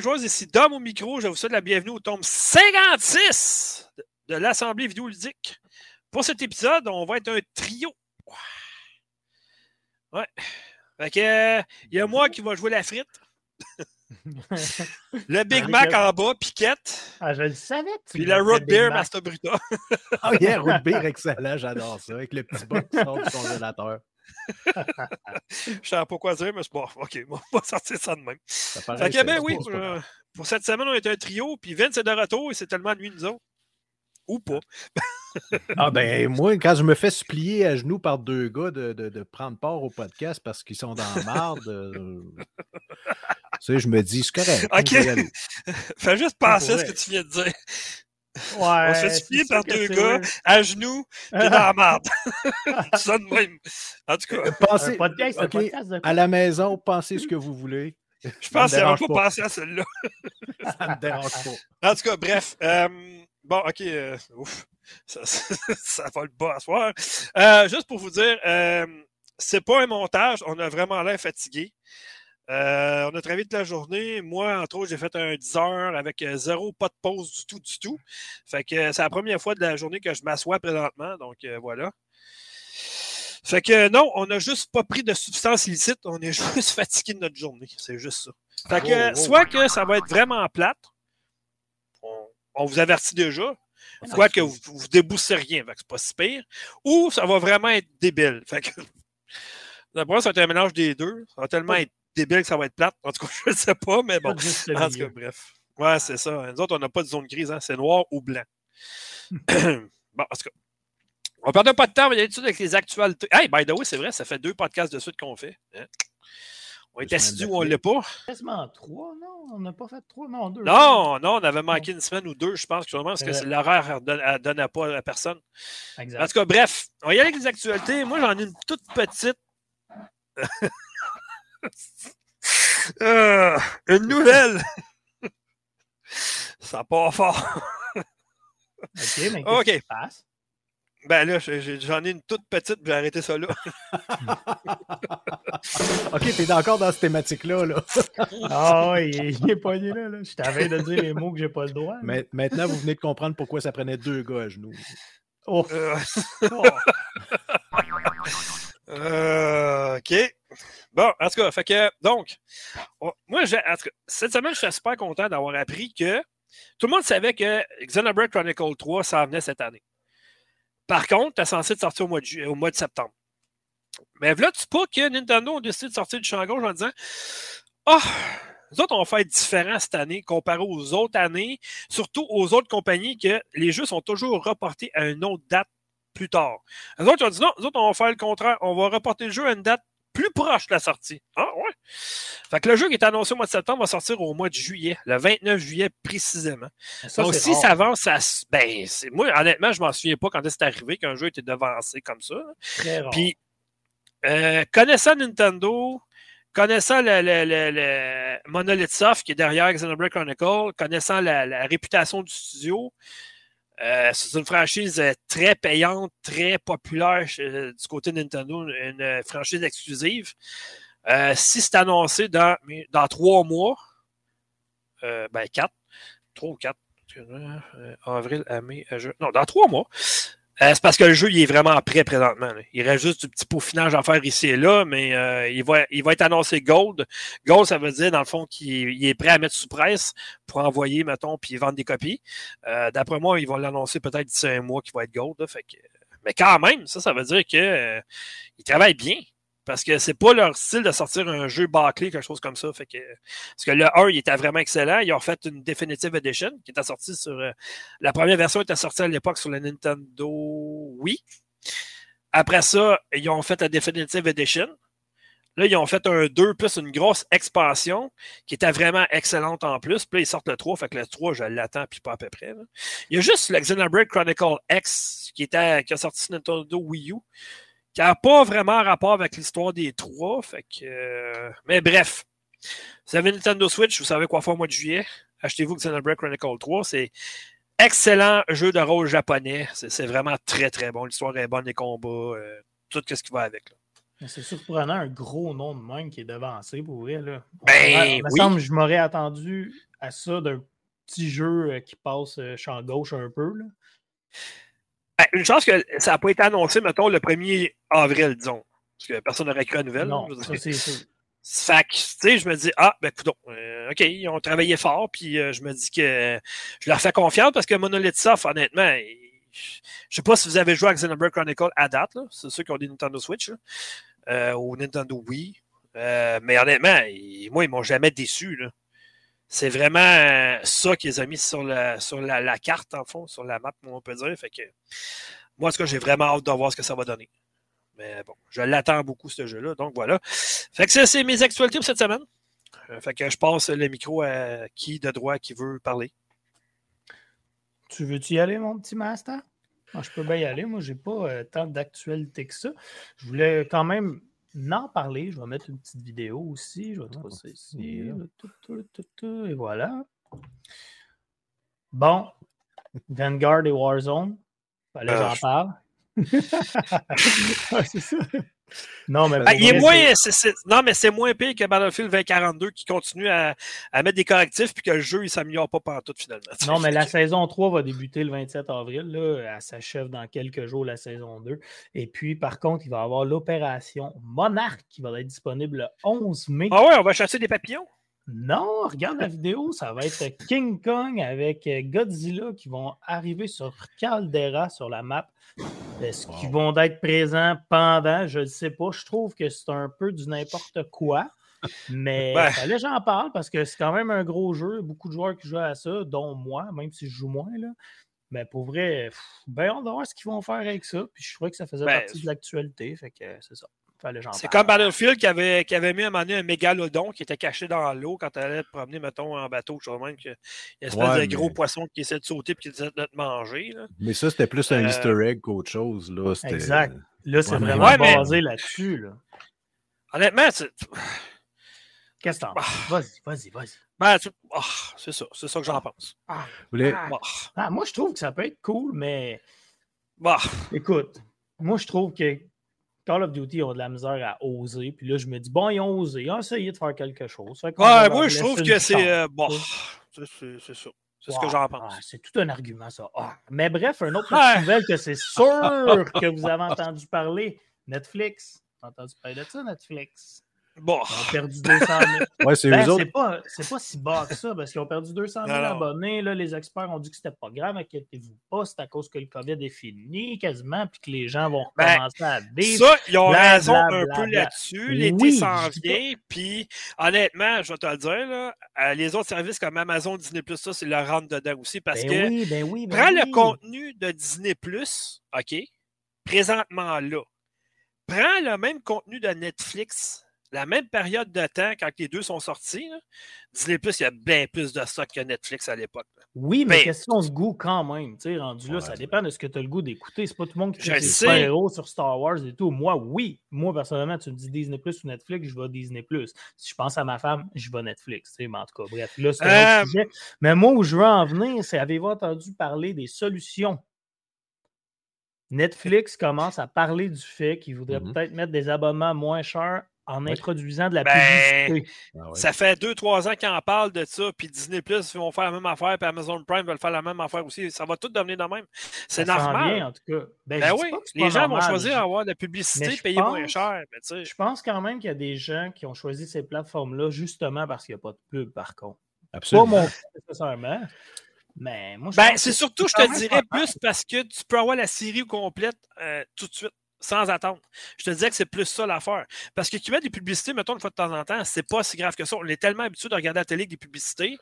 joueuses, ici Dom au micro. Je vous souhaite la bienvenue au tome 56 de l'Assemblée vidéoludique. Pour cet épisode, on va être un trio. Ouais. Fait que, euh, il y a moi qui va jouer la frite. le Big Mac en bas, Piquette. Ah, je le savais. Puis le Root Beer, Master Bruta. Ah, yeah, Root Beer, excellent, j'adore ça, avec le petit bas qui sort du congélateur. je ne savais pas quoi dire, mais c'est bon. OK, on va sortir ça de même. fait que, ben oui, euh, pour cette semaine, on est un trio, puis Vince est de retour et c'est tellement nuit, nous autres. Ou pas. ah ben moi, quand je me fais supplier à genoux par deux gars de, de, de prendre part au podcast parce qu'ils sont dans la marde, euh, tu sais, je me dis, c'est correct. OK. Fais juste penser à ce que tu viens de dire. Ouais, on se fait supplier par deux gars à genoux et dans la marde. ça de même. En tout cas. Pensez, podcast, okay, podcast à la maison, pensez ce que vous voulez. Je pense qu'il n'y pas pensé à celle-là. ça me dérange pas. En tout cas, bref. Euh, bon, OK. Euh, ouf. Ça, ça, va le bas à soir. Euh, juste pour vous dire, euh, c'est pas un montage. On a vraiment l'air fatigué. Euh, on a travaillé toute la journée. Moi, entre autres, j'ai fait un 10 heures avec euh, zéro pas de pause du tout, du tout. Fait que c'est la première fois de la journée que je m'assois présentement. Donc euh, voilà. Fait que non, on n'a juste pas pris de substances illicites, on est juste fatigué de notre journée. C'est juste ça. Fait que oh, oh, soit que ça va être vraiment plate, on, vous avertit déjà, soit que vous, vous déboussez rien, c'est pas si pire, ou ça va vraiment être débile. Fait que D'abord, ça va être un mélange des deux. Ça va tellement être débile que ça va être plate. En tout cas, je ne sais pas, mais bon. En tout cas, bref. Ouais, c'est ça. Nous autres, on n'a pas de zone grise. Hein. C'est noir ou blanc. bon, en tout cas. On ne perd pas de temps, on va y aller tout avec les actualités. Hey, by the way, c'est vrai, ça fait deux podcasts de suite qu'on fait. Hein. On est assidus ou on ne l'est pas? Quasiment trois, non? On n'a pas fait trois, non, deux. Non, non, on avait manqué une semaine ou deux, je pense, parce que l'horaire ne donnait pas à personne. Exact. En tout cas, bref, on va y aller avec les actualités. Moi, j'en ai une toute petite. Euh, une nouvelle. Ça part fort. OK, mais se passe? Ben là, j'en ai une toute petite, je vais arrêter ça là. ok, t'es encore dans cette thématique-là. Là? ah oui, il, est pogné là, là. Je t'avais de dire les mots que j'ai pas le droit. Mais, maintenant, vous venez de comprendre pourquoi ça prenait deux gars à genoux. Oh. Euh... oh. euh, ok. Bon, en tout cas, fait que, donc, moi, cette semaine, je suis super content d'avoir appris que tout le monde savait que Xenoblade Chronicle 3 s'en venait cette année. Par contre, tu censé sortir au mois, de au mois de septembre. Mais là, tu pas que Nintendo a décidé de sortir du champ gauche en disant Ah, oh, nous autres, on va faire différent cette année comparé aux autres années, surtout aux autres compagnies que les jeux sont toujours reportés à une autre date plus tard. Les autres, ont dit non, nous autres, on va faire le contraire. On va reporter le jeu à une date plus proche de la sortie. Ah ouais. Fait que le jeu qui est annoncé au mois de septembre va sortir au mois de juillet, le 29 juillet précisément. Donc si ça avance, ça, ben, moi honnêtement, je m'en souviens pas quand c'est arrivé qu'un jeu était devancé comme ça. Très rare. Puis euh, connaissant Nintendo, connaissant le, le, le, Monolith Soft qui est derrière Xenoblade Chronicle, connaissant la réputation du studio, euh, c'est une franchise euh, très payante, très populaire du côté de Nintendo, une franchise exclusive. Euh, si c'est annoncé dans, dans trois mois, ben quatre, trois ou quatre, avril à mai, juin, non, dans trois mois, euh, c'est parce que le jeu il est vraiment prêt présentement. Il reste juste du petit peaufinage à faire ici et là, mais euh, il, va, il va être annoncé Gold. Gold, ça veut dire, dans le fond, qu'il est prêt à mettre sous presse pour envoyer, mettons, puis vendre des copies. Euh, d'après moi, ils vont l'annoncer peut-être d'ici un mois qu'il va être Gold. fait que, mais quand même, ça, ça veut dire qu'il il travaille bien. Parce que c'est pas leur style de sortir un jeu bâclé, quelque chose comme ça. Fait que, parce que le 1, il était vraiment excellent. Ils ont fait une Definitive Edition qui était sortie sur. Euh, la première version était sortie à l'époque sur la Nintendo Wii. Après ça, ils ont fait la Definitive Edition. Là, ils ont fait un 2 plus une grosse expansion qui était vraiment excellente en plus. Puis là, ils sortent le 3. Fait que le 3, je l'attends, puis pas à peu près. Il y a juste le Xenoblade Chronicle X qui, était, qui a sorti sur Nintendo Wii U qui n'a pas vraiment rapport avec l'histoire des trois. Fait que, euh, mais bref, vous avez Nintendo Switch, vous savez quoi faire au mois de juillet? Achetez-vous Xenoblade Chronicle 3. C'est excellent jeu de rôle japonais. C'est vraiment très très bon. L'histoire est bonne, les combats, euh, tout ce qui va avec. C'est surprenant, un gros nom de même qui est devancé pour vrai. Là. Ben, il me oui. semble que je m'aurais attendu à ça d'un petit jeu euh, qui passe champ gauche un peu. Là. Ben, Une chance que ça n'a pas été annoncé, mettons, le 1er avril, disons. Parce que personne n'aurait cru à la nouvelle. Non, ça c'est. Fait que, tu sais, je me dis, ah, ben, écoute, OK, ils ont travaillé fort, puis euh, je me dis que je leur fais confiance parce que Monolith Soft, honnêtement, je sais pas si vous avez joué à Xenoblade Chronicle à date, là. c'est ceux qui ont des Nintendo Switch, là, euh, ou Nintendo Wii, Euh, mais honnêtement, ils- moi, ils m'ont jamais déçu, là. C'est vraiment euh, ça qu'ils ont mis sur, la, carte, en fond, sur la map, on peut dire. Que, moi, en tout j'ai vraiment hâte de voir ce que ça va donner. Mais bon, je l'attends beaucoup, ce jeu-là. Donc voilà. Fait que ça, c'est mes actualités pour cette semaine. Euh, fait que je passe le micro à qui de droit qui veut parler. Tu veux-tu y aller, mon petit master? Je peux bien y aller. Moi, j'ai pas euh, tant d'actualité que ça. Je voulais quand même en parler. Je vais mettre une petite vidéo aussi. Je vais trouver ça ici. et voilà. Bon. Vanguard et Warzone. Fallait que Euh, j'en parle. Ouais, c'est ça. Non, mais Ah, il est non, mais c'est moins pire que Battlefield 2042 qui continue à, à mettre des correctifs puis que le jeu il s'améliore pas pantoute finalement. Non, mais la saison 3 va débuter le 27 avril. Là. Elle s'achève dans quelques jours, la saison 2. Et puis, par contre, il va y avoir l'opération Monarch qui va être disponible le 11 mai. Ah ouais, on va chasser des papillons? Non, regarde la vidéo, ça va être King Kong avec euh, Godzilla qui vont arriver sur Caldera sur la map. Est-ce qu'ils vont être présents pendant? Je ne sais pas. Je trouve que c'est un peu du n'importe quoi. Mais Ouais. fallait j'en parle parce que c'est quand même un gros jeu. Beaucoup de joueurs qui jouent à ça, dont moi, même si je joue moins. Là. Mais pour vrai, pff, ben, on va voir ce qu'ils vont faire avec ça. Puis je trouvais que ça faisait Ben, partie de l'actualité. Fait que c'est ça. C'est comme Battlefield qui avait, qui avait mis à un moment donné un mégalodon qui était caché dans l'eau quand tu allais te promener, mettons, en bateau, chose de même, que, une espèce Ouais, de gros poisson qui essaie de sauter et qui essaie de te manger. Là. Mais ça, c'était plus un Euh, easter egg qu'autre chose. Là. Exact. Là, c'est Ouais, vraiment Ouais, mais- basé là-dessus. Là. Honnêtement, c'est Qu'est-ce que t'en penses? Vas-y, vas-y, vas-y. ben, tu- ah, c'est ça, c'est ça que j'en pense. Vous voulez- Ah. Bah, Ah, moi, je trouve que ça peut être cool, mais bah, écoute, moi, je trouve que Call of Duty ont de la misère à oser. Puis là, je me dis, bon, ils ont osé, ils ont essayé de faire quelque chose. Fait ouais, moi, je trouve que c'est. euh, bah, c'est ça. C'est ce que j'en pense. c'est tout un argument, ça. Ah, Mais bref, un autre petite nouvelle que c'est sûr que vous avez entendu parler. Netflix. T'as entendu parler de ça, Netflix? Bon. Ils ont perdu 200 000. Ouais, c'est Ben, eux autres. c'est pas, c'est pas si bas que ça, parce qu'ils ont perdu 200 000 Non, non. abonnés. Là, les experts ont dit que c'était pas grave, inquiétez-vous pas, c'est à cause que le COVID est fini quasiment, puis que les gens vont Ben, recommencer à vivre. Ça, ils ont Bla, raison bla, un bla, peu là-dessus. L'été Oui, s'en vient. Puis, honnêtement, je vais te le dire, là, euh, les autres services comme Amazon, Disney, ça, c'est leur rentre dedans aussi. Parce ben que oui, ben oui, ben prends oui. le contenu de Disney, OK, présentement là. Prends le même contenu de Netflix, la même période de temps quand les deux sont sortis. là. Disney, il y a bien plus de stock que Netflix à l'époque. Oui, mais Ben- question de goût quand même. Tu sais, rendu là, ça dépend de ce que tu as le goût d'écouter. C'est pas tout le monde qui fait des super-héros sur Star Wars et tout. Moi, oui. Moi, personnellement, tu me dis Disney Plus ou Netflix, je vais Disney Plus. Si je pense à ma femme, je vais Netflix. tu sais, Mais en tout cas, bref, là, c'est un Euh, autre sujet. Mais moi, où je veux en venir, c'est avez-vous entendu parler des solutions? Netflix commence à parler du fait qu'il voudrait Mhm. peut-être mettre des abonnements moins chers en introduisant de la Ben, publicité. Ah ouais. Ça fait 2-3 ans qu'ils en parlent de ça, puis Disney Plus vont faire la même affaire, puis Amazon Prime veulent faire la même affaire aussi. Ça va tout devenir de même. C'est normal. vient, en tout cas. Ben, Ben oui, pas les pas gens vont choisir d'avoir de la publicité, payer moins cher. Mais tu sais, Je pense quand même qu'il y a des gens qui ont choisi ces plateformes-là justement parce qu'il n'y a pas de pub, par contre. Pas Absolument. mon nécessairement, mais moi, je Ben, c'est surtout, je te dirais pas plus parce que tu peux avoir la série complète euh, tout de suite, sans attendre. Je te disais que c'est plus ça l'affaire. Parce que tu mets des publicités, mettons, une fois de temps en temps, c'est pas si grave que ça. On est tellement habitué de regarder à la télé avec des publicités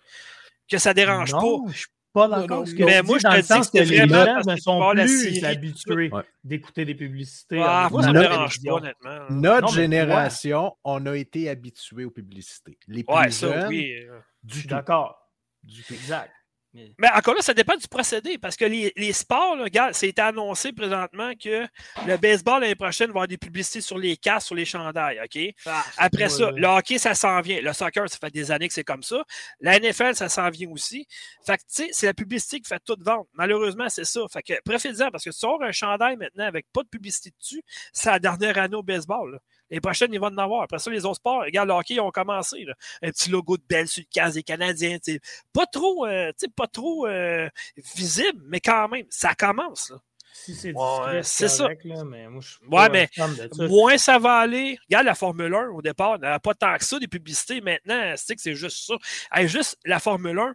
que ça dérange non, pas. je suis pas d'accord non, avec ce que mais moi, je te dis sens que que les vraiment gens parce ne sont plus habitués Ouais. d'écouter des publicités. Ah, moi, ça me dérange pas, honnêtement. Notre Non, génération, on a été habitués aux publicités. Les plus Ouais, ça, jeunes, oui. Du tout. d'accord. Du tout. Exact. Mais- Mais encore là, ça dépend du procédé. Parce que les, les sports, là, regarde, c'est annoncé présentement que le baseball l'année prochaine va avoir des publicités sur les casques, sur les chandails. OK? Ah, Après ça, le hockey, ça s'en vient. Le soccer, ça fait des années que c'est comme ça. La NFL, ça s'en vient aussi. Fait que, tu sais, c'est la publicité qui fait tout vendre. Malheureusement, c'est ça. Fait que, profitez-en, parce que tu sors un chandail maintenant avec pas de publicité dessus, c'est la dernière année au baseball. là. Les prochaines, ils vont en avoir. Après ça, les autres sports, regarde, le hockey, ils ont commencé. Là. Un petit logo de belle sur le casque des Canadiens. t'sais. Pas trop, euh, pas trop euh, visible, mais quand même, ça commence. Là. Si c'est Ouais, discret, c'est ça. là, mais moi, Ouais, mais ça. Moins ça va aller. Regarde la Formule 1 au départ, il n'y avait pas tant que ça, des publicités. Maintenant, c'est que c'est juste ça. Hey, juste la Formule 1,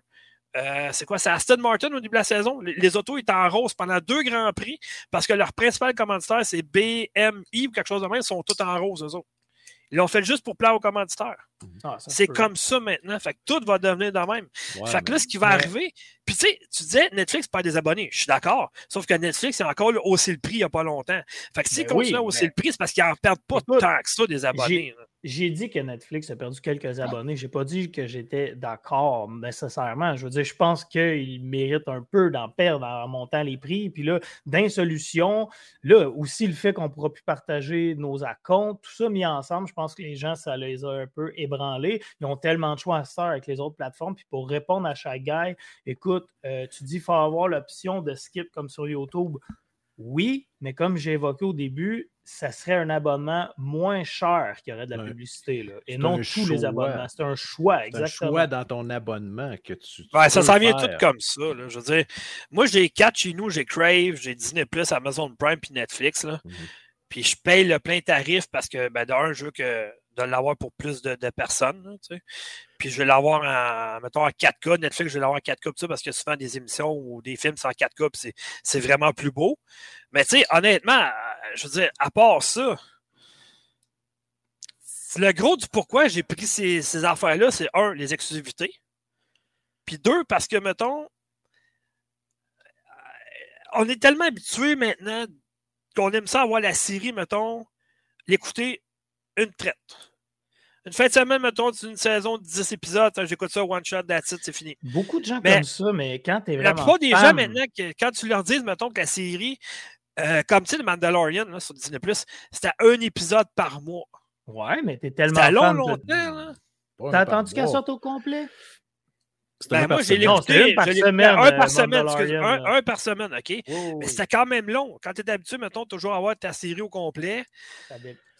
euh, c'est quoi? C'est Aston Martin au début de la saison. Les, les autos étaient en rose pendant deux grands prix parce que leur principal commanditaire, c'est BMI ou quelque chose de même. Ils sont tous en rose, eux autres. Ils l'ont fait juste pour plaire aux commanditaires. Ah, C'est comme ça maintenant. Fait que tout va devenir de même. Ouais, fait que là, ce qui va mais- arriver. Puis tu sais, tu disais Netflix perd des abonnés. Je suis d'accord. Sauf que Netflix, c'est encore haussé le prix il n'y a pas longtemps. Fait que s'ils Ben continuent à hausser le prix, c'est parce qu'ils n'en perdent pas Écoute, tant que ça des abonnés. J'ai dit que Netflix a perdu quelques abonnés. J'ai pas dit que j'étais d'accord nécessairement. Je veux dire, je pense qu'ils méritent un peu d'en perdre en montant les prix. Puis là, d'insolution, là, aussi le fait qu'on ne pourra plus partager nos accounts, tout ça mis ensemble, je pense que les gens, ça les a un peu ébranlés. Ils ont tellement de choix à faire avec les autres plateformes. Puis pour répondre à chaque gars, écoute, euh, tu dis qu'il faut avoir l'option de skip comme sur YouTube. Oui, mais comme j'ai évoqué au début, ça serait un abonnement moins cher qui aurait de la Ouais. publicité. Là, et non tous les abonnements. C'est un choix, C'est un exactement. choix dans ton abonnement que tu. tu Ouais, ça s'en vient tout comme ça. là. Je veux dire, moi, j'ai quatre chez nous, j'ai Crave, j'ai Disney, Amazon Prime puis Netflix. Là. Mhm. Puis je paye le plein tarif parce que, ben, d'un, je veux que, de l'avoir pour plus de, de personnes. là, tu sais. Puis je vais l'avoir en, mettons, en 4K. Netflix, je vais l'avoir en 4K, pis ça, parce que souvent des émissions ou des films, c'est en 4K, puis c'est, c'est vraiment plus beau. Mais tu sais, honnêtement, euh, je veux dire, à part ça, le gros du pourquoi j'ai pris ces, ces affaires-là, c'est un, les exclusivités. Puis deux, parce que, mettons, euh, on est tellement habitué maintenant qu'on aime ça avoir la série, mettons, l'écouter une traite. Une fin de semaine, mettons, c'est une saison de 10 épisodes, hein, j'écoute ça one shot, that's it, c'est fini. Beaucoup de gens Mais comme ça, mais quand tu es La vraiment. plupart des gens maintenant, que, quand tu leur dis, mettons, que la série, euh, comme tu sais, le Mandalorian là, sur Disney, c'était un épisode par mois. Ouais, mais tu es tellement. C'était long, fan de- longtemps. Là. Ouais, T'as attendu qu'elle sorte au complet? Ben, un moi, j'ai l'écouté. c'était une par semaine, Un euh, par semaine, un, un par semaine, OK? Oui, Mais c'était quand même long. Quand tu es habitué, mettons, toujours à avoir ta série au complet,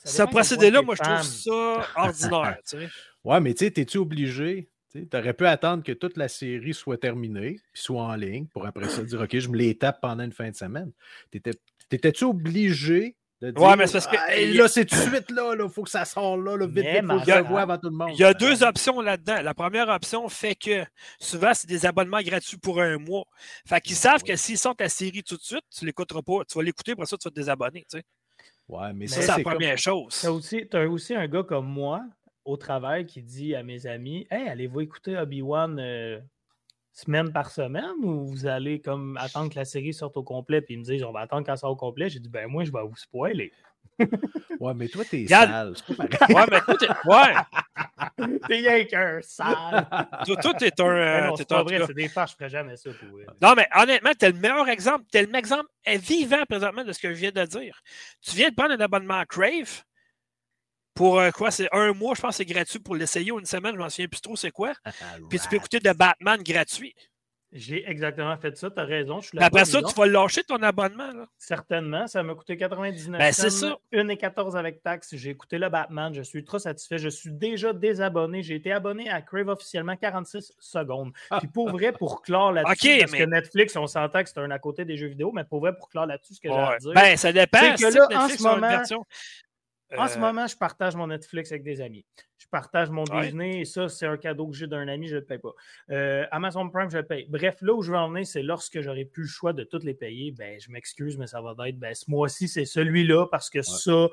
ce procédé-là, moi, je trouve ça ordinaire. tu sais. Ouais, mais tu sais, t'es-tu obligé? Tu aurais pu attendre que toute la série soit terminée, puis soit en ligne, pour après ça dire OK, je me les tape pendant une fin de semaine. T'étais- T'étais-tu obligé de dire Ouais, mais c'est parce que- Ah, là, c'est tout de suite là, il faut que ça sorte là, là vite, vite, faut que je le avant tout le monde. Il y a deux options là-dedans. La première option fait que souvent, c'est des abonnements gratuits pour un mois. Fait qu'ils savent que s'ils sortent la série tout de suite, tu l'écouteras pas. Tu vas l'écouter, après ça, tu vas te désabonner. tu sais. Ouais, mais Ça, ça, c'est la comme- première chose. T'as aussi, t'as aussi un gars comme moi au travail qui dit à mes amis Hey, allez-vous écouter Obi-Wan euh, semaine par semaine ou vous allez comme attendre que la série sorte au complet puis ils me disent on va attendre qu'elle sorte au complet. J'ai dit ben moi je vais vous spoiler. Ouais, mais toi, t'es Regarde. sale. Ouais, mais toi, t'es- ouais. T'es rien qu'un sale. Toi, toi, t'es un. Euh, non, t'es c'est pas un vrai, c'est des farces, je ferais jamais ça pour. Non, mais honnêtement, t'es le meilleur exemple. T'es le même exemple vivant présentement de ce que je viens de dire. Tu viens de prendre un abonnement à Crave pour euh, quoi? C'est un mois, je pense que c'est gratuit pour l'essayer ou une semaine, je m'en souviens plus trop c'est quoi. Puis tu peux écouter de Batman gratuit. J'ai exactement fait ça, raison. Je suis Puis là après ça, tu vas lâcher ton abonnement. Là. Certainement, ça m'a coûté 99 Ben, c'est ça. 1,14 avec taxe. J'ai écouté le Batman, je suis trop satisfait. Je suis déjà désabonné. J'ai été abonné à Crave officiellement 46 secondes. Puis pour vrai, pour clore là-dessus, parce mais- que Netflix, on s'entend que c'est un à côté des jeux vidéo, mais pour vrai, pour clore là-dessus, ce que j'ai à Ouais. dire. Ben, ça dépend. c'est que là, en ce moment- version, En ce moment, je partage mon Netflix avec des amis. Je partage mon Ouais. Disney et ça, c'est un cadeau que j'ai d'un ami, je ne le paye pas. Euh, Amazon Prime, je le paye. Bref, là où je veux en venir, c'est lorsque j'aurai plus le choix de toutes les payer, ben, je m'excuse, mais ça va être ben, ce mois-ci, c'est celui-là parce que ça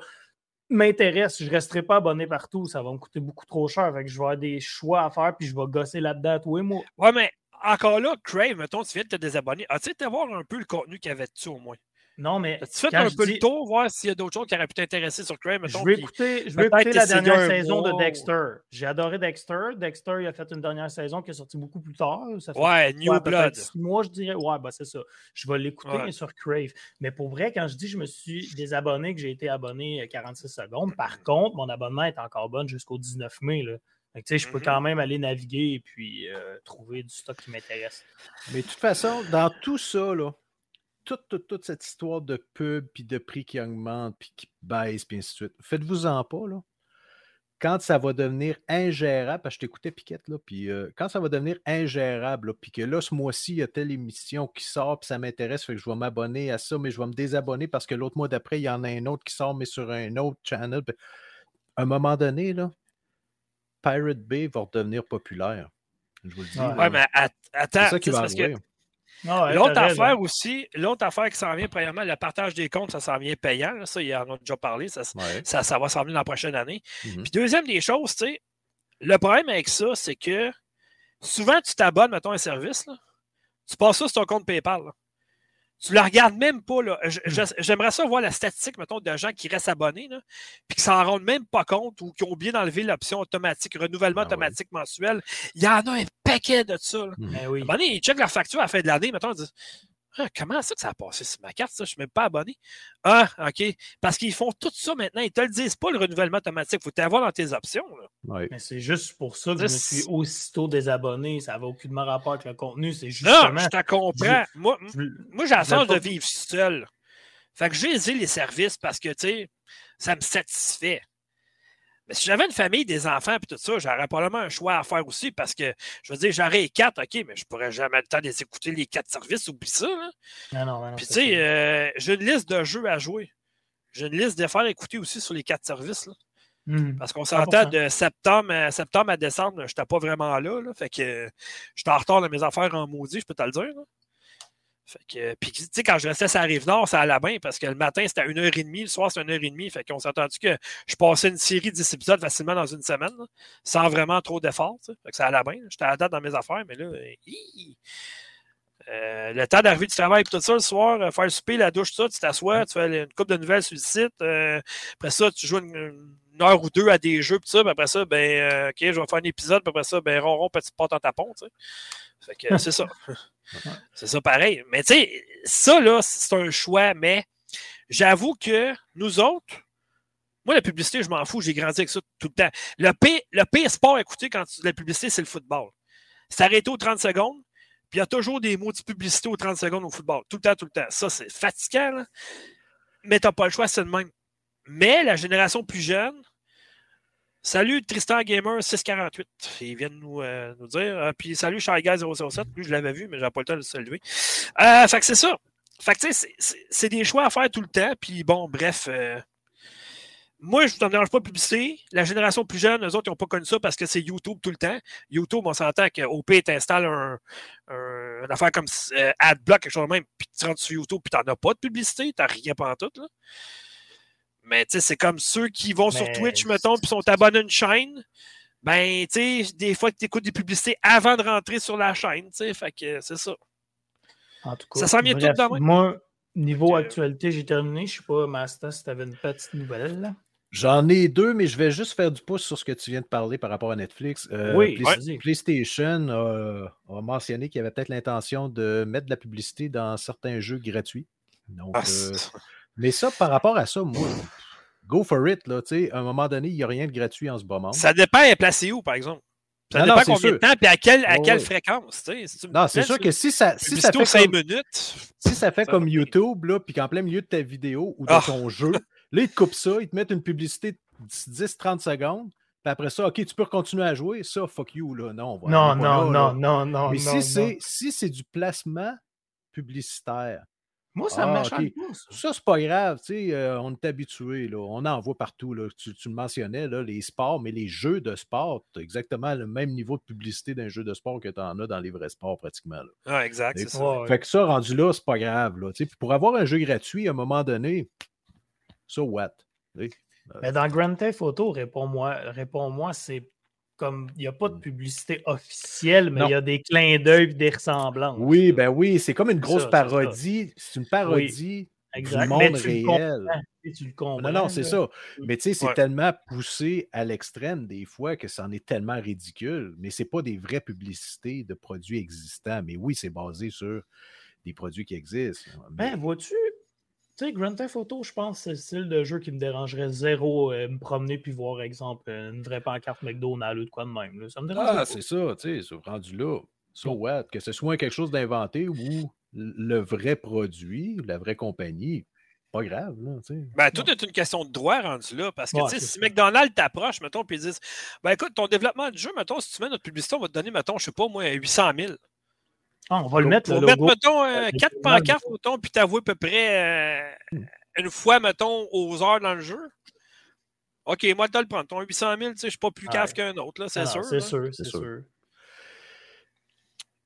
m'intéresse. Je ne resterai pas abonné partout. Ça va me coûter beaucoup trop cher. Fait que je vais avoir des choix à faire puis je vais gosser là-dedans tous les mois. Ouais, mais encore là, Crave, mettons, tu viens de te désabonner. As-tu été voir un peu le contenu qu'il y avait dessus au moins? Non, mais fait quand un je peu dis- le tour, voir s'il y a d'autres choses qui auraient pu t'intéresser sur Crave? Je vais écouter, je vais écouter la dernière un saison de Dexter. J'ai adoré Dexter. Dexter, il a fait une dernière saison qui est sortie beaucoup plus tard. Ça fait Ouais, New Blood. mois, je dirais. Ouais, bah c'est ça. Je vais l'écouter Ouais. sur Crave. Mais pour vrai, quand je dis je me suis désabonné, que j'ai été abonné euh, 46 secondes, par contre, mon abonnement est encore bon jusqu'au 19 mai. Là. Tu je peux Mhm. quand même aller naviguer et puis euh, trouver du stock qui m'intéresse. Mais de toute façon, dans tout ça, là, toute, toute, toute cette histoire de pub, puis de prix qui augmente, puis qui baisse, puis ainsi de suite. Faites-vous-en pas, là. Quand ça va devenir ingérable, parce que je t'écoutais Piquette, là, puis euh, quand ça va devenir ingérable, puis que là, ce mois-ci, il y a telle émission qui sort, puis ça m'intéresse, fait que je vais m'abonner à ça, mais je vais me désabonner parce que l'autre mois d'après, il y en a un autre qui sort, mais sur un autre channel. À un moment donné, là, Pirate Bay va redevenir populaire. Je vous le dis. Ouais, mais attends, c'est ça qui va arriver. Ah l'autre affaire aussi, l'autre affaire qui s'en vient, premièrement, le partage des comptes, ça s'en vient payant. ça, il en a déjà parlé. Ça, ça, va s'en venir dans la prochaine année. Mm-hmm. Puis deuxième des choses, tu sais, le problème avec ça, c'est que souvent, tu t'abonnes, mettons, à un service, tu passes ça sur ton compte PayPal. Tu ne la regardes même pas. Hmm. J'aimerais ça voir la statistique, mettons, de gens qui restent abonnés, là, puis qui s'en rendent même pas compte ou qui ont oublié d'enlever l'option automatique, renouvellement ah automatique mensuel. Il y en a un paquet de ça. Là. Ben oui. ils checkent leur facture à la fin de l'année, mettons, ils disent ah, comment ça que ça a passé sur ma carte, ça? Je ne suis même pas abonné. Ah, OK. Parce qu'ils font tout ça maintenant. Ils ne te le disent pas, le renouvellement automatique. Il faut t'avoir dans tes options. Mais c'est juste pour ça que je me suis aussitôt désabonné. Ça n'avait aucunement rapport avec le contenu. C'est justement... Non, je te comprends. Moi, moi j'ai la chance de vivre seul. Fait que j'ai les services parce que, tu sais, ça me satisfait. Mais si j'avais une famille, des enfants et tout ça, j'aurais probablement un choix à faire aussi parce que, je veux dire, j'aurais quatre, OK, mais je pourrais jamais le temps d'écouter les quatre services, oublie ça. Non, non, non, puis tu sais, euh, j'ai une liste de jeux à jouer. J'ai une liste de faire écouter aussi sur les quatre services. Là. Mmh. Parce qu'on s'entend de septembre à, septembre à décembre, je n'étais pas vraiment là, là. Fait que j'étais en retard de mes affaires en maudit, je peux te le dire. Fait que, puis, tu sais, quand je restais à la rive nord, ça allait bien parce que le matin, c'était à 1h30, le soir, c'était 1h30. Fait qu'on s'est entendu que je passais une série de 10 épisodes facilement dans une semaine, sans vraiment trop d'efforts. Fait que ça allait bien. J'étais à la date dans mes affaires, mais là, euh, le temps d'arriver du travail, tout ça, le soir, euh, faire le souper, la douche, tout ça, tu t'assois, tu fais une coupe de nouvelles sur le site. Euh, après ça, tu joues une, heure ou deux à des jeux, tout ça. Puis après ça, ben, OK, je vais faire un épisode. Puis après ça, ben, ronron, petit porte en tapon, tu sais. Fait que c'est ça. C'est ça pareil. Mais tu sais, ça, là, c'est un choix, mais j'avoue que nous autres, moi, la publicité, je m'en fous, j'ai grandi avec ça tout le temps. Le pire, le sport à écouter quand tu, la publicité, c'est le football. C'est arrêté aux 30 secondes, puis il y a toujours des mots de publicité aux 30 secondes au football. Tout le temps, tout le temps. Ça, c'est fatigant, là. mais tu n'as pas le choix, c'est le même. Mais la génération plus jeune, Salut Tristan Gamer 648. Il vient de nous, euh, nous dire. Euh, puis salut Shy Guy 007. Lui, je l'avais vu, mais j'ai pas le temps de le saluer. Euh, fait que c'est ça. Fait que tu sais, c'est des choix à faire tout le temps. Puis bon, bref. Euh, moi, je ne dérange pas de publicité. La génération plus jeune, eux autres, ils n'ont pas connu ça parce que c'est YouTube tout le temps. YouTube, on s'entend qu'OP t'installe un, un, une affaire comme AdBlock, quelque chose de même, puis tu rentres sur YouTube, puis tu n'en as pas de publicité, tu n'as rien en tout. Là. Mais tu sais, c'est comme ceux qui vont sur Twitch, mettons, puis sont abonnés à une chaîne. Ben, tu sais, des fois, tu écoutes des publicités avant de rentrer sur la chaîne, tu sais, fait que c'est ça. En tout cas, ça s'en vient tout dans moi. Niveau actualité, j'ai terminé. Je sais pas, Master, si tu avais une petite nouvelle. Là. J'en ai deux, mais je vais juste faire du pouce sur ce que tu viens de parler par rapport à Netflix. Euh, oui, PlayStation a, mentionné qu'il y avait peut-être l'intention de mettre de la publicité dans certains jeux gratuits. Donc, ah, euh, mais ça, par rapport à ça, moi, go for it. Là, à un moment donné, il n'y a rien de gratuit en ce moment. Ça dépend, elle est placée où, par exemple? Ça dépend combien de temps et à quelle, à quelle fréquence. non, c'est sûr que si ça, si ça fait comme, minutes, si ça fait comme YouTube, là, puis qu'en plein milieu de ta vidéo ou de ah! ton jeu, là, ils te coupent ça, ils te mettent une publicité de 10-30 secondes, puis après ça, OK, tu peux continuer à jouer. Ça, fuck you, là. Non, non, non, non, non, non, Mais si c'est si du placement publicitaire, moi, ça me ah, okay. Ça, c'est pas grave. Euh, on est habitué. Là. On en voit partout. Là. Tu, le mentionnais, là, les sports, mais les jeux de sport, tu as exactement le même niveau de publicité d'un jeu de sport que tu en as dans les vrais sports, pratiquement. Là. Ah, exact. c'est ça. Fait que ça, rendu là, c'est pas grave. Là. Puis pour avoir un jeu gratuit, à un moment donné, so what? Mais dans Grand Theft Auto, réponds-moi, réponds-moi, c'est comme il n'y a pas de mmh. publicité officielle, mais il y a des clins d'œil des ressemblances. Oui, ben oui, c'est comme une grosse parodie. C'est une parodie du monde réel. tu le comprends, non, non, c'est ça. Mais tu sais, c'est tellement poussé à l'extrême des fois que c'en est tellement ridicule. Mais c'est pas des vraies publicités de produits existants. Mais oui, c'est basé sur des produits qui existent. Ben, vois-tu, tu sais, Grand Theft Auto, je pense c'est le style de jeu qui me dérangerait zéro euh, me promener puis voir, exemple, une vraie pancarte McDonald's ou de quoi de même. Ça me dérange Ah, c'est ça, tu sais, c'est rendu là. So what? Que ce soit quelque chose d'inventé ou le vrai produit, la vraie compagnie, pas grave. Là, ben, tout est une question de droit rendu là. Parce que si McDonald's t'approche, mettons, puis ils disent Ben écoute, ton développement de jeu, mettons, si tu mets notre publicité, on va te donner, mettons, je sais pas, moi, 800 000. Ah, on va le mettre, le logo. mettre, mettons, 4 pancartes, mettons, puis t'avouer à peu près euh, une fois, mettons, aux heures dans le jeu. OK, moi, tu le prendre. Ton 800 000, tu sais, je suis pas plus cave qu'un autre, c'est sûr. C'est sûr, c'est sûr.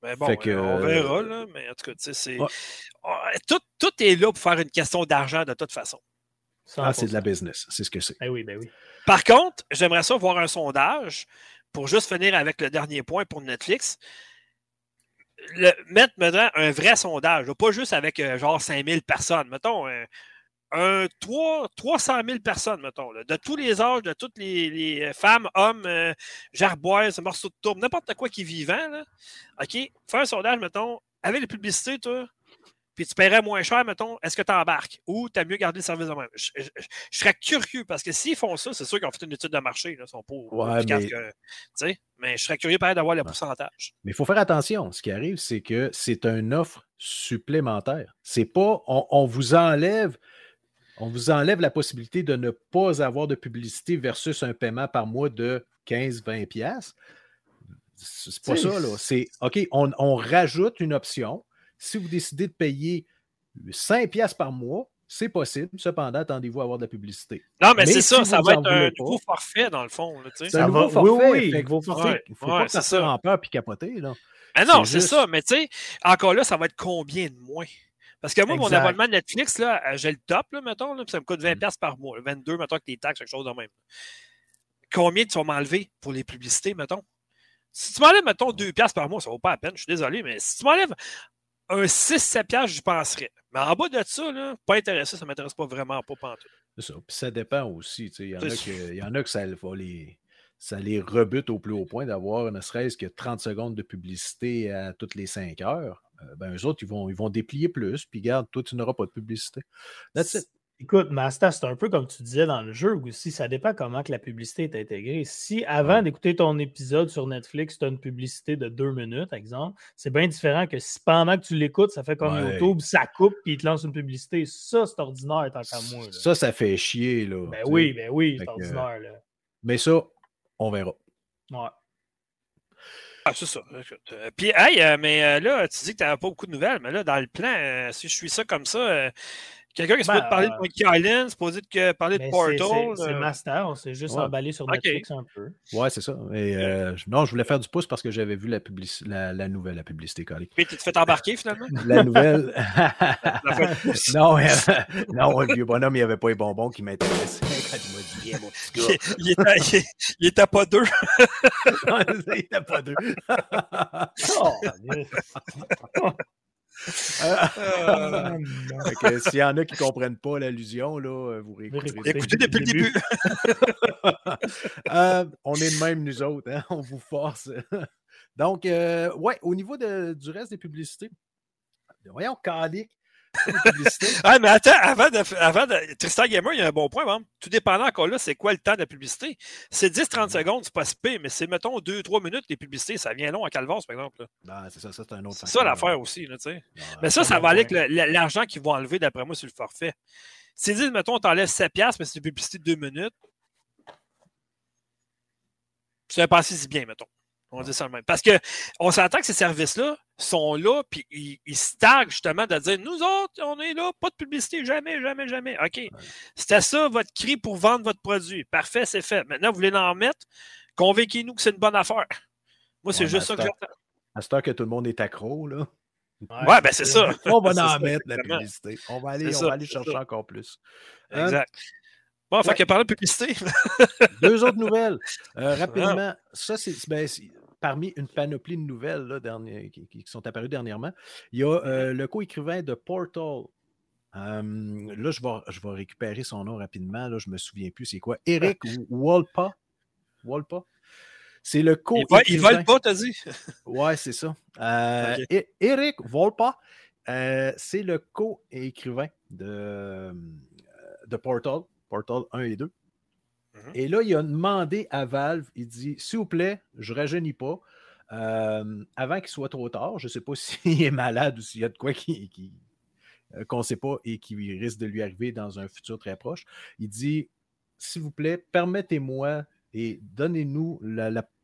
Mais bon, on verra, là. Mais en tout cas, tu sais, c'est. Ah, tout, tout, est là pour faire une question d'argent de toute façon. Ah, c'est de la business, c'est ce que c'est. Ben oui, ben oui. Par contre, j'aimerais ça voir un sondage pour juste finir avec le dernier point pour Netflix. Mettre maintenant un vrai sondage, pas juste avec euh, genre 5000 personnes. Mettons, euh, un 3, 300 000 personnes, mettons, de tous les âges, de toutes les, femmes, hommes, euh, gerboises, morceaux de tourbe, n'importe quoi qui est vivant. OK? Fais un sondage, mettons, avec les publicités, toi, puis tu paierais moins cher, mettons, est-ce que tu embarques ou tu as mieux gardé le service de même? Je, serais curieux parce que s'ils font ça, c'est sûr qu'ils ont fait une étude de marché. Ils sont pas ouais, mais... que. Mais je serais curieux d'avoir le pourcentage. Mais il faut faire attention. Ce qui arrive, c'est que c'est une offre supplémentaire. C'est pas on vous enlève on vous enlève la possibilité de ne pas avoir de publicité versus un paiement par mois de 15-20$. C'est pas ça, là. C'est OK, on, rajoute une option. Si vous décidez de payer 5$ par mois, c'est possible. Cependant, attendez-vous à avoir de la publicité. Non, mais, c'est ça, ça va être un nouveau forfait, dans le fond. C'est un nouveau forfait. Oui, oui. forfait. Il ne faut pas que ça en peur et capoter. Là. Ah non, c'est ça. Mais tu sais, encore là, ça va être combien de moins? Parce que moi, mon abonnement Netflix, là, euh, j'ai le top, là, mettons, là, ça me coûte 20$ mm. par mois. 22, mettons, que les taxes, quelque chose de même. Combien tu vas m'enlever pour les publicités, mettons? Si tu m'enlèves, mettons, 2$ par mois, ça ne vaut pas la peine, je suis désolé, mais si tu m'enlèves un 6-7$, j'y penserais. Mais en bas de ça, là, pas intéressé, ça ne m'intéresse pas vraiment pas pantoute. C'est ça. Puis ça dépend aussi. Il y, en a que, y en a que ça va les ça les rebute au plus haut point d'avoir ne serait-ce que 30 secondes de publicité à toutes les 5 heures. Euh, ben, eux autres, ils vont, ils vont déplier plus, puis garde, toi, tu n'auras pas de publicité. Écoute, Master, c'est un peu comme tu disais dans le jeu aussi, ça dépend comment que la publicité est intégrée. Si avant d'écouter ton épisode sur Netflix, tu as une publicité de deux minutes, exemple, c'est bien différent que si pendant que tu l'écoutes, ça fait comme YouTube, ça coupe puis il te lance une publicité. Ça, c'est ordinaire tant qu'à moi. Ça, ça fait chier. Là, ben oui, ben oui, c'est ordinaire. Là. Mais ça, on verra. Ouais. Ah, c'est ça. Euh, puis, hey, euh, mais euh, là, tu dis que tu n'avais pas beaucoup de nouvelles, mais là, dans le plan, si je suis ça comme ça, Quelqu'un qui est supposé ben, parler de Monkey Island, supposé que parler de Portal. C'est Master, on s'est juste emballé sur Netflix un peu. Ouais, c'est ça. Et, non, je voulais faire du pouce parce que j'avais vu la, la, la, nouvelle, la publicité, Cali. Puis tu te fais embarquer finalement? La nouvelle. non, non, le vieux bonhomme, il n'y avait pas les bonbons qui m'intéressaient quand il m'a dit bien, mon petit gars. il, était, il, était pas deux. il était pas deux. oh, euh, S'il y en a qui ne comprennent pas l'allusion, là, euh, vous réécouterez. Écoutez depuis le début. Euh, on est de même, nous autres. Hein, on vous force. Donc, ouais, au niveau de, du reste des publicités, voyons, Calic, ah, mais attends, avant de, avant de, Tristan Gamer, il y a un bon point. Hein. Tout dépendant encore là, c'est quoi le temps de la publicité? C'est 10-30 secondes, c'est pas spé, mais c'est, mettons, 2-3 minutes les publicités. Ça vient long à Calvas, par exemple. Ben, c'est ça, ça c'est un autre. C'est ça l'affaire aussi, là, tu sais. mais ça, ça va aller avec l'argent qu'ils vont enlever, d'après moi, sur le forfait. C'est dit, mettons, t'enlèves 7$, mais c'est une publicité de 2 minutes. Ça passer si bien, mettons. On dit ça le même. Parce qu'on s'entend que ces services-là sont là, puis ils, ils se justement de dire Nous autres, on est là, pas de publicité, jamais, jamais, jamais. OK. C'était ça votre cri pour vendre votre produit. Parfait, c'est fait. Maintenant, vous voulez en mettre, convainquez-nous que c'est une bonne affaire. Moi, c'est juste ça que j'attends. À ce temps que tout le monde est accro, là. Ouais, ben c'est ça. On va en mettre la publicité. On va aller, on va aller chercher encore plus. Hein? Exact. Bon, fait ouais. qu'il parle de publicité. Deux autres nouvelles. Euh, rapidement, ça, c'est ben, parmi une panoplie de nouvelles là, qui, qui, sont apparues dernièrement. Il y a euh, le co-écrivain de Portal. Euh, là, je vais, je vais récupérer son nom rapidement. Là, je ne me souviens plus c'est quoi. Eric Walpa. Walpa. C'est le co écrivain Il vole pas, t'as dit? ouais, c'est ça. Euh, okay. Eric Volpa, euh, c'est le co-écrivain de, de Portal. Portal 1 et 2. Et là, il a demandé à Valve, il dit, s'il vous plaît, je ne rajeunis pas, euh, avant qu'il soit trop tard. Je ne sais pas s'il est malade ou s'il y a de quoi euh, qu'on ne sait pas et qui risque de lui arriver dans un futur très proche. Il dit S'il vous plaît, permettez-moi et donnez-nous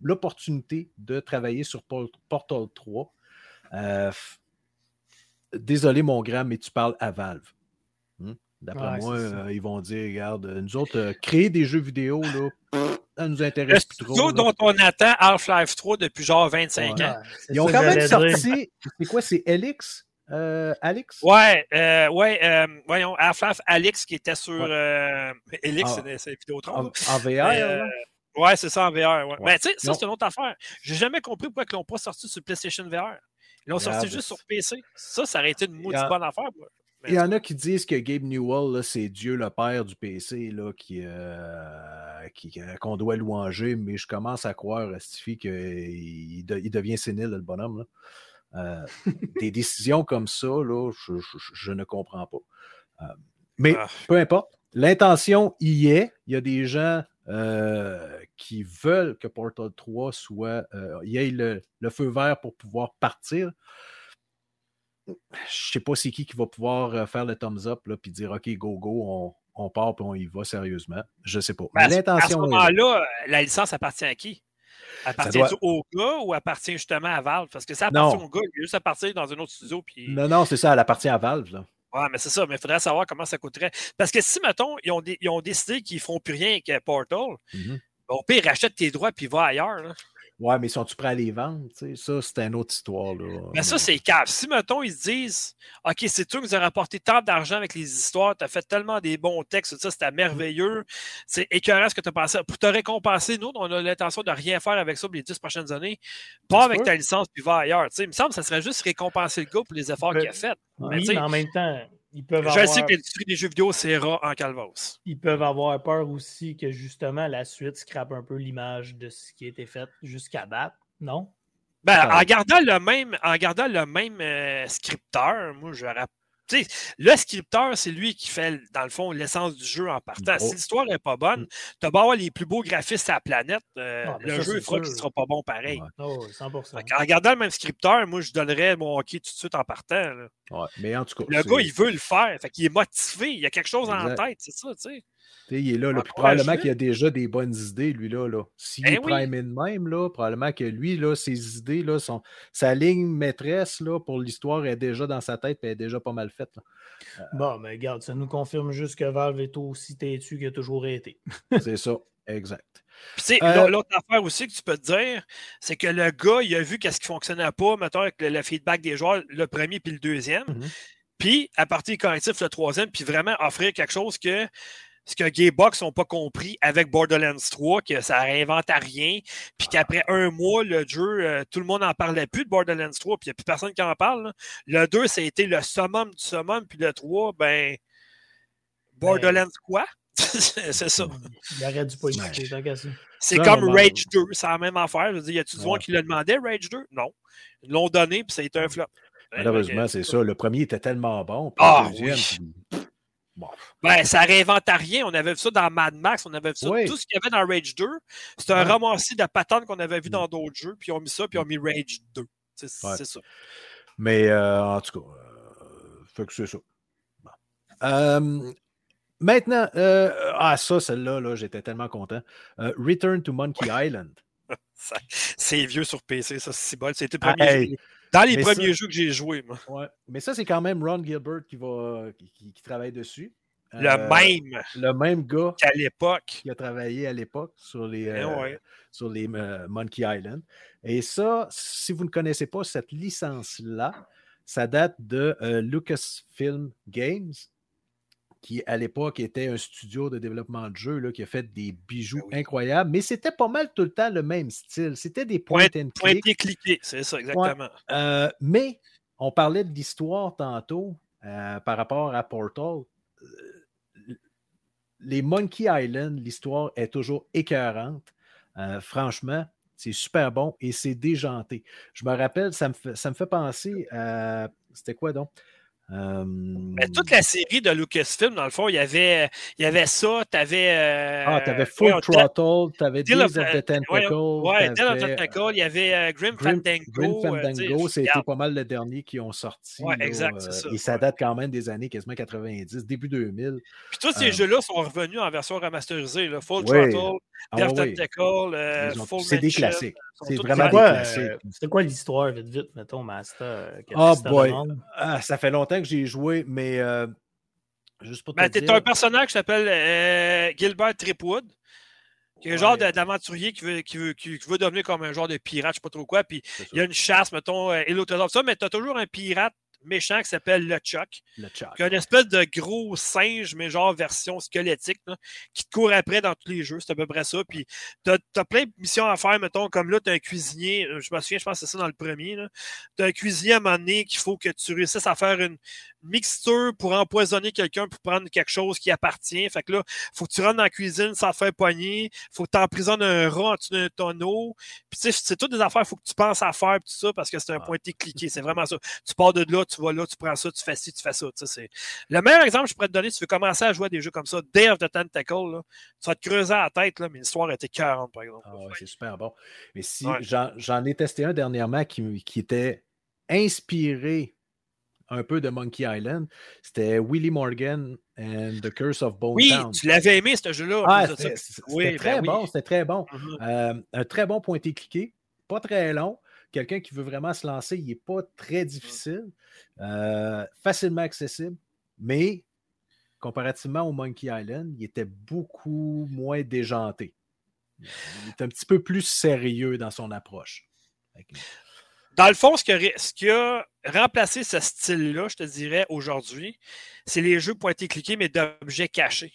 l'opportunité de travailler sur Portal 3. Euh, désolé, mon grand, mais tu parles à Valve. D'après moi, ils vont dire regarde, nous autres, créer des jeux vidéo, là, ça nous intéresse plus trop. dont on attend Half-Life 3 depuis genre 25 ans. Ils ont quand même sorti. C'est quoi, c'est Elix? Euh, Alex? Ouais, euh, ouais, euh, voyons, Half-Life Alex qui était sur euh, Elix, ah. c'est Vidéotron. En, en VR, euh, Ouais, c'est ça en VR. Ouais. Mais tu sais, ça, c'est une autre affaire. J'ai jamais compris pourquoi ils l'ont pas sorti sur PlayStation VR. Ils l'ont sorti juste sur PC. Ça, ça aurait été une maudite bonne affaire. Il y en a qui disent que Gabe Newell, c'est Dieu le Père du PC, là, qui, euh, euh, qu'on doit louanger, mais je commence à croire, Stifi, qu'il il devient sénile, le bonhomme. Euh, des décisions comme ça, là, je, ne comprends pas. mais ah. peu importe, l'intention y est. Il y a des gens qui veulent que Portal 3 soit. il y ait le, le, feu vert pour pouvoir partir je sais pas c'est qui qui va pouvoir euh, faire le thumbs up et dire OK, go, go, on, part et on y va sérieusement. Je sais pas. Mais l'intention. À ce moment-là, la licence appartient à qui? Appartient au gars ou appartient justement à Valve? Parce que ça appartient au gars, il juste appartient dans un autre studio. Puis... Non, non, c'est ça, elle appartient à Valve. Là. Ouais, mais c'est ça, mais il faudrait savoir comment ça coûterait. Parce que si, mettons, ils ont, ils ont décidé qu'ils ne feront plus rien avec Portal, mm au pire, rachète tes droits puis va ailleurs. Là. Ouais, mais sont-tu prêts à les vendre? Ça, c'est une autre histoire. Là. Mais ça, c'est cave. Si, mettons, ils se disent OK, c'est toi qui nous as rapporté tant d'argent avec les histoires, tu as fait tellement des bons textes, ça, c'était merveilleux. C'est écœurant ce que tu as pensé. Pour te récompenser, nous, on a l'intention de rien faire avec ça pour les dix prochaines années. Pas avec ta licence, puis va ailleurs. il me semble que ça serait juste récompenser le gars pour les efforts qu'il a fait. Oui, mais, en même temps, ils peuvent Je sais que l'industrie des jeux vidéo, c'est rare en calvos. Ils peuvent avoir peur aussi que justement la suite scrape un peu l'image de ce qui a été fait jusqu'à date, non? Ben, en gardant le même, en gardant le même euh, scripteur, moi, j'aurais le scripteur, c'est lui qui fait, dans le fond, l'essence du jeu en partant. Si l'histoire n'est pas bonne, mm. tu vas avoir les plus beaux graphistes à la planète. Euh, ah, le jeu, il fera qu'il ne sera pas bon pareil. Oh, 100%. En regardant le même scripteur, moi, je donnerais mon hockey tout de suite en partant. mais en tout cas, le gars, il veut le faire. Fait il est motivé. Il y a quelque chose en tête, c'est ça, tu sais il est là, là probablement qu'il a déjà des bonnes idées, lui, là. là. S'il ben est prime in même, là, probablement que lui, là, ses idées, là, sont... sa ligne maîtresse là, pour l'histoire est déjà dans sa tête et est déjà pas mal faite. Euh, bon, mais regarde, ça nous confirme juste que Valve est aussi têtu qu'il a toujours été. c'est ça, exact. Euh, l'autre affaire aussi que tu peux te dire, c'est que le gars, il a vu qu'est-ce qui ne fonctionnait pas, mettons, avec le, feedback des joueurs, le premier puis le deuxième. Mm-hmm. Puis, à partir du correctif, le troisième, puis vraiment offrir quelque chose que ce que Gaybox n'ont pas compris avec Borderlands 3, que ça réinvente à rien, puis qu'après un mois, le jeu, euh, tout le monde n'en parlait plus de Borderlands 3, puis il n'y a plus personne qui en parle. Le 2, ça a été le summum du summum, puis le 3, ben. Borderlands quoi? c'est ça. Il aurait dû pas C'est comme Rage 2, c'est la même affaire. Je veux dire, y a-tu du monde qui le demandait, Rage 2? Non. Ils l'ont donné, puis ça a été un flop. Malheureusement, c'est ça. Le premier était tellement bon. ah, le deuxième, ben, ça réinvente rien. On avait vu ça dans Mad Max, on avait vu ça. Tout ce qu'il y avait dans Rage 2, c'était un romancier de patente qu'on avait vu dans d'autres jeux, puis ils ont mis ça, puis ils ont mis Rage 2. C'est ça. Mais euh, en tout cas, euh, fait que c'est ça. Euh, maintenant, ah, ça, celle-là, -là, j'étais tellement content. Return to Monkey Island. c'est vieux sur PC, ça, c'est bon. C'était le premier dans les premiers jeux que j'ai joués, moi. Ouais. Mais ça, c'est quand même Ron Gilbert qui, va, qui, travaille dessus. Le euh, même. Le même gars. Qu'à l'époque. Qui a travaillé à l'époque sur les, eh euh, sur les euh, Monkey Island. Et ça, si vous ne connaissez pas cette licence-là, ça date de Lucasfilm Games qui à l'époque était un studio de développement de jeux là, qui a fait des bijoux ben incroyables, mais c'était pas mal tout le temps le même style. C'était des points and click. c'est ça, exactement. Euh, mais on parlait de l'histoire tantôt euh, par rapport à Portal. Euh, les Monkey Island, l'histoire est toujours écœurante. franchement, c'est super bon et c'est déjanté. Je me rappelle, ça me fait, ça me fait penser à. C'était quoi donc? Euh, Mais toute la série de Lucasfilm, dans le fond, il y avait, il y avait ça, t'avais. Euh, ah, t'avais Full ouais, Throttle, t'avais Deal of- of the Tentacle. Ouais, Deal of the t'avais, Tentacle, il y avait euh, Grim Grim, Fandango. Grim euh, Fandango, c'était pas mal le dernier qui ont sorti. Ouais, là, exact, euh, c'est ça, Et ça date quand même des années quasiment 90, début 2000. Puis tous ces Euh, jeux-là sont revenus en version remasterisée. Là. Full. Throttle, Ah Death ouais, Tentacle, euh, ils ont- Full C'est des classiques. C'est vraiment quoi, classiques. euh, c'était quoi l'histoire, vite, vite, mettons, Master? euh, Oh Master boy. Ah, ça fait longtemps que j'ai joué, mais euh, juste pour te Ben, t'es dire. un personnage qui s'appelle euh, Gilbert Tripwood, qui est un genre d'aventurier qui veut, qui, veut, qui, qui veut devenir comme un genre de pirate, je sais pas trop quoi. Puis il y a une chasse, mettons, et l'autre, ça, mais t'as toujours un pirate méchant qui s'appelle le Chuck, le Chuck. qui a une espèce de gros singe, mais genre version squelettique, là, qui te court après dans tous les jeux. C'est à peu près ça. Puis t'as as plein de missions à faire, mettons, comme là, t'as un cuisinier, euh, je me souviens, je pense que c'est ça dans le premier. T'as un cuisinier à un moment donné qu'il faut que tu réussisses à faire une mixture pour empoisonner quelqu'un pour prendre quelque chose qui appartient. Fait que là, faut que tu rentres dans la cuisine sans te faire poigner. Faut que tu emprisonnes un rat en dessous d'un tonneau. Puis tu sais, c'est toutes des affaires, faut que tu penses à faire tout ça parce que c'est un Ah. pointé cliqué. C'est vraiment ça. Tu pars de là, tu vas là, tu prends ça, tu fais ci, tu fais ça. Tu sais, c'est... Le meilleur exemple que je pourrais te donner, si tu veux commencer à jouer à des jeux comme ça, of the Tentacle, là, tu vas te creuser la tête, là, mais l'histoire était 40, par exemple. Ah ouais, c'est super bon. Mais si Ouais. j'en, j'en ai testé un dernièrement qui, qui était inspiré un peu de Monkey Island, c'était Willie Morgan and the Curse of Bone oui, Town. tu l'avais aimé, ce jeu-là. Ah, c'était, Oui, ben très oui. bon, c'était très bon. Mhm. Euh, un très bon pointé cliqué, pas très long. Quelqu'un qui veut vraiment se lancer, il n'est pas très difficile, euh, facilement accessible, mais comparativement au Monkey Island, il était beaucoup moins déjanté. Il est un petit peu plus sérieux dans son approche. Que- Dans le fond, ce qui a, ce qui a remplacé ce style-là, je te dirais, aujourd'hui, c'est les jeux pointés cliqués, mais d'objets cachés.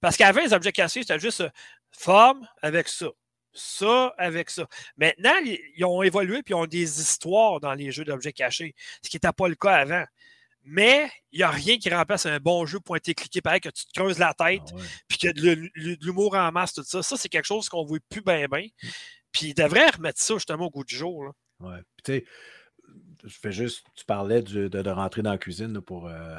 Parce qu'avant, les objets cachés, c'était juste euh, forme avec ça. Ça avec ça. Maintenant, ils ont évolué puis ils ont des histoires dans les jeux d'objets cachés, ce qui n'était pas le cas avant. Mais il n'y a rien qui remplace un bon jeu pointé cliqué, pareil, que tu te creuses la tête, Ah ouais. puis qu'il y a de l'hu- l'hu- de l'humour en masse, tout ça. Ça, c'est quelque chose qu'on ne voit plus bien, bien. Puis ils devraient remettre ça justement au goût du jour. là. Ouais. Puis, tu sais, je fais juste, tu parlais du- de, de rentrer dans la cuisine là, pour, euh,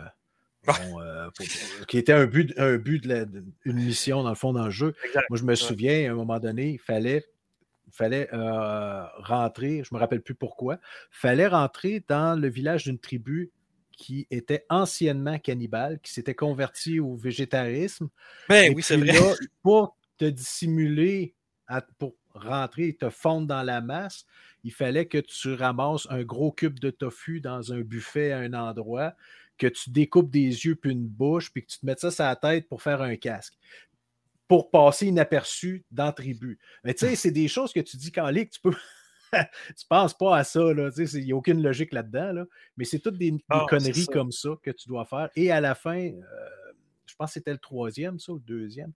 bon, euh, pour- pour- qui était un but, un but de la- de- une mission dans le fond dans le jeu. Exact. Moi, je me souviens, à un moment donné, il fallait, fallait euh, rentrer, je ne me rappelle plus pourquoi, il fallait rentrer dans le village d'une tribu qui était anciennement cannibale, qui s'était convertie au végétarisme. Ben Et oui, c'est vrai. là, pour te dissimuler, à- pour rentrer et te fondre dans la masse, il fallait que tu ramasses un gros cube de tofu dans un buffet à un endroit, que tu découpes des yeux puis une bouche, puis que tu te mettes ça sur la tête pour faire un casque. Pour passer inaperçu dans tribu. Mais tu sais, c'est des choses que tu dis qu'en ligue, tu peux. tu penses pas à ça, Il n'y a aucune logique là-dedans, là. Mais c'est toutes des, des Ah, conneries ça. comme ça que tu dois faire. Et à la fin, euh, je pense que c'était le troisième, ça, ou le deuxième,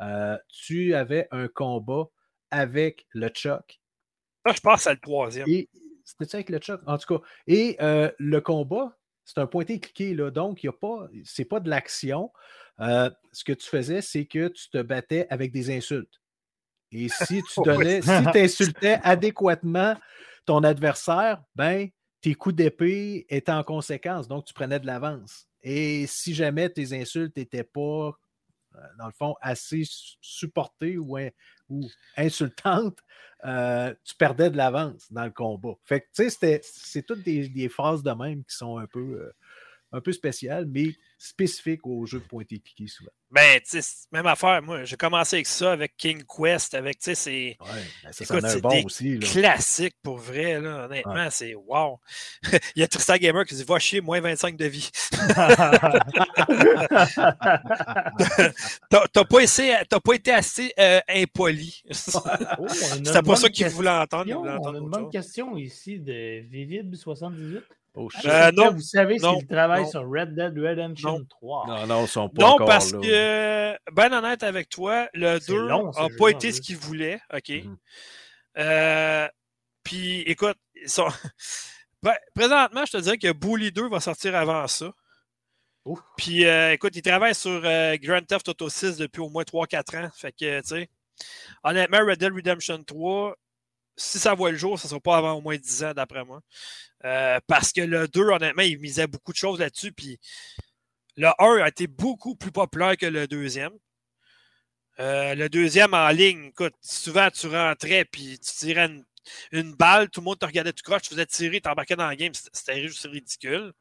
euh, tu avais un combat avec le Chuck. Ça, je pense à le troisième. C'était ça avec le Chuck, en tout cas. Et euh, le combat, c'est un pointé cliqué, là. Donc, il a pas, c'est pas de l'action. Euh, ce que tu faisais, c'est que tu te battais avec des insultes. Et si tu donnais, si tu insultais adéquatement ton adversaire, ben, tes coups d'épée étaient en conséquence. Donc, tu prenais de l'avance. Et si jamais tes insultes n'étaient pas, euh, dans le fond, assez su- supportées ou, ou insultantes, euh, tu perdais de l'avance dans le combat. Fait que, c'est toutes des, des phases de même qui sont un peu, euh, un peu spéciales, mais spécifiques aux jeux de pointé cliqué souvent. Ben, tu sais, même affaire. Moi, j'ai commencé avec ça, avec King Quest, avec, tu sais, c'est Ouais, ben ça, Écoute, bon des aussi. Là. classique pour vrai, là. Honnêtement, c'est wow. Il y a Tristan Gamer qui dit Va chier, moins 25 de vie. T'as pas, essayé- pas été assez euh, impoli. Oh, C'était pas ça qu'il question. voulait entendre. Il On a une bonne chose. question ici de Vivib78. Oh, shit. Euh, non. Vous savez Non. s'il travaille Non. sur Red Dead Redemption Non. 3. non, non, ils sont pas Non, encore parce là. que, ben honnête avec toi, le C'est 2 long, ce n'a pas été ce qu'il voulait. OK? Euh, Puis, écoute, ils sont... Pré- présentement, je te dirais que Bully 2 va sortir avant ça. Puis, euh, écoute, ils travaillent sur euh, Grand Theft Auto 6 depuis au moins 3-4 ans. Fait que, tu sais, honnêtement, Red Dead Redemption 3, si ça voit le jour, ça ne sera pas avant au moins 10 ans, d'après moi. Euh, parce que le 2, honnêtement, il misait beaucoup de choses là-dessus. Puis le 1 a été beaucoup plus populaire que le deuxième. Euh, le deuxième en ligne, écoute, souvent tu rentrais puis tu tirais une, balle, tout le monde te regardait tout croche, tu faisais tirer, t'embarquais dans le game, c'était juste ridicule.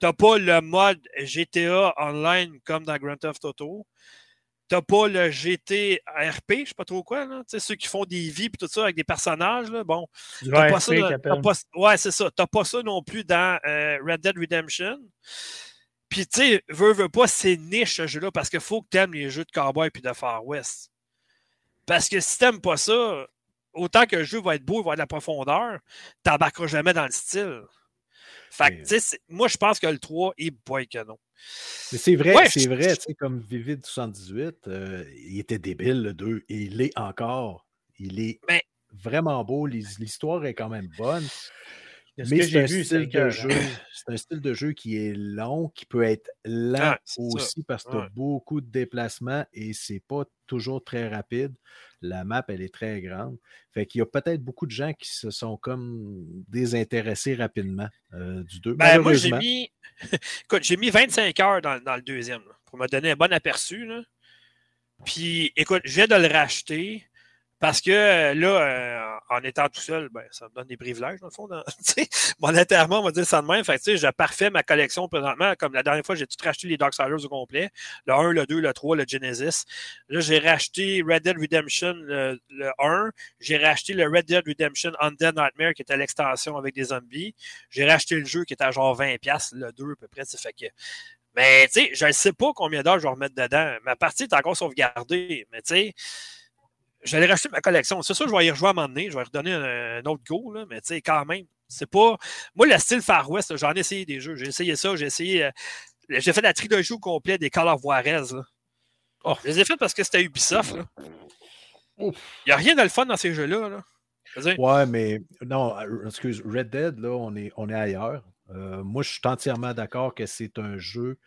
T'as pas le mode GTA online comme dans Grand Theft Auto. T'as pas le GT RP, je sais pas trop quoi, là. ceux qui font des vies et tout ça avec des personnages, là. Bon. T'as pas ça, ouais, c'est ça. T'as pas ça non plus dans euh, Red Dead Redemption. Puis, tu sais, veux, veux pas, c'est niche ce jeu-là parce qu'il faut que tu aimes les jeux de cowboy et de Far West. Parce que si t'aimes pas ça, autant que le jeu va être beau, il va avoir de la profondeur, t'embarqueras jamais dans le style. Fait que, tu sais, moi, je pense que le 3 est boy canon. Mais c'est vrai, c'est vrai, tu sais, comme Vivid 78, euh, il était débile, le 2, et il l'est encore. Il est ben vraiment beau, l'histoire est quand même bonne. Mais c'est un, style de jeu, c'est un style de jeu qui est long, qui peut être lent ah, aussi parce que tu as beaucoup de déplacements et c'est pas toujours très rapide. La map, elle est très grande. Fait qu'il y a peut-être beaucoup de gens qui se sont comme désintéressés rapidement euh, du 2. Ben, moi, j'ai mis... Écoute, j'ai mis 25 heures dans, le deuxième pour me donner un bon aperçu. Là. Puis, écoute, je viens de le racheter. Parce que euh, là, euh, en étant tout seul, ben, ça me donne des privilèges, dans le fond. monétairement, on va dire ça de même. Fait que, je parfait ma collection présentement. Comme la dernière fois, j'ai tout racheté les Darksiders au complet. Le 1, le 2, le 3, le Genesis. Là, j'ai racheté Red Dead Redemption le, 1. J'ai racheté le Red Dead Redemption Undead Nightmare qui était l'extension avec des zombies. J'ai racheté le jeu qui était à genre 20$, le 2 à peu près. Fait que mais tu sais, je ne sais pas combien d'heures je vais remettre dedans. Ma partie est encore sauvegardée. Mais tu sais, j'allais racheter ma collection. C'est sûr, je vais y rejouer à un moment donné. Je vais redonner un, autre go, là, mais tu sais, quand même, c'est pas. Moi, le style Far West, j'en ai essayé des jeux. J'ai essayé ça, j'ai essayé. Euh, j'ai fait la trilogie au complet des Call of Juarez. Oh. Je les ai fait parce que c'était Ubisoft. Il n'y a rien de le fun dans ces jeux-là. Là. Ouais, mais non, excuse, Red Dead, là, on est, on est ailleurs. Euh, moi, je suis entièrement d'accord que c'est un jeu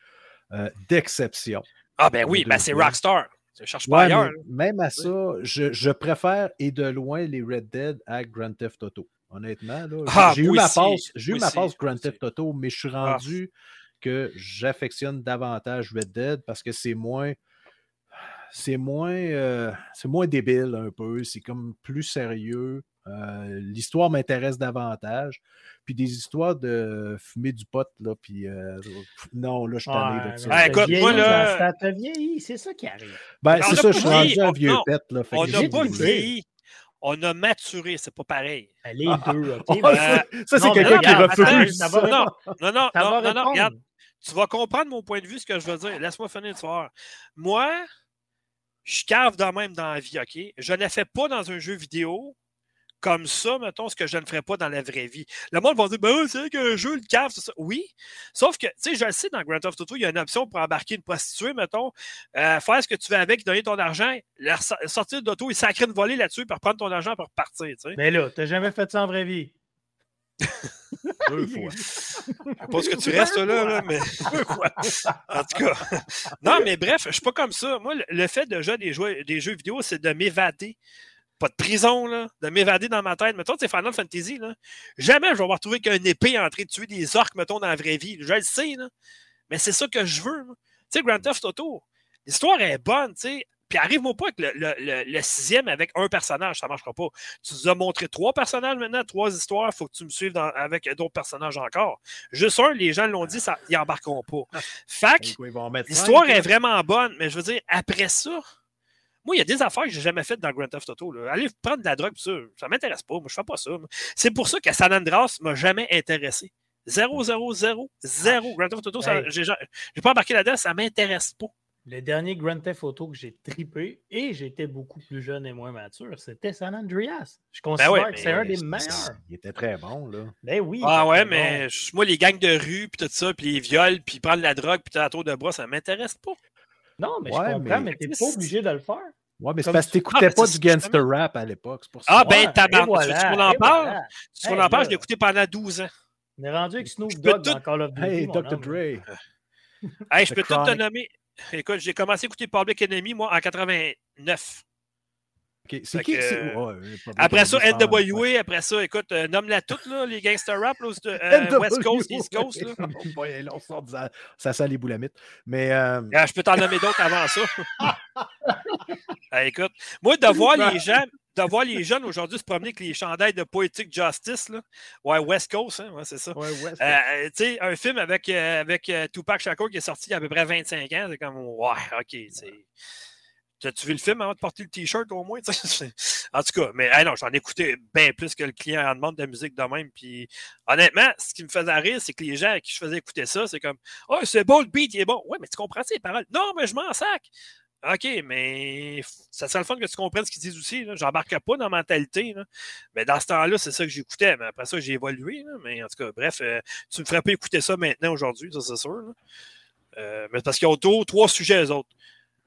euh, d'exception. Ah, ben oui, ben c'est Rockstar. Je cherche pas ailleurs. Même à ça, je, préfère et de loin les Red Dead à Grand Theft Auto. Honnêtement, ah, j'ai eu, ma passe, j'ai eu ma passe Grand Theft Auto, mais je suis ah. rendu que j'affectionne davantage Red Dead parce que c'est moins c'est moins, euh, c'est moins débile un peu, c'est comme plus sérieux. Euh, l'histoire m'intéresse davantage. Puis des histoires de fumer du pot, là, puis euh, non, là, je suis tanné de ça. écoute, moi, là... Ça t'a vieilli, c'est ça qui arrive. Ben, c'est ça, je suis rendu un vieux pet, là. on n'a pas vieilli. On a maturé, c'est pas pareil. Ben, les deux, OK? Ben, ça, c'est quelqu'un qui refuse. Non, non, non, non, non, regarde. Tu vas comprendre mon point de vue, ce que je veux dire. Laisse-moi finir de soir. Moi, je cave de même dans la vie, OK? Je ne fais pas dans un jeu vidéo comme ça, mettons, ce que je ne ferais pas dans la vraie vie. Le monde va dire, ben, c'est qu'un jeu, le cave, c'est ça. Oui. Sauf que, tu sais, je le sais, dans Grand Theft Auto, il y a une option pour embarquer une prostituée, mettons, euh, faire ce que tu veux avec, donner ton argent, sortir d'auto et sacrer une volée là-dessus, pour prendre ton argent pour repartir, tu sais. Mais là, t'as jamais fait ça en vraie vie. Deux fois. Je ce que tu restes là, là mais deux fois. En tout cas. Non, mais bref, je suis pas comme ça. Moi, le fait de jouer des jeux, des jeux vidéo, c'est de m'évader pas de prison, là, de m'évader dans ma tête. Mettons, c'est Final Fantasy, là. Jamais je vais me retrouver qu'un épée en train de tuer des orques, mettons, dans la vraie vie. Je le sais, là. Mais c'est ça que je veux. Tu sais, Grand Theft Auto, l'histoire est bonne, tu sais. Puis arrive-moi pas avec le, sixième avec un personnage, ça ne marchera pas. Tu nous as montré trois personnages maintenant, trois histoires, il faut que tu me suives avec d'autres personnages encore. Juste un, les gens l'ont dit, ça, ils embarqueront pas. Ah. Fac, l'histoire est vraiment bonne, mais je veux dire, après ça, moi, il y a des affaires que j'ai jamais faites dans Grand Theft Auto. Là. Aller prendre de la drogue, ça, ça m'intéresse pas. Moi, je fais pas ça. C'est pour ça que San Andreas m'a jamais intéressé. 0, 0, 0, 0. Grand Theft Auto, j'ai pas embarqué là-dedans, ça m'intéresse pas. Le dernier Grand Theft Auto que j'ai tripé, et j'étais beaucoup plus jeune et moins mature, c'était San Andreas. Je ben considère que c'est un des meilleurs. Il était très bon, là. Ben oui. Ah ouais, mais moi, les gangs de rue, puis tout ça, puis les viols, puis prendre la drogue, puis la tour de bras, ça m'intéresse pas. Non, mais je comprends, mais, t'es pas obligé de le faire. Ouais, mais c'est parce que t'écoutais ah, pas du gangster rap à l'époque. Ah, ben, t'as voilà, Tu qu'on en parle? Tu qu'on en parle, je l'ai écouté pendant 12 ans. On est rendu avec Snoop Dogg dans Call of Duty. Hey, Dr. Dre. Hey, je peux tout te nommer. Écoute, j'ai commencé à écouter Public Enemy, moi, en 89. C'est qui? que, pas Après ça. NWA, après ça, écoute, euh, nomme-la toute, là, les gangster rap, là, euh, West Coast, East Coast. Là. Oh là, on sort de ça, ça sent les boulamites. Mais euh, Ah, je peux t'en nommer d'autres avant ça. Ah, écoute, moi, de voir les gens, de voir les jeunes aujourd'hui se promener avec les chandails de Poetic Justice, là. Ouais, West Coast, hein, ouais, c'est ça. ouais, sais, un film avec, avec Tupac Shakur qui est sorti il y a à peu près 25 ans, c'est comme, ouais, ok, c'est. T'as-tu vu le film avant de porter le t-shirt au moins? en tout cas, mais non, j'en ai écouté bien plus que le client en demande de la musique de même. Puis honnêtement, ce qui me faisait rire, c'est que les gens à qui je faisais écouter ça, c'est comme Oh, c'est bon, le beat, il est bon. Ouais, mais tu comprends ces paroles? Non, mais je m'en sac. OK, mais ça serait le fun que tu comprennes ce qu'ils disent aussi. là. J'embarquais pas dans la mentalité. Mais dans ce temps-là, c'est ça que j'écoutais. Mais après ça, j'ai évolué. Mais en tout cas, bref, euh, tu me ferais pas écouter ça maintenant, aujourd'hui, ça c'est sûr. là. Euh, mais parce qu'ils ont trois sujets, eux autres.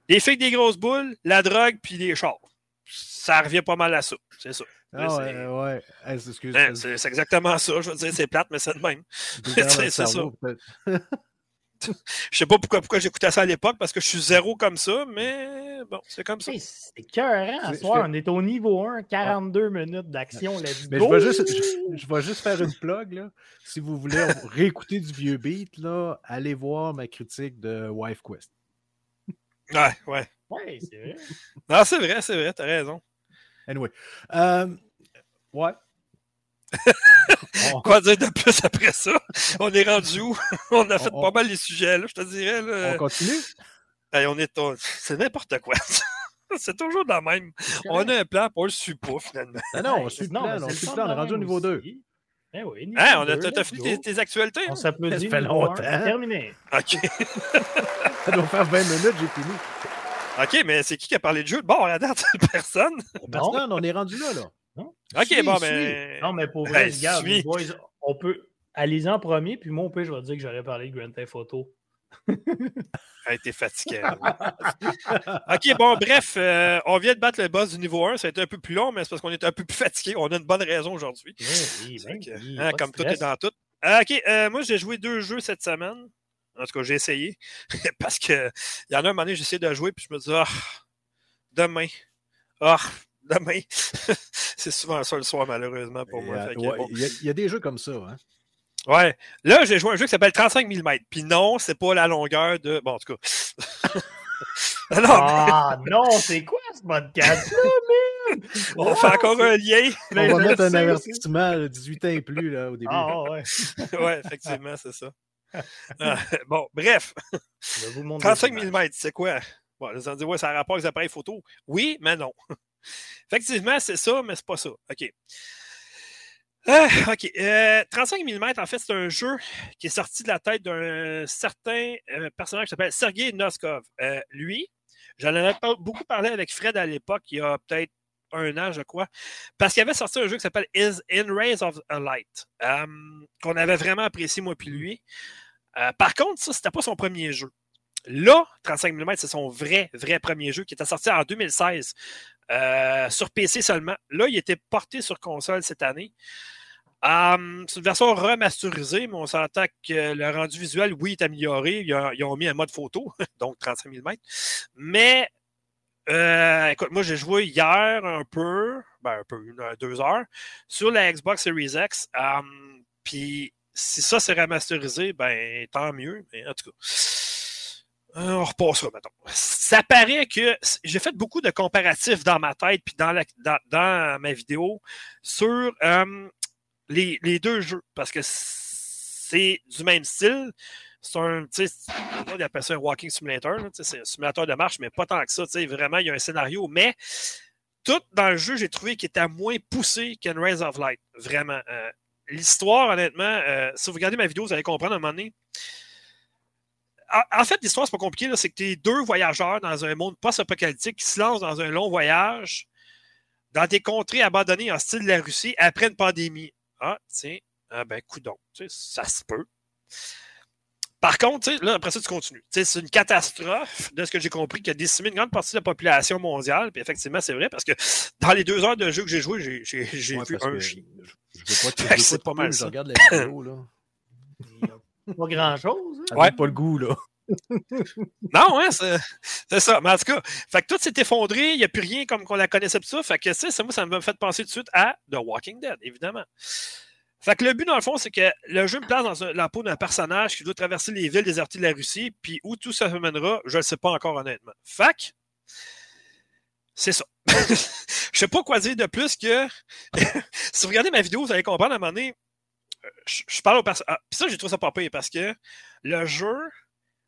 Les filles des grosses boules, la drogue, puis les chars. Ça revient pas mal à ça. C'est ça. Ah c'est- ouais, ouais. Hey, excuse, c'est c'est exactement ça. Je veux dire, c'est plate, mais c'est de même. c'est ça. Je sais pas pourquoi, pourquoi j'écoutais ça à l'époque, parce que je suis zéro comme ça, mais bon, c'est comme ça. Hey, C'est cœur, à soir. On est au niveau 1, 42 minutes d'action. Let's Mais go! je vais, juste, je, je vais juste faire une plug. Là. Si vous voulez réécouter du vieux beat, là, allez voir ma critique de Wife Quest. Ouais, ouais. Ouais, c'est vrai. Non, c'est vrai, c'est vrai, t'as raison. Anyway. Euh, ouais. on, Quoi dire de plus après ça? On est rendu où? On a fait On- pas mal les sujets, là, je te dirais. Là. on continue? Hey, on est C'est n'importe quoi. c'est toujours la même. On a un plan, on le suit pas, finalement. Ah non, on suit le non, plan. on suit le plan. On est de rendu au niveau 2. Ben oui, Hein, on a, t'as fini tes, tes actualités? On hein? s'applaudit. Ça fait longtemps. Terminé. OK. Ça doit faire 20 minutes, j'ai fini. OK, mais c'est qui qui a parlé de jeu? Bon, à date, personne? Non. que on est rendu là. là. OK, Suis, bon, suis. ben. Non, mais pour vrai, Ben, regarde, suis. les boys, on peut. Allez-y en premier, puis moi, au pire, je vais dire que j'aurais parlé de Grand Theft Auto. Hey, t'es fatigué. OK, bon, bref, euh, on vient de battre le boss du niveau 1. Ça a été un peu plus long, mais c'est parce qu'on est un peu plus fatigué. On a une bonne raison aujourd'hui. Ben oui, ben que, oui, hein, comme tout est dans tout. Ah, OK, euh, moi, j'ai joué deux jeux cette semaine. En tout cas, j'ai essayé. parce que il y en a un moment donné, j'ai essayé de jouer, puis je me dis, ah, demain. Ah, demain. c'est souvent ça le soir, malheureusement, pour Et, moi. euh, ouais, bon. Il y, y a des jeux comme ça. Hein. Ouais. Là, j'ai joué à un jeu qui s'appelle 35 mm. Puis non, c'est pas la longueur de. Bon, en tout cas. Ah non, Ah non, c'est quoi ce podcast-là, man? on fait encore un lien. On va je mettre un avertissement là, 18 ans et plus là, au début. Ah ouais. ouais, effectivement, c'est ça. Ah, bon, bref. Je vais vous montrer 35 des images. mm, c'est quoi? Bon, les gens disent, ouais, ça a rapport avec les appareils photo. Oui, mais non. Effectivement, c'est ça, mais c'est pas ça. OK. Ah, OK. Euh, 35 mm, en fait, c'est un jeu qui est sorti de la tête d'un certain euh, personnage qui s'appelle Sergei Noskov. Euh, lui, j'en avais beaucoup parlé avec Fred à l'époque, il y a peut-être un an, je crois, parce qu'il avait sorti un jeu qui s'appelle Is In Rays of a Light, euh, qu'on avait vraiment apprécié, moi puis lui. Euh, par contre, ça, c'était pas son premier jeu. Là, 35 mm, c'est son vrai, vrai premier jeu qui était sorti en 2016 euh, sur PC seulement. Là, il était porté sur console cette année. Euh, c'est une version remasterisée, mais on s'entend que le rendu visuel, oui, est amélioré. Ils ont, mis un mode photo, donc 35 mm. Mais, euh, écoute, moi, j'ai joué hier un peu, ben un peu, une, deux heures, sur la Xbox Series X. Puis, si ça, c'est remasterisé, ben, tant mieux. Mais en tout cas, euh, on repassera, mettons. Ça paraît que j'ai fait beaucoup de comparatifs dans ma tête puis dans, ma vidéo sur euh, les, deux jeux parce que c'est du même style. C'est un, tu on appelle ça un walking simulator. C'est un simulateur de marche, mais pas tant que ça. Vraiment, il y a un scénario, mais tout dans le jeu, j'ai trouvé qu'il était moins poussé qu'un Rise of Light. Vraiment. Euh, L'histoire, honnêtement, euh, si vous regardez ma vidéo, vous allez comprendre à un moment donné en fait, l'histoire, c'est pas compliqué. C'est que tu es deux voyageurs dans un monde post-apocalyptique qui se lancent dans un long voyage dans des contrées abandonnées en style de la Russie après une pandémie. Ah, tiens, ah ben, coudon. Ça se peut. Par contre, là, après ça, tu continues. C'est une catastrophe, de ce que j'ai compris, qui a décimé une grande partie de la population mondiale. Puis effectivement, c'est vrai, parce que dans les deux heures de jeu que j'ai joué, j'ai Ouais, vu un chien. Je, je veux pas, je veux C'est pas pas mal je regarde la vidéo, là. Pas grand-chose. Hein? Ouais. pas le goût, là. non, hein, c'est ça. Mais en tout cas, fait que tout s'est effondré, il n'y a plus rien comme qu'on la connaissait tout ça. Fait que ça, moi, ça m'a fait penser tout de suite à The Walking Dead, évidemment. Fait que le but, dans le fond, c'est que le jeu me place dans la peau d'un personnage qui doit traverser les villes désertées de la Russie, puis où tout ça mènera, je ne sais pas encore honnêtement. Fait c'est ça. je sais pas quoi dire de plus que si vous regardez ma vidéo, vous allez comprendre à un moment donné. Je, parle au personnage. Ah, ça, j'ai trouvé ça pas pire parce que le jeu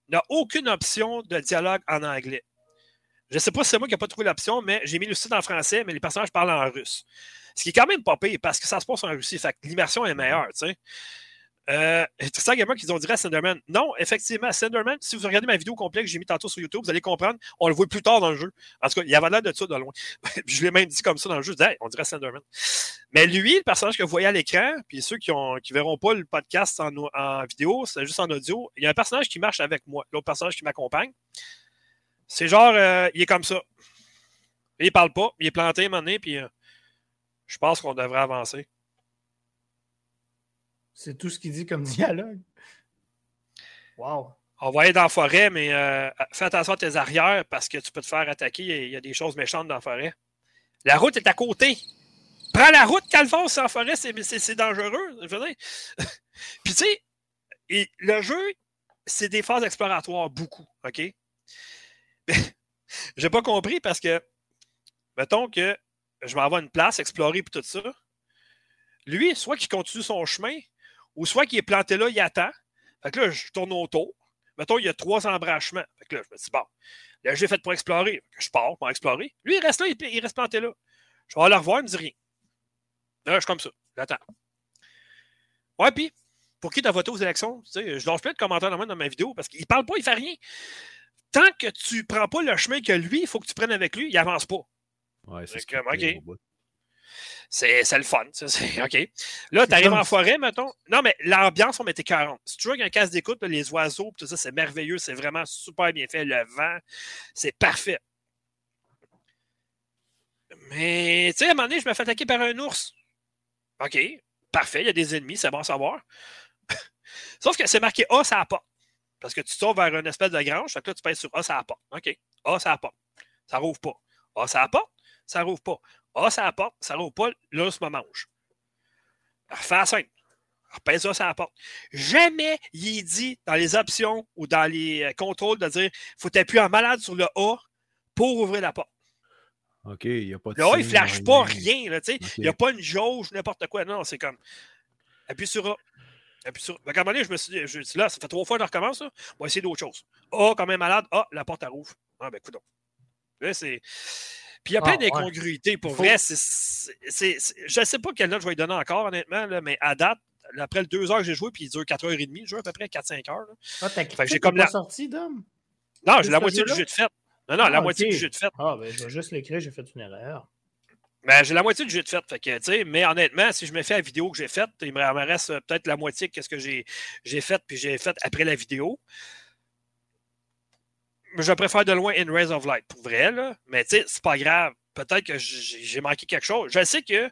n'a aucune option de dialogue en anglais. Je sais pas si c'est moi qui n'ai pas trouvé l'option, mais j'ai mis le site en français, mais les personnages parlent en russe. Ce qui est quand même pas pire parce que ça se passe en Russie. Fait que l'immersion est meilleure, tu sais. Euh, Tristan Gamer qu'ils ont dit à Slenderman. Non, effectivement, Slenderman, si vous regardez ma vidéo complète que j'ai mis tantôt sur YouTube, vous allez comprendre. On le voit plus tard dans le jeu. En tout cas, il y avait l'air de ça de loin. je l'ai même dit comme ça dans le jeu. on dirait Slenderman. Mais lui, le personnage que vous voyez à l'écran, puis ceux qui ne qui verront pas le podcast en, en vidéo, c'est juste en audio, il y a un personnage qui marche avec moi, l'autre personnage qui m'accompagne. C'est genre, euh, il est comme ça. Il parle pas, il est planté à un moment donné, puis euh, je pense qu'on devrait avancer. C'est tout ce qu'il dit comme dialogue. Wow. On va aller dans la forêt, mais euh, fais attention à tes arrières parce que tu peux te faire attaquer. Il y a des choses méchantes dans la forêt. La route est à côté. Prends la route, Calvos, en forêt, c'est dangereux. Puis tu sais, le jeu, c'est des phases exploratoires, beaucoup. OK? J'ai pas compris parce que, mettons que je m'en vais à une place, explorer et tout ça. Lui, soit qu'il continue son chemin, ou soit qu'il est planté là, il attend. Fait que là, je tourne autour. Mettons, il y a trois embranchements. Fait que là, je me dis, bon, là, j'ai fait pour explorer. Je pars pour explorer. Lui, il reste là, il, reste planté là. Je vais aller le revoir, il me dit rien. Là, je suis comme ça. J'attends. Ouais, puis, pour qui tu as voté aux élections? Tu sais, je lance plein de commentaires dans, dans ma vidéo parce qu'il parle pas, il fait rien. Tant que tu prends pas le chemin que lui, il faut que tu prennes avec lui, il avance pas. Ouais, c'est comme, OK. C'est le fun. OK. Là, tu arrives en forêt, mettons. Non, mais l'ambiance, on mettait 40. Si tu veux un casque d'écoute, les oiseaux, tout ça, c'est merveilleux. C'est vraiment super bien fait. Le vent, c'est parfait. Mais, tu sais, à un moment donné, je me fais attaquer par un ours. OK. Parfait. Il y a des ennemis. C'est bon à savoir. Sauf que c'est marqué A, ça pas. Parce que tu sors vers une espèce de grange. Fait que là, tu pèses sur A, ça pas. OK. A, ça pas. Ça rouvre pas. A, ça pas. Ça rouvre pas. Ah, ça apporte, ça roule pas, là, me mange. La simple. Repèse ça, ça apporte. Jamais il est dit dans les options ou dans les euh, contrôles de dire faut appuyer en malade sur le A pour ouvrir la porte. OK, il n'y a pas de. Là, il ne flash pas rien. Là, Il n'y a pas une jauge, n'importe quoi. Non, c'est comme. Appuie sur A. Appuie sur. À un moment donné, je me suis dit, je dis là, ça fait trois fois que je recommence. On va essayer d'autre chose. A, quand même malade. Ah, la porte, elle rouvre. Ah, ben, écoute Là, c'est. Puis il y a plein ah, d'incongruités. Pour vrai, c'est, je ne sais pas quelle note je vais lui donner encore, honnêtement, là, mais à date, après les deux heures que j'ai joué, puis il dure 4h30, le jeu à peu près 4-5 heures. Ah, t'as j'ai comme la sortie, Dom? Non, j'ai la moitié du jeu de fête. Non, non, la ah, moitié du jeu de fête. Ah, ben, je vais juste l'écrire, j'ai fait une erreur. Ben, j'ai la moitié du jeu de fête. Fait que, mais honnêtement, si je me fais la vidéo que j'ai faite, il me reste peut-être la moitié de ce que j'ai, j'ai fait, puis j'ai fait après la vidéo je préfère de loin In Rays of Light, pour vrai, là. Mais tu sais, c'est pas grave. Peut-être que j'ai manqué quelque chose. Je sais que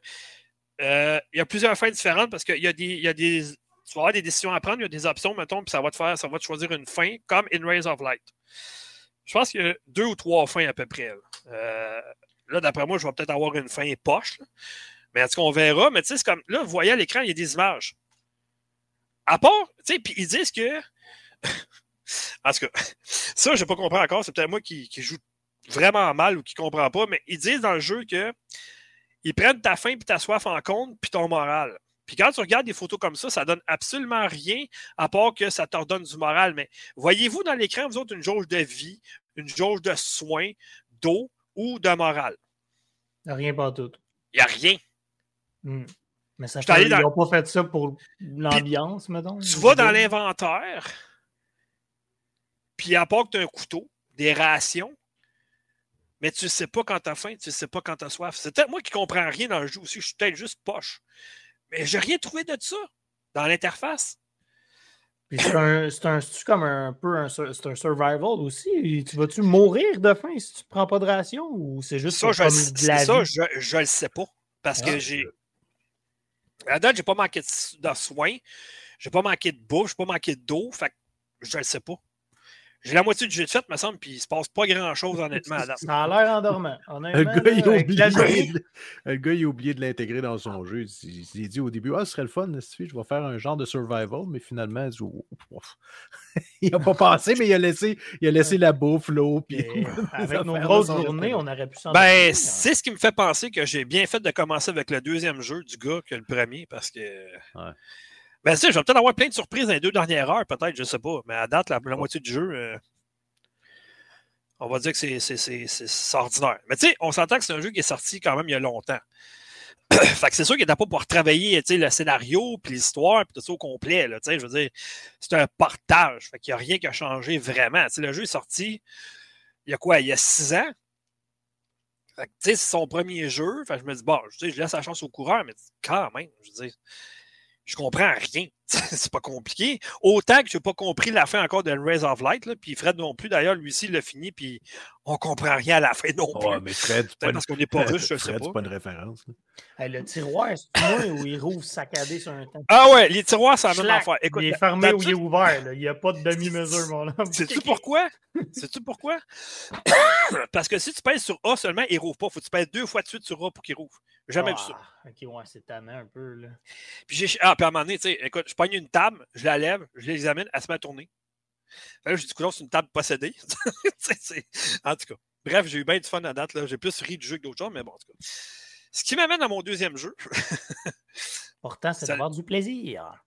euh, y a plusieurs fins différentes parce qu'il y a des. Y a des tu vas avoir des décisions à prendre, il y a des options, mettons, puis ça va te faire, ça va te choisir une fin comme In Rays of Light. Je pense qu'il y a deux ou trois fins à peu près. Là, euh, d'après moi, je vais peut-être avoir une fin poche. Mais en tout cas, on verra. Mais tu sais, c'est comme. Là, vous voyez à l'écran, il y a des images. À part, tu sais, puis ils disent que. En tout cas, ça, je n'ai pas compris encore. C'est peut-être moi qui, joue vraiment mal ou qui ne comprend pas, mais ils disent dans le jeu que ils prennent ta faim puis ta soif en compte puis ton moral. Puis quand tu regardes des photos comme ça, ça donne absolument rien à part que ça te redonne du moral. Mais voyez-vous dans l'écran, vous autres, une jauge de vie, une jauge de soins, d'eau ou de morale? Rien pas tout. Il n'y a rien. Hmm. Mais ça fait, ils n'ont pas fait ça pour l'ambiance, mettons. Tu vas dans l'inventaire, puis à part que tu as un couteau, des rations, mais tu ne sais pas quand tu as faim, tu ne sais pas quand tu as soif. C'est peut-être moi qui ne comprends rien dans le jeu aussi, je suis peut-être juste poche. Mais j'ai rien trouvé de ça dans l'interface. c'est un, comme un peu un, c'est un survival aussi? Tu vas-tu mourir de faim si tu ne prends pas de ration ou c'est juste ça, je, de la ça, je, ne le sais pas. Parce que ah. j'ai. À date, j'ai pas manqué de, soins, soins, j'ai pas manqué de bouffe, j'ai pas manqué d'eau, fait je ne le sais pas. J'ai la moitié du jeu de fait, me semble, puis il se passe pas grand-chose, honnêtement, à. Ça a l'air endormant. Un gars, là, il a oublié, de- un gars, il a oublié de l'intégrer dans son jeu. Il, il s'est dit au début, ah, ce serait le fun, je vais faire un genre de survival, mais finalement, il, dit, Oh, ouf. il a pas pensé, mais il a laissé, il a laissé la bouffe, l'eau, puis avec nos grosses journées, on aurait pu s'en Ben, occuper, c'est ce qui me fait penser que j'ai bien fait de commencer avec le deuxième jeu du gars que le premier, parce que. Ben, je vais peut-être avoir plein de surprises dans les deux dernières heures, peut-être, je sais pas. Mais à date, la, moitié du jeu, euh, on va dire que c'est- ordinaire. Mais tu sais, on s'entend que c'est un jeu qui est sorti quand même il y a longtemps. fait que c'est sûr qu'il n'était pas pour travailler le scénario, puis l'histoire, puis tout ça au complet. Là, je veux dire, c'est un portage. Fait qu'il n'y a rien qui a changé vraiment. Le jeu est sorti il y a quoi, il y a six ans? Fait que, c'est son premier jeu. Fait je me dis, bon, je, je laisse la chance au coureur, mais quand même, je veux dire, je comprends rien. c'est pas compliqué. Autant que je n'ai pas compris la fin encore de Rays of Light, là, puis Fred non plus, d'ailleurs, lui aussi, il l'a fini, puis on comprend rien à la fin non plus. Ouais, mais Fred, c'est pas, Peut-être une... parce qu'on n'est pas russe, je sais Fred, pas. c'est pas une référence. Hey, le tiroir, c'est moi où il rouvre saccadé sur un temps. Ah ouais, les tiroirs, c'est la même affaire. Écoute, il est fermé ou il est ouvert. là. Il n'y a pas de demi-mesure, mon homme. Sais-tu pourquoi? Sais-tu pourquoi? Parce que si tu pèses sur A seulement, il rouvre pas. Faut que tu pèses deux fois de suite sur A pour qu'il rouvre. Jamais vu ça. Ah, Ok, ouais, c'est tannant un peu. Là. Puis j'ai. Ah, puis à un moment donné, tu sais, écoute, je pogne une table, je la lève, je l'examine, elle se met à tourner. Là, dit, coudonc, c'est une table possédée. En tout cas. Bref, j'ai eu bien du fun à date. là. J'ai plus ri du jeu que d'autres choses, mais bon, en tout cas. Ce qui m'amène à mon deuxième jeu. Pourtant, c'est d'avoir du plaisir.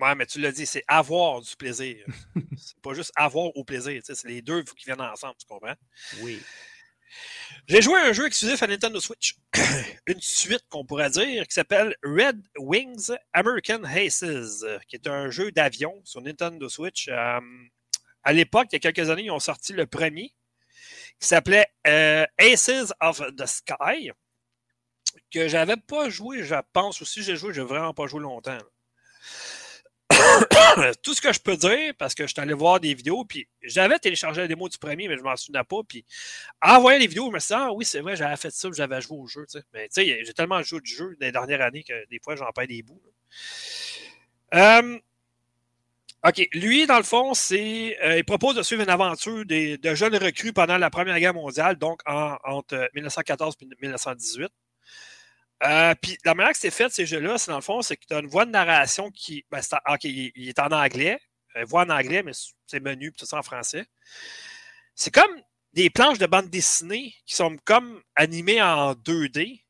Ouais, mais tu l'as dit, c'est avoir du plaisir. c'est pas juste avoir au plaisir. C'est les deux, qu'ils viennent ensemble, tu comprends? Oui. J'ai joué à un jeu exclusif à Nintendo Switch. Une suite qu'on pourrait dire qui s'appelle Red Wings American Aces, euh, qui est un jeu d'avion sur Nintendo Switch. Euh, à l'époque, il y a quelques années, ils ont sorti le premier qui s'appelait euh, Aces of the Sky, que j'avais pas joué, je pense aussi, j'ai joué, j'ai vraiment pas joué longtemps. Tout ce que je peux dire, parce que je suis allé voir des vidéos, puis j'avais téléchargé la démo du premier, mais je m'en souvenais pas, puis en voyant les vidéos, je me suis dit, ah oui, c'est vrai, j'avais fait ça, j'avais joué au jeu. Mais tu sais, j'ai tellement joué du jeu des dernières années que des fois, j'en perds des bouts. Euh, OK. Lui, dans le fond, c'est. euh, il propose de suivre une aventure des, de jeunes recrues pendant la Première Guerre mondiale, donc en- entre 1914 et 1918. Euh, puis la manière que c'est fait, ces jeux-là, c'est dans le fond, c'est que tu as une voix de narration qui. Ben, c'est en- OK, il, est en anglais. euh, voix en anglais, mais c'est menu, puis tout ça en français. C'est comme des planches de bande dessinée qui sont comme animées en 2D.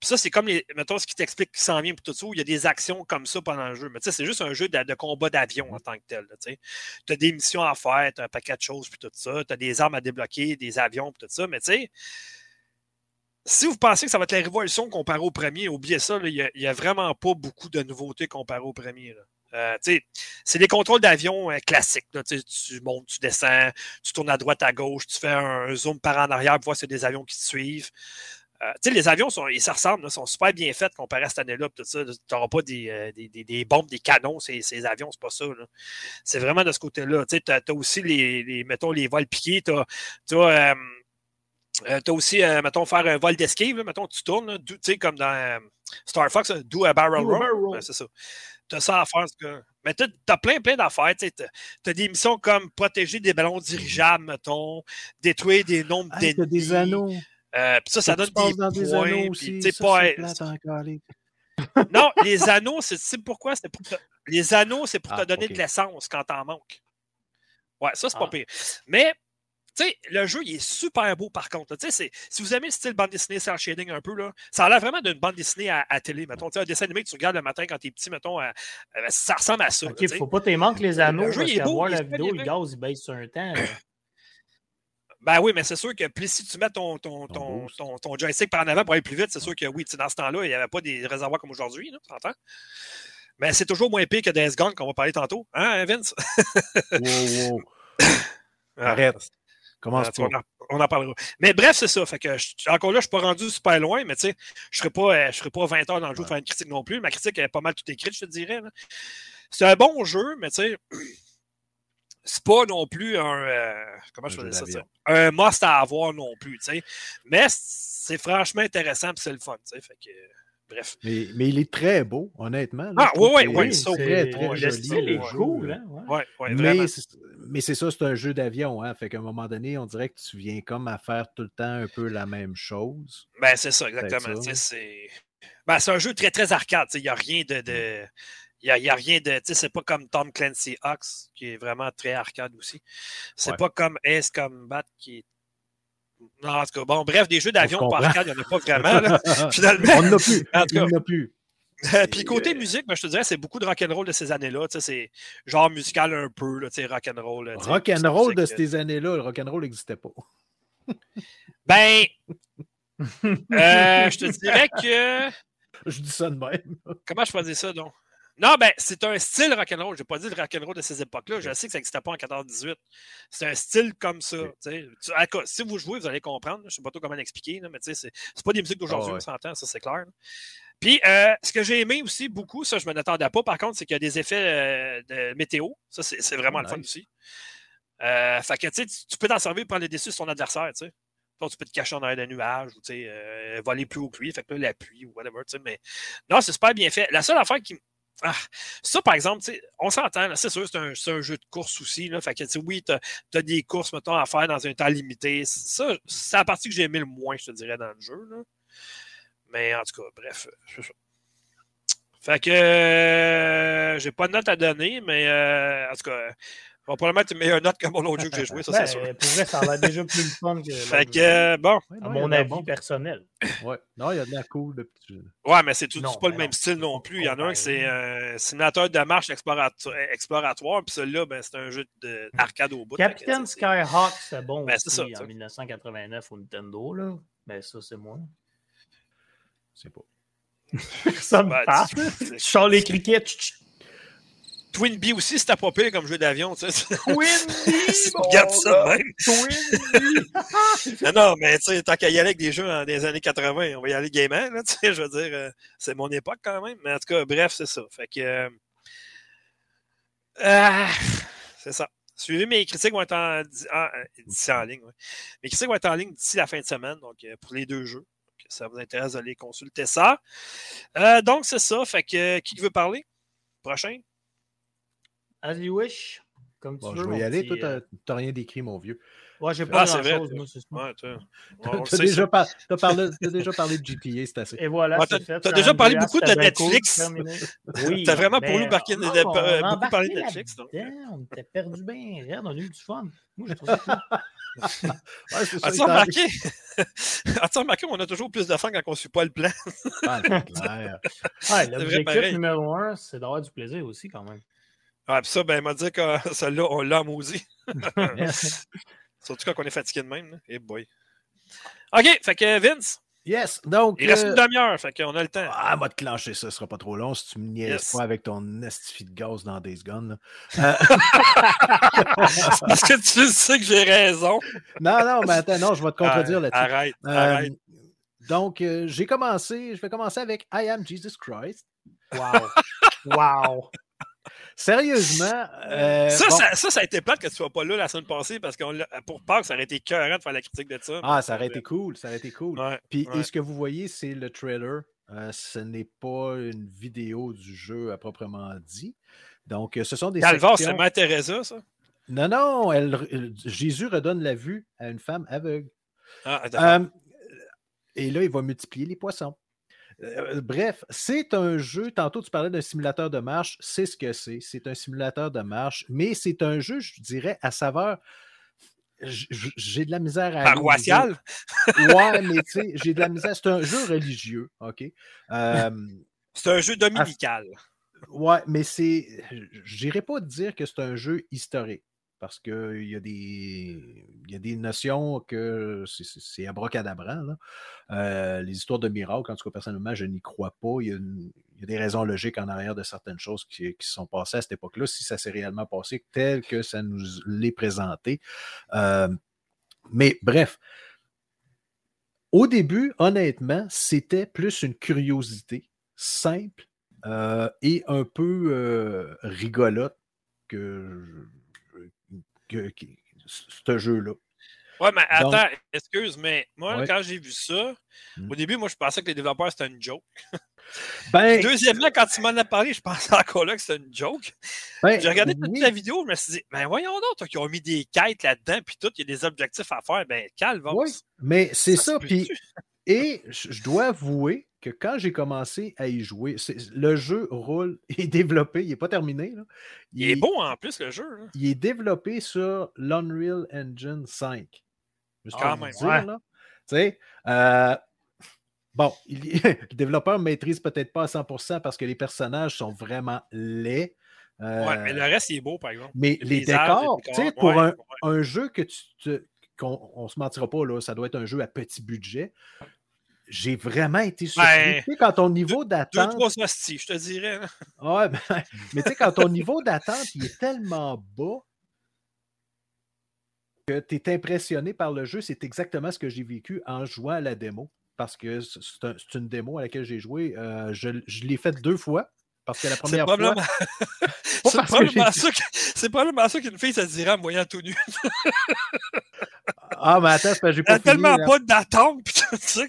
Puis ça, c'est comme, les, mettons, ce qui t'explique qui s'en vient pour tout ça, où il y a des actions comme ça pendant le jeu. Mais tu sais, c'est juste un jeu de, de combat d'avion en tant que tel. Tu as des missions à faire, tu as un paquet de choses, puis tout ça. Tu as des armes à débloquer, des avions, puis tout ça. Mais tu sais, si vous pensez que ça va être la révolution comparé au premier, oubliez ça, il n'y a, vraiment pas beaucoup de nouveautés comparé au premier. Euh, c'est des contrôles d'avion euh, classiques. Là, tu montes, tu descends, tu tournes à droite, à gauche, tu fais un zoom par en arrière pour voir si c'est des avions qui te suivent. Euh, les avions, sont, ils se ressemblent, là, sont super bien faits comparé à cette année-là. Tu n'auras pas des, euh, des, des, des, bombes, des canons, ces, ces avions, c'est pas ça. C'est vraiment de ce côté-là. Tu as, aussi les, les, mettons, les vols piqués. Tu as, euh, aussi, mettons, faire un vol d'esquive. Mettons, tu tournes, tu sais, comme dans euh, Star Fox, do a barrel roll. roll. C'est ça. Tu as ça à faire. Que... Mais tu as, plein, plein d'affaires. Tu as, des missions comme protéger des ballons dirigeables, mettons, détruire des nombres hey, d'ennemis. des anneaux. Euh, puis ça, ça donne des, dans des points, aussi. Ça, pas, non, les anneaux, c'est pourquoi? C'est pour te... Les anneaux, c'est pour ah, te donner okay. de l'essence quand t'en manques. Ouais, ça, c'est ah. pas pire. Mais, tu sais, le jeu, il est super beau par contre. Tu sais, si vous aimez le style bande dessinée, cel shading un peu, là, ça a l'air vraiment d'une bande dessinée à, à télé. Mettons, un dessin animé que tu regardes le matin quand t'es petit, mettons, à, à, ça ressemble à ça. Ok, là, faut pas t'aimer manquer les anneaux. Le jeu, parce il est beau. voir il la vidéo, le gaz, il baisse sur un temps. Là. Ben oui, mais c'est sûr que plus si tu mets ton, ton, ton, ton, ton joystick par en avant pour aller plus vite, c'est sûr que oui, dans ce temps-là, il n'y avait pas des réservoirs comme aujourd'hui, tu entends? Mais c'est toujours moins pire que Death Gone qu'on va parler tantôt. Hein, Vince? wow, wow. Arrête. Commence on, en, on en parlera. Mais bref, c'est ça. Fait que je, encore là, je ne suis pas rendu super loin, mais tu sais, je ne serai serai pas 20 heures dans le jeu pour faire une critique non plus. Ma critique est pas mal tout écrite, je te dirais. C'est un bon jeu, mais tu sais, c'est pas non plus un. Euh, comment je faisais ça, ça? Un must à avoir non plus, tu sais. Mais c'est franchement intéressant et c'est le fun, tu sais. Fait que. Bref. Mais, mais, il est très beau, honnêtement. Là, ah, oui, oui, oui. C'est très, très joli. Le style est cool, hein? Ouais, ouais, mais, mais c'est ça, c'est un jeu d'avion, hein. Fait qu'à un moment donné, on dirait que tu viens comme à faire tout le temps un peu la même chose. Ben, c'est ça, exactement. C'est ben, un jeu très, très arcade. Il n'y a rien de. de... Il n'y a, a, rien de. C'est pas comme Tom Clancy Ox, qui est vraiment très arcade aussi. C'est pas comme Ace Combat, qui est non, en tout cas, bon, bref, des jeux d'avion par arcade, il n'y en a pas vraiment, là, finalement. On n'en a plus. En tout cas, il plus. Puis côté musique, ben, je te dirais, c'est beaucoup de rock'n'roll de ces années-là. C'est genre musical un peu, là, rock'n'roll. Rock'n'roll de ces années-là, le rock'n'roll n'existait pas. ben, euh, je te dirais que. Je dis ça de même. Comment je peux dire ça, donc? Non, ben, c'est un style rock'n'roll. Je n'ai pas dit le rock'n'roll de ces époques-là. Je sais que ça n'existait pas en 14-18. C'est un style comme ça. si vous jouez, vous allez comprendre. Je ne sais pas trop comment l'expliquer, mais ce n'est pas des musiques d'aujourd'hui, ah on s'entend, ça c'est clair. Puis, euh, ce que j'ai aimé aussi beaucoup, ça, je ne m'attendais pas, par contre, c'est qu'il y a des effets euh, de météo. Ça, c'est vraiment le fun aussi. Euh, fait que, tu, tu peux t'en servir pour aller déçu sur ton adversaire, tu sais. tu peux te cacher en arrière d'un nuage ou voler plus haut que lui, fait que là, la pluie ou whatever. Mais non, c'est super bien fait. La seule affaire qui, ah, ça, par exemple, on s'entend, c'est sûr, c'est un, jeu de course aussi. Là, fait que, oui, tu as, des courses, mettons, à faire dans un temps limité. Ça, c'est la partie que j'ai aimé le moins, je te dirais, dans le jeu. Là. Mais en tout cas, bref, c'est ça. Fait que euh, j'ai pas de note à donner, mais euh, en tout cas, va probablement être une meilleure note que mon autre jeu que j'ai joué, ça c'est ben, sûr. Pour vrai, ça va déjà plus le fun que. Fait que, bon. À mon avis personnel. Ouais. Non, il y a de la cool de petit jeu. Ouais, mais c'est tout, pas le même style non plus. Il y en a un qui c'est un simulateur de marche exploratoire, puis celui-là, ben, c'est un jeu d'arcade au bout. Captain Skyhawk, c'est bon ben, aussi ça, en 1989 au Nintendo, là. Mais ça, c'est moi. C'est pas. ça me parle. Tu chantes les criquets. Twin Bee aussi, c'était pas pire comme jeu d'avion. Tu sais. Twin Bee! si regardes ça même. Twin Bee! non, non, mais tu sais, tant qu'à y aller avec des jeux dans des années 80, on va y aller gaiement, là, tu sais, je veux dire, euh, c'est mon époque quand même. Mais en tout cas, bref, c'est ça. Fait que. Euh, euh, c'est ça. Suivez mes critiques vont être en, en, en ligne. Ouais. Mes critiques vont être en ligne d'ici la fin de semaine, donc pour les deux jeux. Donc, ça vous intéresse d'aller consulter ça. donc, c'est ça. Fait que qui veut parler? Prochain? As you wish. Comme tu bon, veux. Je vais y aller. Toi, tu n'as euh, rien décrit, mon vieux. Ouais, j'ai pas ah, grand-chose, moi, c'est ouais, Tu as, déjà, par... parlé... as déjà parlé de GTA, c'est assez. Et voilà, ouais, Tu as, déjà parlé beaucoup de Netflix? oui, tu as vraiment pour nous marqué, non, de, euh, beaucoup parlé de Netflix. Donc. On était perdu bien, on a eu du fun. Moi, je trouve ça As-tu remarqué? Qu'on a toujours plus de fun quand on ne suit pas le plan? ah, ouais, L'objectif numéro un, c'est d'avoir du plaisir aussi, quand même. Ah, puis ça, ben, il m'a dit que celle-là, on l'a maudit. Surtout quand on est fatigué de même. Et eh boy. OK, fait que Vince? Yes, donc. Il reste une euh, demi-heure, fait qu'on a le temps. Ah, va te clencher ça, ce sera pas trop long si tu me niaises pas avec ton estifi de gaz dans Days Gone. Euh... parce que tu sais que j'ai raison. non, non, mais attends, non, je vais te contredire ah, là-dessus. Arrête, euh, arrête. Donc, euh, j'ai commencé, je vais commencer avec I Am Jesus Christ. Wow. wow. Sérieusement. Euh, ça, ça, ça, a été plate que tu sois pas là la semaine passée parce que pour Pâques, ça aurait été cœur de faire la critique de ça. Ah, ça aurait été cool. Ça aurait été cool. Puis, et ce que vous voyez, c'est le trailer. Euh, ce n'est pas une vidéo du jeu à proprement dit. Donc, euh, ce sont des. Calvar, c'est Mère Teresa, ça? Non, non. Elle, Jésus redonne la vue à une femme aveugle. Ah, et là, il va multiplier les poissons. Euh, bref, c'est un jeu. Tantôt, tu parlais d'un simulateur de marche. C'est ce que c'est. C'est un simulateur de marche, mais c'est un jeu, je dirais, à saveur. J'ai de la misère à. Paroissial? Ouais, mais tu sais, j'ai de la misère. C'est un jeu religieux, OK? Euh, c'est un jeu dominical. Ouais, mais c'est. Je n'irais pas dire que c'est un jeu historique parce qu'il y, a des, y a des notions que c'est abracadabrant. Là. Euh, les histoires de miracles, en tout cas, personnellement, je n'y crois pas. Il y, a des raisons logiques en arrière de certaines choses qui, qui sont passées à cette époque-là, si ça s'est réellement passé tel que ça nous l'est présenté. Euh, mais bref, au début, honnêtement, c'était plus une curiosité simple euh, et un peu rigolote que ce jeu-là. Ouais, mais attends, excuse, mais moi, quand j'ai vu ça, hmm. au début, moi, je pensais que les développeurs, c'était une joke. Ben, deuxièmement, quand tu m'en as parlé, je pensais encore là que c'était une joke. Ben, J'ai regardé toute la vidéo, je me suis dit, ben voyons donc, toi qui ont mis des quêtes là-dedans, puis tout, il y a des objectifs à faire, ben calme. Oui, mais c'est ça, puis. Et je dois avouer que quand j'ai commencé à y jouer, le jeu roule, il est développé, il n'est pas terminé. Il, est, bon en plus, le jeu. Il est développé sur l'Unreal Engine 5. Je quand même. Dire, là. Tu sais, euh, bon, le développeur ne maîtrise peut-être pas à 100% parce que les personnages sont vraiment laids. Euh, mais le reste, il est beau, par exemple. Mais les, décors, tu sais, pour un, un, jeu que tu te, qu'on on se mentira pas, là, ça doit être un jeu à petit budget j'ai vraiment été surpris. Ben, quand ton niveau d'attente. Deux, trois je te dirais. Ouais, ben, mais tu sais, quand ton niveau d'attente il est tellement bas que tu es impressionné par le jeu, c'est exactement ce que j'ai vécu en jouant à la démo. Parce que c'est une démo à laquelle j'ai joué. Euh, je, je l'ai faite deux fois. Parce que la première fois. c'est probablement, ça qu'une fille, ça se dirait en moyen tout nu. Ah, mais attends, j'ai pas. A tellement pas d'attente, putain, tu sais.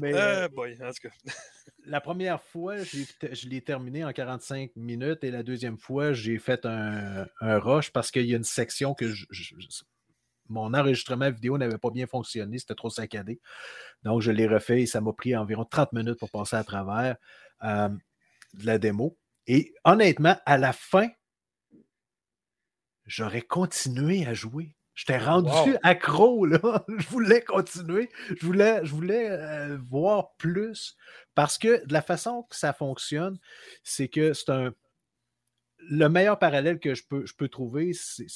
mais. Euh, boy, en tout cas. La première fois, je l'ai terminé en 45 minutes et la deuxième fois, j'ai fait un, un rush parce qu'il y a une section que je, mon enregistrement vidéo n'avait pas bien fonctionné, c'était trop saccadé. Donc, je l'ai refait et ça m'a pris environ 30 minutes pour passer à travers euh, de la démo. Et honnêtement, à la fin, j'aurais continué à jouer. J'étais rendu accro, là. Je voulais continuer. Je voulais, je voulais euh, voir plus. Parce que de la façon que ça fonctionne, c'est que c'est un. Le meilleur parallèle que je peux, je peux trouver, c'est.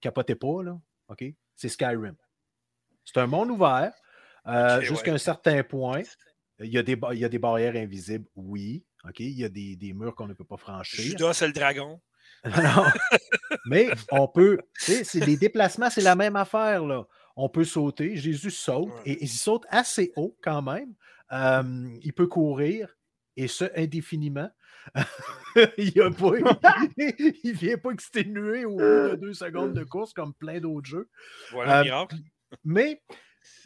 Capotez pas, là. OK? c'est Skyrim. C'est un monde ouvert euh, jusqu'à un certain point. Il y, a des, il y, a des, barrières invisibles, oui. OK? Il y a des, des murs qu'on ne peut pas franchir. Judas, c'est le dragon. non. Mais on peut. Les déplacements, c'est la même affaire. Là. On peut sauter. Jésus saute et, il saute assez haut quand même. Euh, il peut courir et ce indéfiniment. il ne vient pas exténuer au bout de deux secondes de course comme plein d'autres jeux. Voilà, euh, miracle. Mais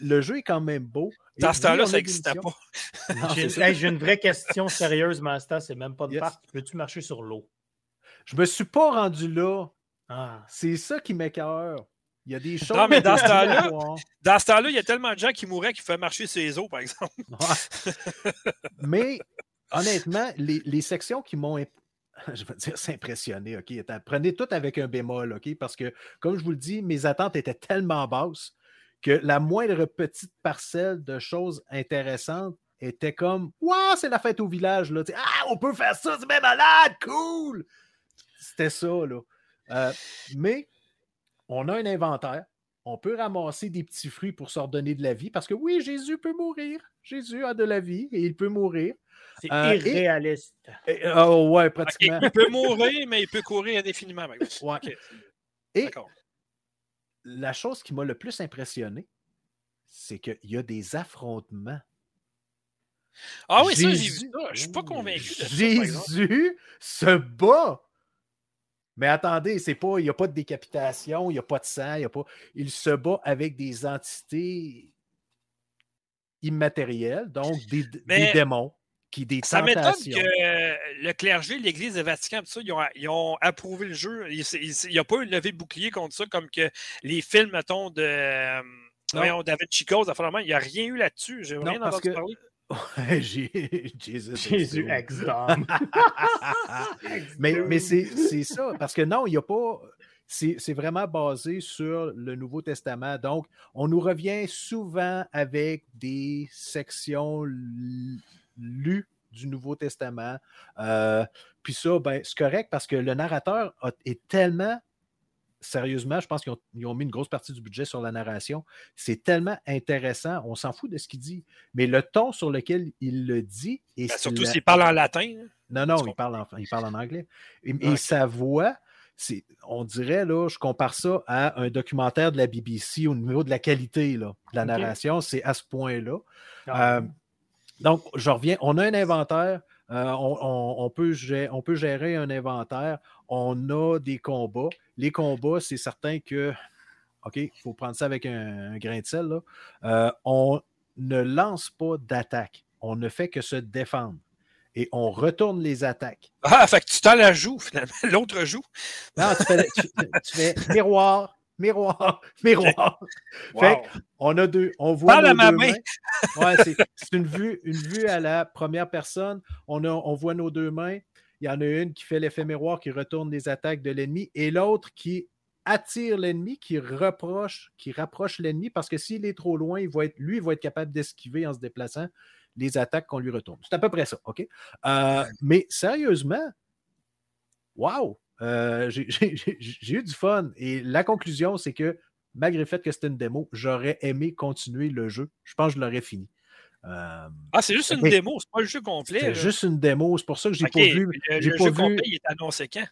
le jeu est quand même beau. Dans ce temps-là, ça n'existait pas. J'ai une vraie question sérieuse, Master. C'est même pas de yes. Peux-tu marcher sur l'eau? Je me suis pas rendu là. Ah. C'est ça qui m'écœure. Il y a des choses. Non, mais dans ce temps-là, dans ce temps-là, il y a tellement de gens qui mouraient qui faisaient marcher les eaux, par exemple. mais honnêtement, les, sections qui m'ont je veux dire, s'impressionner, OK? Prenez tout avec un bémol, OK? Parce que, comme je vous le dis, mes attentes étaient tellement basses que la moindre petite parcelle de choses intéressantes était comme Waouh, c'est la fête au village, là. ah, on peut faire ça, c'est bien malade, cool! C'était ça, là. Euh, mais on a un inventaire. On peut ramasser des petits fruits pour s'ordonner de la vie parce que oui, Jésus peut mourir. Jésus a de la vie et il peut mourir. C'est euh, irréaliste. oh, ouais, pratiquement. il peut mourir, mais il peut courir indéfiniment. Ouais. Et la chose qui m'a le plus impressionné, c'est qu'il y a des affrontements. Ah oui, ça, j'ai vu ça. Je suis pas convaincu. Jésus se bat. Mais attendez, c'est pas, il n'y a pas de décapitation, il n'y a pas de sang, il a pas. Il se bat avec des entités immatérielles, donc des démons ça m'étonne que le clergé, l'Église de Vatican, tout ça, ils, ont, approuvé le jeu. Il n'y a pas eu de bouclier contre ça, comme que les films, mettons, de euh, David Chico, il n'y a rien eu là-dessus. J'ai rien entendu parler. Jésus, Jésus mais mais c'est ça, parce que non, il n'y a pas. C'est vraiment basé sur le Nouveau Testament. Donc, on nous revient souvent avec des sections lu du Nouveau Testament. Euh, puis ça, ben, c'est correct parce que le narrateur est tellement sérieusement, je pense qu'ils ont, mis une grosse partie du budget sur la narration. C'est tellement intéressant. On s'en fout de ce qu'il dit. Mais le ton sur lequel il le dit. Et ben, surtout s'il parle en latin. Non, non, il parle, en, il parle en anglais. Et, sa voix, on dirait, là, je compare ça à un documentaire de la BBC au niveau de la qualité là, de la narration. C'est à ce point-là. Ah. Euh, donc, je reviens. On a un inventaire. Euh, on, peut gérer, on, peut gérer, un inventaire. On a des combats. Les combats, c'est certain que, OK, il faut prendre ça avec un, grain de sel. Euh, on ne lance pas d'attaque. On ne fait que se défendre. Et on retourne les attaques. Ah, fait que tu t'en la joues, finalement. L'autre joue. Non, tu fais, tu- tu fais miroir, miroir, miroir. Wow. Fait on a deux. On voit Parle à nos ma deux main. mains. Ouais, c'est c'est une vue, une vue à la première personne. On, a, on voit nos deux mains. Il y en a une qui fait l'effet miroir, qui retourne les attaques de l'ennemi, et l'autre qui attire l'ennemi, qui reproche, qui rapproche l'ennemi, parce que s'il est trop loin, il va être, lui, il va être capable d'esquiver en se déplaçant les attaques qu'on lui retourne. C'est à peu près ça, OK? Euh, mais sérieusement, wow! Euh, j'ai- eu du fun. Et la conclusion, c'est que malgré le fait que c'était une démo, j'aurais aimé continuer le jeu. Je pense que je l'aurais fini. Euh, Ah, c'est juste une démo, c'est pas le jeu complet. là. juste une démo. C'est pour ça que j'ai Ok, pas vu. Le, j'ai le pas jeu vu- complet, il est annoncé quand?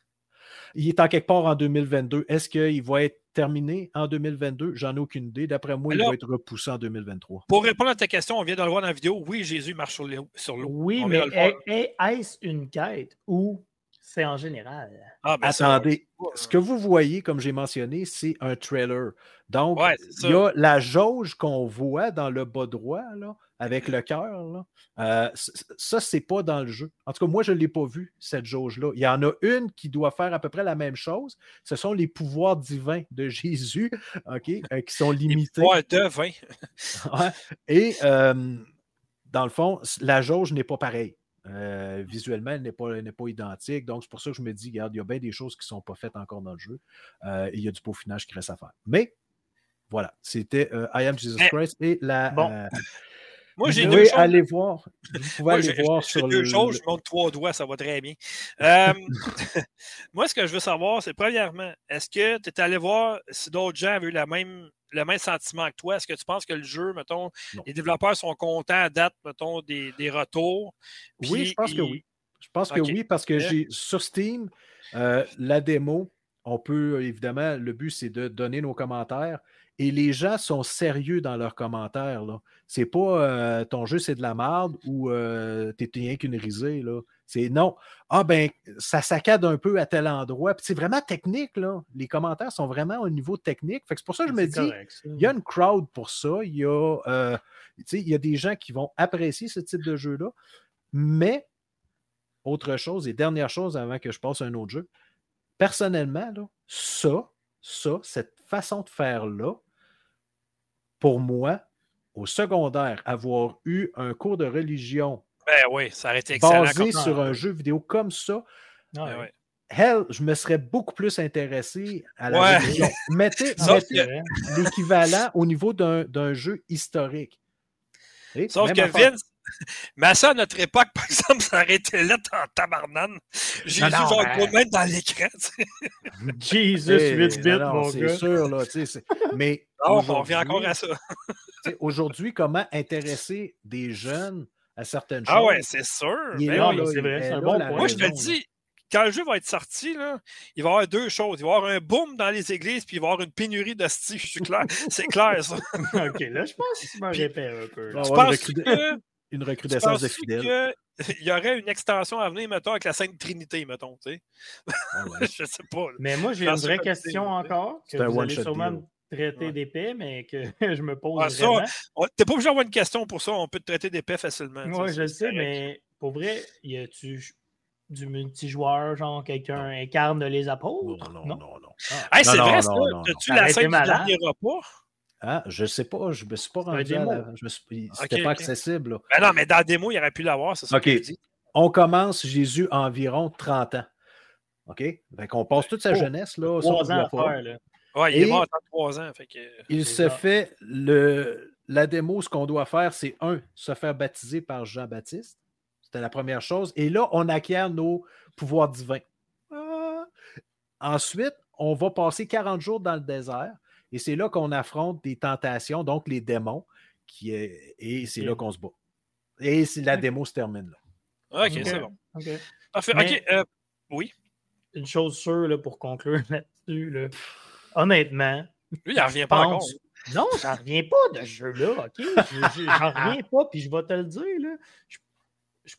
Il est en quelque part en 2022. Est-ce qu'il va être terminé en 2022? J'en ai aucune idée. D'après moi, il va être repoussé en 2023. Pour répondre à ta question, on vient de le voir dans la vidéo. Oui, Jésus marche sur l'eau. Oui, On mais est-ce une quête ou c'est en général? Ah, ben Attendez, ce que vous voyez, comme j'ai mentionné, c'est un trailer. Donc, Ouais, il y a la jauge qu'on voit dans le bas droit, là, avec le cœur. là. Euh, ça, c'est pas dans le jeu. En tout cas, moi, je ne l'ai pas vu, cette jauge-là. Il y en a une qui doit faire à peu près la même chose. Ce sont les pouvoirs divins de Jésus, OK, euh, qui sont limités. Ouais. Et euh, dans le fond, la jauge n'est pas pareille. Euh, visuellement, elle n'est pas, elle pas identique. Donc, c'est pour ça que je me dis, regarde, il y a bien des choses qui ne sont pas faites encore dans le jeu. Euh, et il y a du peaufinage qui reste à faire. Mais voilà, c'était euh, I Am Jesus Christ et la. Bon. Moi, j'ai deux choses. aller voir. Vous pouvez Moi, aller voir sur deux le. choses, je monte trois doigts, ça va très bien. Euh, moi, ce que je veux savoir, c'est premièrement, est-ce que tu es allé voir si d'autres gens avaient eu la même, le même sentiment que toi? Est-ce que tu penses que le jeu, mettons, Non. les développeurs sont contents à date, mettons, des, des retours? Oui, je pense que oui. Je pense que oui, parce que Euh. j'ai sur Steam, euh, la démo, on peut évidemment, le but c'est de donner nos commentaires et les gens sont sérieux dans leurs commentaires. là. C'est pas euh, ton jeu c'est de la merde ou euh, t'es rien qu'une risée. là. C'est non. Ah ben, ça saccade un peu à tel endroit. Puis c'est vraiment technique, là. Les commentaires sont vraiment au niveau technique. Fait que c'est pour ça que je me C'est dis, il y a une crowd pour ça. Il y a, euh, il y a des gens qui vont apprécier ce type de jeu-là. Mais, autre chose, et dernière chose avant que je passe à un autre jeu, personnellement, là, ça, ça, cette façon de faire-là, pour moi, au secondaire, avoir eu un cours de religion Ben oui, ça aurait été excellent. basé comme sur un jeu vidéo comme ça, Ah, Ben ouais. hell, je me serais beaucoup plus intéressé à la Ouais. Mettez, c'est l'équivalent au niveau d'un jeu historique. Et Sauf que affaire. Vince, mais ça, à notre époque, par exemple, ça aurait été là en tabarnane. Ben- gros de même dans l'écran. Jesus, Eh, 8 bits, non, non, mon c'est gant. sûr, là, tu sais, c'est- mais Non, on revient encore à ça. aujourd'hui, comment intéresser des jeunes à certaines Ah ouais, choses? c'est sûr. Il est Ben là, oui. oui, là, c'est il vrai, est un bon point. Moi, je te dis, quand le jeu va être sorti, là, il va y avoir deux choses. Il va y avoir un boom dans les églises, puis il va y avoir une pénurie de je suis clair. C'est clair, ça. ok, là, je pense que tu m'en un peu. Il une, penses recrude- que, une tu recrudescence de fidèles. qu'il y aurait une extension à venir, mettons, avec la Sainte Trinité, mettons, tu sais? Ah ouais. je sais pas. là. Mais moi, j'ai une vraie question encore, que C'est un vous allez one-shot sûrement deal. me traiter Ouais. d'épais, mais que je me pose Ah, ça, vraiment. On- T'es pas obligé d'avoir une question pour ça, on peut te traiter d'épais facilement. tu Oui, je sais, correct. mais pour vrai, y a-tu du multijoueur, genre quelqu'un incarne les apôtres? Non, non, non, non. Hey, c'est Non, vrai, non, ça. non, non, T'as-tu Ça la scène du dernier repas? Ah, je sais pas, je me suis pas rendu à démo. la... je me suis- C'était pas accessible. là. Ben non, mais dans la démo, il aurait pu l'avoir, c'est ça Ok. que je dis. On commence Jésus à environ 30 ans. OK? Fait qu'on passe toute sa Oh, jeunesse, là. le ans à faire, là. Ouais, il est mort à 33 ans. Fait que... Il se fait le la démo, ce qu'on doit faire, c'est un, se faire baptiser par Jean-Baptiste. C'était la première chose. Et là, on acquiert nos pouvoirs divins. Ah. Ensuite, on va passer 40 jours dans le désert. Et c'est là qu'on affronte des tentations, donc les démons. Qui est, et c'est là qu'on se bat. Et c'est- la démo se termine là. Ok, c'est bon. Ok. Parfait. Mais- Ok, euh, oui. Une chose sûre là, pour conclure là-dessus, là. Honnêtement, Lui, il revient je pas encore. Non, j'en reviens pas de ce jeu-là, OK? Je- je- J'en reviens pas, puis je vais te le dire, là. Je- je-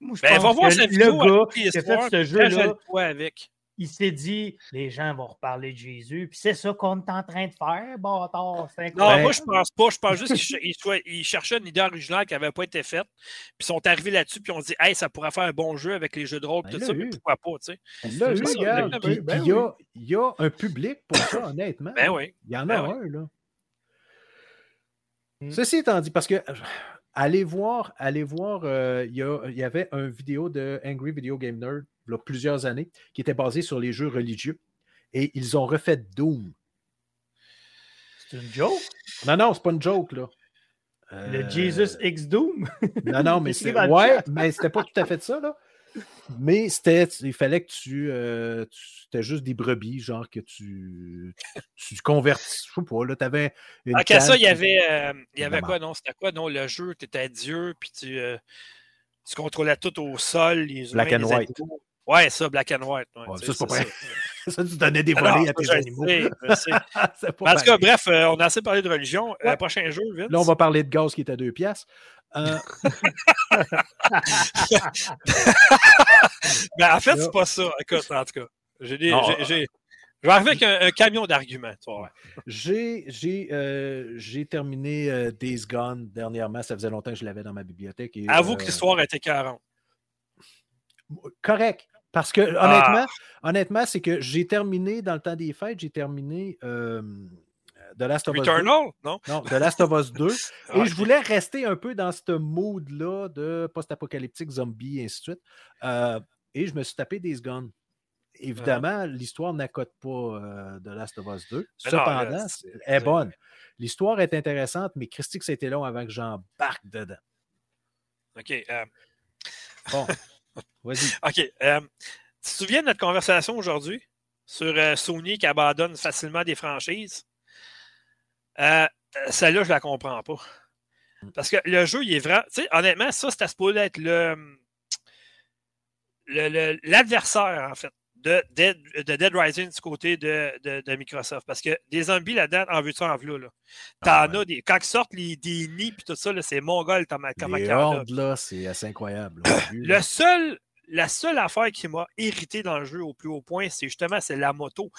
moi, je Ben, va pense voir que sa le vidéo gars avec qui a fait ce jeu-là, avec. Il s'est dit, les gens vont reparler de Jésus, puis c'est ça qu'on est en train de faire, bâtard. Non, moi, je pense pas. Je pense juste qu'il cherchait une idée originale qui n'avait pas été faite, puis ils sont arrivés là-dessus, puis on dit, hey, ça pourrait faire un bon jeu avec les jeux de rôle, ben tout ça, mais pourquoi pas, tu sais. Là, il y, a, y a un public pour ça, honnêtement. Ben oui. Il y en a ben un, là. Hmm. Ceci étant dit, parce que allez voir, allez voir, euh, il, y avait une vidéo de Angry Video Game Nerd il y a plusieurs années qui était basée sur les jeux religieux et ils ont refait Doom. C'est une joke? Non, non, c'est pas une joke, là. Le Jesus X Doom? non, non, mais c'est. Ouais, mais c'était pas tout à fait ça, là. Mais c'était, il fallait que tu, euh, c'était juste des brebis, genre que tu, tu, convertis. Je sais pas, là, t'avais une. Ah, ça, il y avait, euh, il y avait quoi, non? C'était quoi, non? Le jeu, tu étais Dieu, puis tu, euh, tu contrôlais tout au sol, les Black and white. Ouais, ça, black and white. Ouais, ça, c'est pas vrai. Ça. tu donnais des volets à tes animaux. Sais, en tout cas, bref, on a assez parlé de religion. Ouais. prochain vite. Là, on va parler de gaz qui est à deux piastres. Euh... ben, en fait, c'est pas ça. Écoute, en tout cas, j'ai des, j'ai, je vais arriver avec un, camion d'arguments. J'ai, j'ai, euh, j'ai terminé euh, Days Gone dernièrement. Ça faisait longtemps que je l'avais dans ma bibliothèque. Et, Avoue que euh, l'histoire était 40. Correct. Parce que, honnêtement, ah. honnêtement c'est que j'ai terminé dans le temps des fêtes, j'ai terminé The Last of Us 2. non? Non, The Last of Us 2. et je voulais rester un peu dans ce mood-là de post-apocalyptique, zombie, et ainsi de suite. Euh, et je me suis tapé des Gone. Évidemment, l'histoire n'accote pas euh, The Last of Us 2. Cependant, elle est bonne. L'histoire est intéressante, mais a été long avant que j'embarque dedans. OK. Euh... Bon, vas-y. OK. Euh, tu te souviens de notre conversation aujourd'hui sur euh, Sony qui abandonne facilement des franchises? Euh, celle-là, je la comprends pas. Mm. Parce que le jeu, il est vraiment. Tu sais, honnêtement, ça, c'était supposé être le. L'adversaire, en fait, de Dead, de Dead Rising du côté de, de, Microsoft. Parce que des zombies là-dedans, en veux-tu, en veux là? Ah T'en as des. Quand ils sortent les, des nids et tout ça, c'est mongol comme Les hordes, là, c'est assez incroyable. le seul. La seule affaire qui m'a irrité dans le jeu au plus haut point, c'est justement c'est la moto.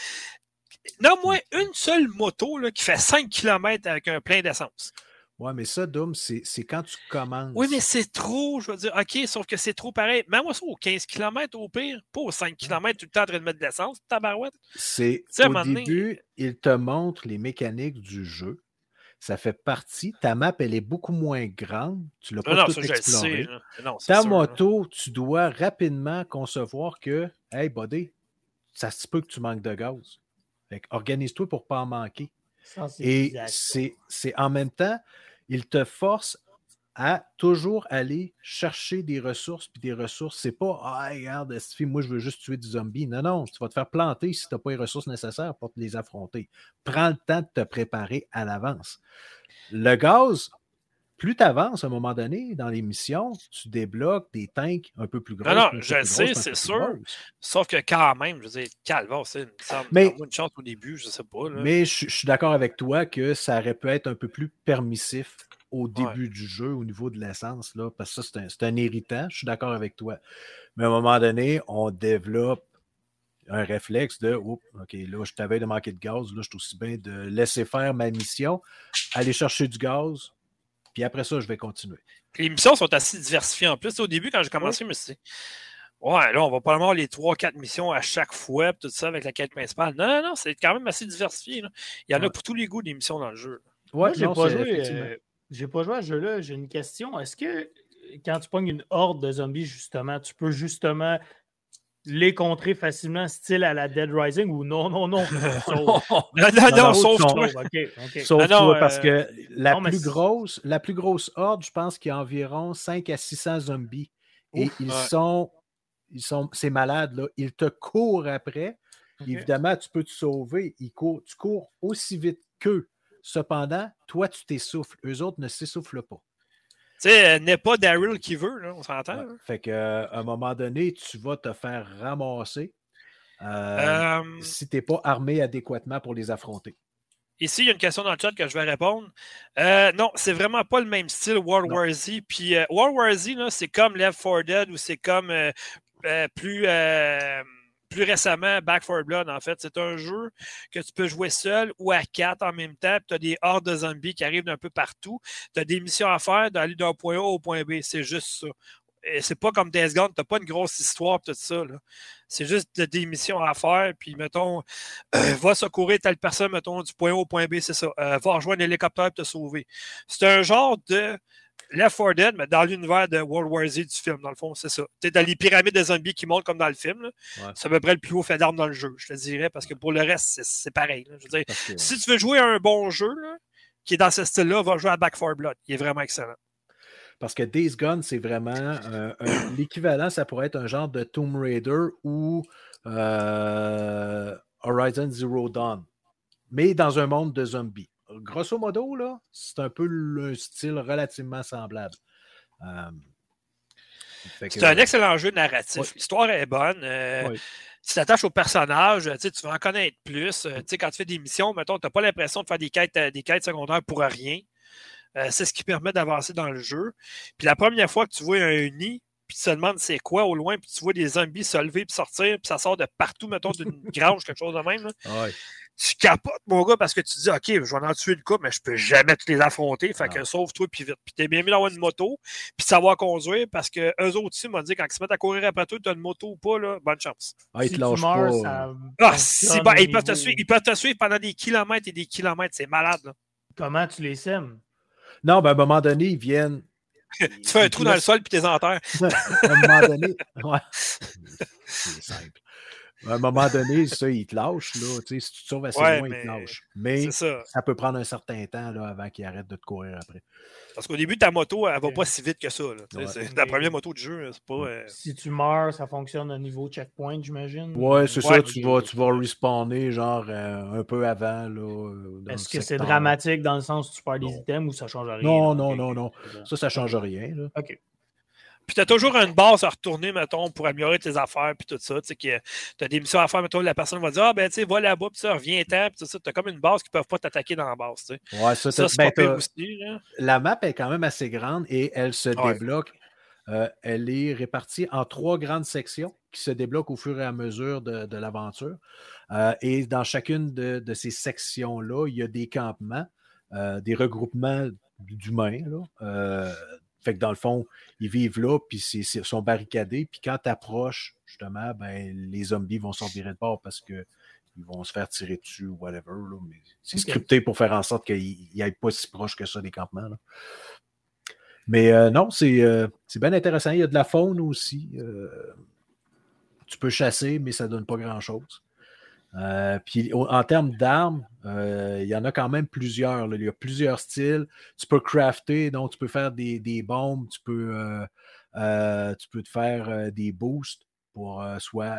Nomme-moi une seule moto là, qui fait 5 km avec un plein d'essence. Ouais, mais ça, Doom, c'est quand tu commences. Oui, mais c'est trop, je veux dire. OK, sauf que c'est trop pareil. Même moi, ça aux 15 km au pire, pas aux 5 km tout le temps en train de mettre de l'essence, tabarouette. C'est au début, il te montre les mécaniques du jeu. Ça fait partie. Ta map, elle est beaucoup moins grande. Tu l'as pas non, tout ça, exploré. Non, Ta moto, tu dois rapidement concevoir que, hey, buddy, ça se peut que tu manques de gaz. Organise-toi pour ne pas en manquer. Et c'est en même temps, il te force à toujours aller chercher des ressources, puis des ressources, c'est pas Ah, regarde, moi je veux juste tuer des zombies. Non, non, tu vas te faire planter si tu n'as pas les ressources nécessaires pour te les affronter. Prends le temps de te préparer à l'avance. Le gaz, plus tu avances à un moment donné dans les missions, tu débloques des tanks un peu plus gros. Non, non, je le sais, c'est sûr. Sauf que quand même, je veux dire, calva, c'est une, une chance au début, je sais pas. Mais je, suis d'accord avec toi que ça aurait pu être un peu plus permissif au début du jeu au niveau de l'essence, là, parce que ça, c'est un, un, irritant, je suis d'accord avec toi. Mais à un moment donné, on développe un réflexe de OK, là, je t'avais de manquer de gaz, là, je suis aussi bien de laisser faire ma mission, aller chercher du gaz, puis après ça, je vais continuer. Les missions sont assez diversifiées en plus. Au début, quand j'ai commencé, je me suis dit, ouais, là, on va pas avoir les 3-4 missions à chaque fois, tout ça avec la quête principale. Non, non, non, c'est quand même assez diversifié. Il y en a pour tous les goûts des missions dans le jeu. Ouais, j'ai pas joué. Euh, j'ai pas joué à ce jeu-là. J'ai une question. Est-ce que quand tu pognes une horde de zombies, justement, tu peux justement les contrer facilement, style à la Dead Rising ou non, non, non. non, non, non, sauf toi. Sauf toi, parce que la, plus grosse, la plus grosse horde, je pense qu'il y a environ 5 à 600 zombies. Et ils sont, ils sont, ces malades-là, ils te courent après. Évidemment, tu peux te sauver. Ils courent, tu cours aussi vite qu'eux. Cependant, toi, tu t'essouffles. Eux autres ne s'essoufflent pas. Tu sais, euh, n'est pas Daryl qui veut, là, on s'entend. Fait qu'à euh, un moment donné, tu vas te faire ramasser euh, si tu n'es pas armé adéquatement pour les affronter. Ici, il y a une question dans le chat que je vais répondre. non, c'est vraiment pas le même style World War Z. Puis World War Z, c'est comme Left 4 Dead ou c'est comme plus plus récemment, Back for Blood, en fait. C'est un jeu que tu peux jouer seul ou à quatre en même temps. Tu as des hordes de zombies qui arrivent d'un peu partout. Tu as des missions à faire d'aller d'un point A au point B. C'est juste ça. Et c'est pas comme Death Gone, t'as pas une grosse histoire tout ça. C'est juste des missions à faire, puis mettons, va secourir telle personne, mettons, du point A au point B, c'est ça. Euh, va rejoindre l'hélicoptère pour te sauver. C'est un genre de Left 4 Dead, mais dans l'univers de World War Z du film, dans le fond, c'est ça. Tu dans les pyramides de zombies qui montent comme dans le film. C'est à peu près le plus haut fait d'armes dans le jeu, je te dirais, parce que pour le reste, c'est pareil. Je veux dire, si tu veux jouer à un bon jeu qui est dans ce style-là, va jouer à Back 4 Blood. Il est vraiment excellent. Parce que Days Gone, c'est vraiment l'équivalent, ça pourrait être un genre de Tomb Raider ou euh, Horizon Zero Dawn, mais dans un monde de zombies grosso modo, là, c'est un peu le style relativement semblable. Euh, c'est un excellent jeu narratif. L'histoire est bonne. Euh, tu t'attaches au personnage, tu vas en connaître plus. Euh, quand tu fais des missions, mettons, tu n'as pas l'impression de faire des quêtes, des quêtes secondaires pour rien. c'est ce qui permet d'avancer dans le jeu. Puis la première fois que tu vois un nid, puis tu te demandes c'est quoi au loin, puis tu vois des zombies se lever puis sortir, puis ça sort de partout, mettons, d'une grange, quelque chose de même. Ouais tu capotes, mon gars, parce que tu dis, OK, je vais en tuer une coupe, mais je peux jamais toutes les affronter. Fait que sauve-toi, puis vite. Puis t'es bien mis d'avoir une moto, puis savoir conduire, parce que eux autres aussi m'ont dit, quand ils se mettent à courir après toi, tu as une moto ou pas, là, bonne chance. Ah, ils te lâchent pas. Ah, si, ben, ils, peuvent te suivre, ils peuvent te suivre pendant des kilomètres et des kilomètres. C'est malade, là. Comment tu les sèmes? Non, ben, à un moment donné, ils viennent. tu fais un trou dans le sol puis t'es en terre. à un moment donné, ouais. C'est simple. À un moment donné, ça, il te lâche. Là. Tu sais, si tu te sauves assez loin, il te lâche. Mais ça. peut prendre un certain temps là, avant qu'il arrête de te courir après. Parce qu'au début, ta moto, elle va pas si vite que ça. C'est la première moto du jeu. C'est pas, euh, Si tu meurs, ça fonctionne au niveau checkpoint, j'imagine? Ouais, c'est ça. Tu vas, tu vas respawner genre euh, un peu avant. Euh, Est-ce que c'est dramatique dans le sens où tu perds des items ou ça change rien? Non, non, non, non. Ça, ça change rien. Là. OK. Puis tu as toujours une base à retourner, mettons, pour améliorer tes affaires, puis tout ça. Tu as des missions à faire, mettons, la personne va dire Ah, ben, tu sais, va là-bas, puis ça, reviens-ten, puis tout ça. Tu as comme une base qui ne peuvent pas t'attaquer dans la base. Tu sais. Ouais, ça, c'est ben, aussi. La map est quand même assez grande et elle se débloque. Euh, elle est répartie en trois grandes sections qui se débloquent au fur et à mesure de, l'aventure. Euh, et dans chacune de, ces sections-là, il y a des campements, euh, des regroupements d'humains. Là, fait que dans le fond, ils vivent là, puis ils sont barricadés. Puis quand tu approches, justement, ben, les zombies vont sortir de bord parce qu'ils vont se faire tirer dessus ou whatever. mais c'est scripté pour faire en sorte qu'ils n'aillent pas si proche que ça des campements. Mais euh, non, euh, c'est bien intéressant. Il y a de la faune aussi. Euh, tu peux chasser, mais ça ne donne pas grand-chose. Euh, puis en termes d'armes, euh, il y en a quand même plusieurs. Il y a plusieurs styles. Tu peux crafter, donc tu peux faire des, bombes, tu peux, euh, tu peux te faire des boosts pour soit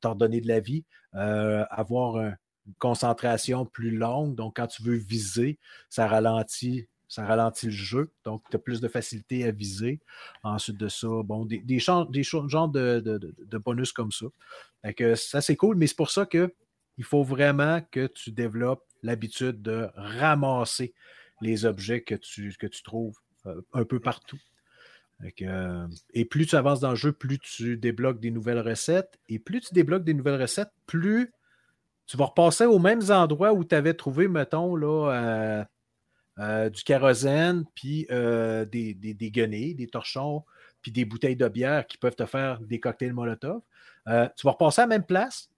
t'ordonner de la vie, avoir une concentration plus longue. Donc quand tu veux viser, ça ralentit ça ralentit le jeu, donc tu as plus de facilité à viser. Ensuite de ça, bon, des, des, des genres de, bonus comme ça. Ça, c'est cool, mais c'est pour ça qu'il faut vraiment que tu développes l'habitude de ramasser les objets que tu, que tu trouves euh, un peu partout. Euh, et plus tu avances dans le jeu, plus tu débloques des nouvelles recettes. Et plus tu débloques des nouvelles recettes, plus tu vas repasser aux mêmes endroits où tu avais trouvé, mettons, là, euh, du kérosène, puis des, des, des, des torchons, puis des bouteilles de bière qui peuvent te faire des cocktails Molotov. Euh, tu vas repasser à la même place,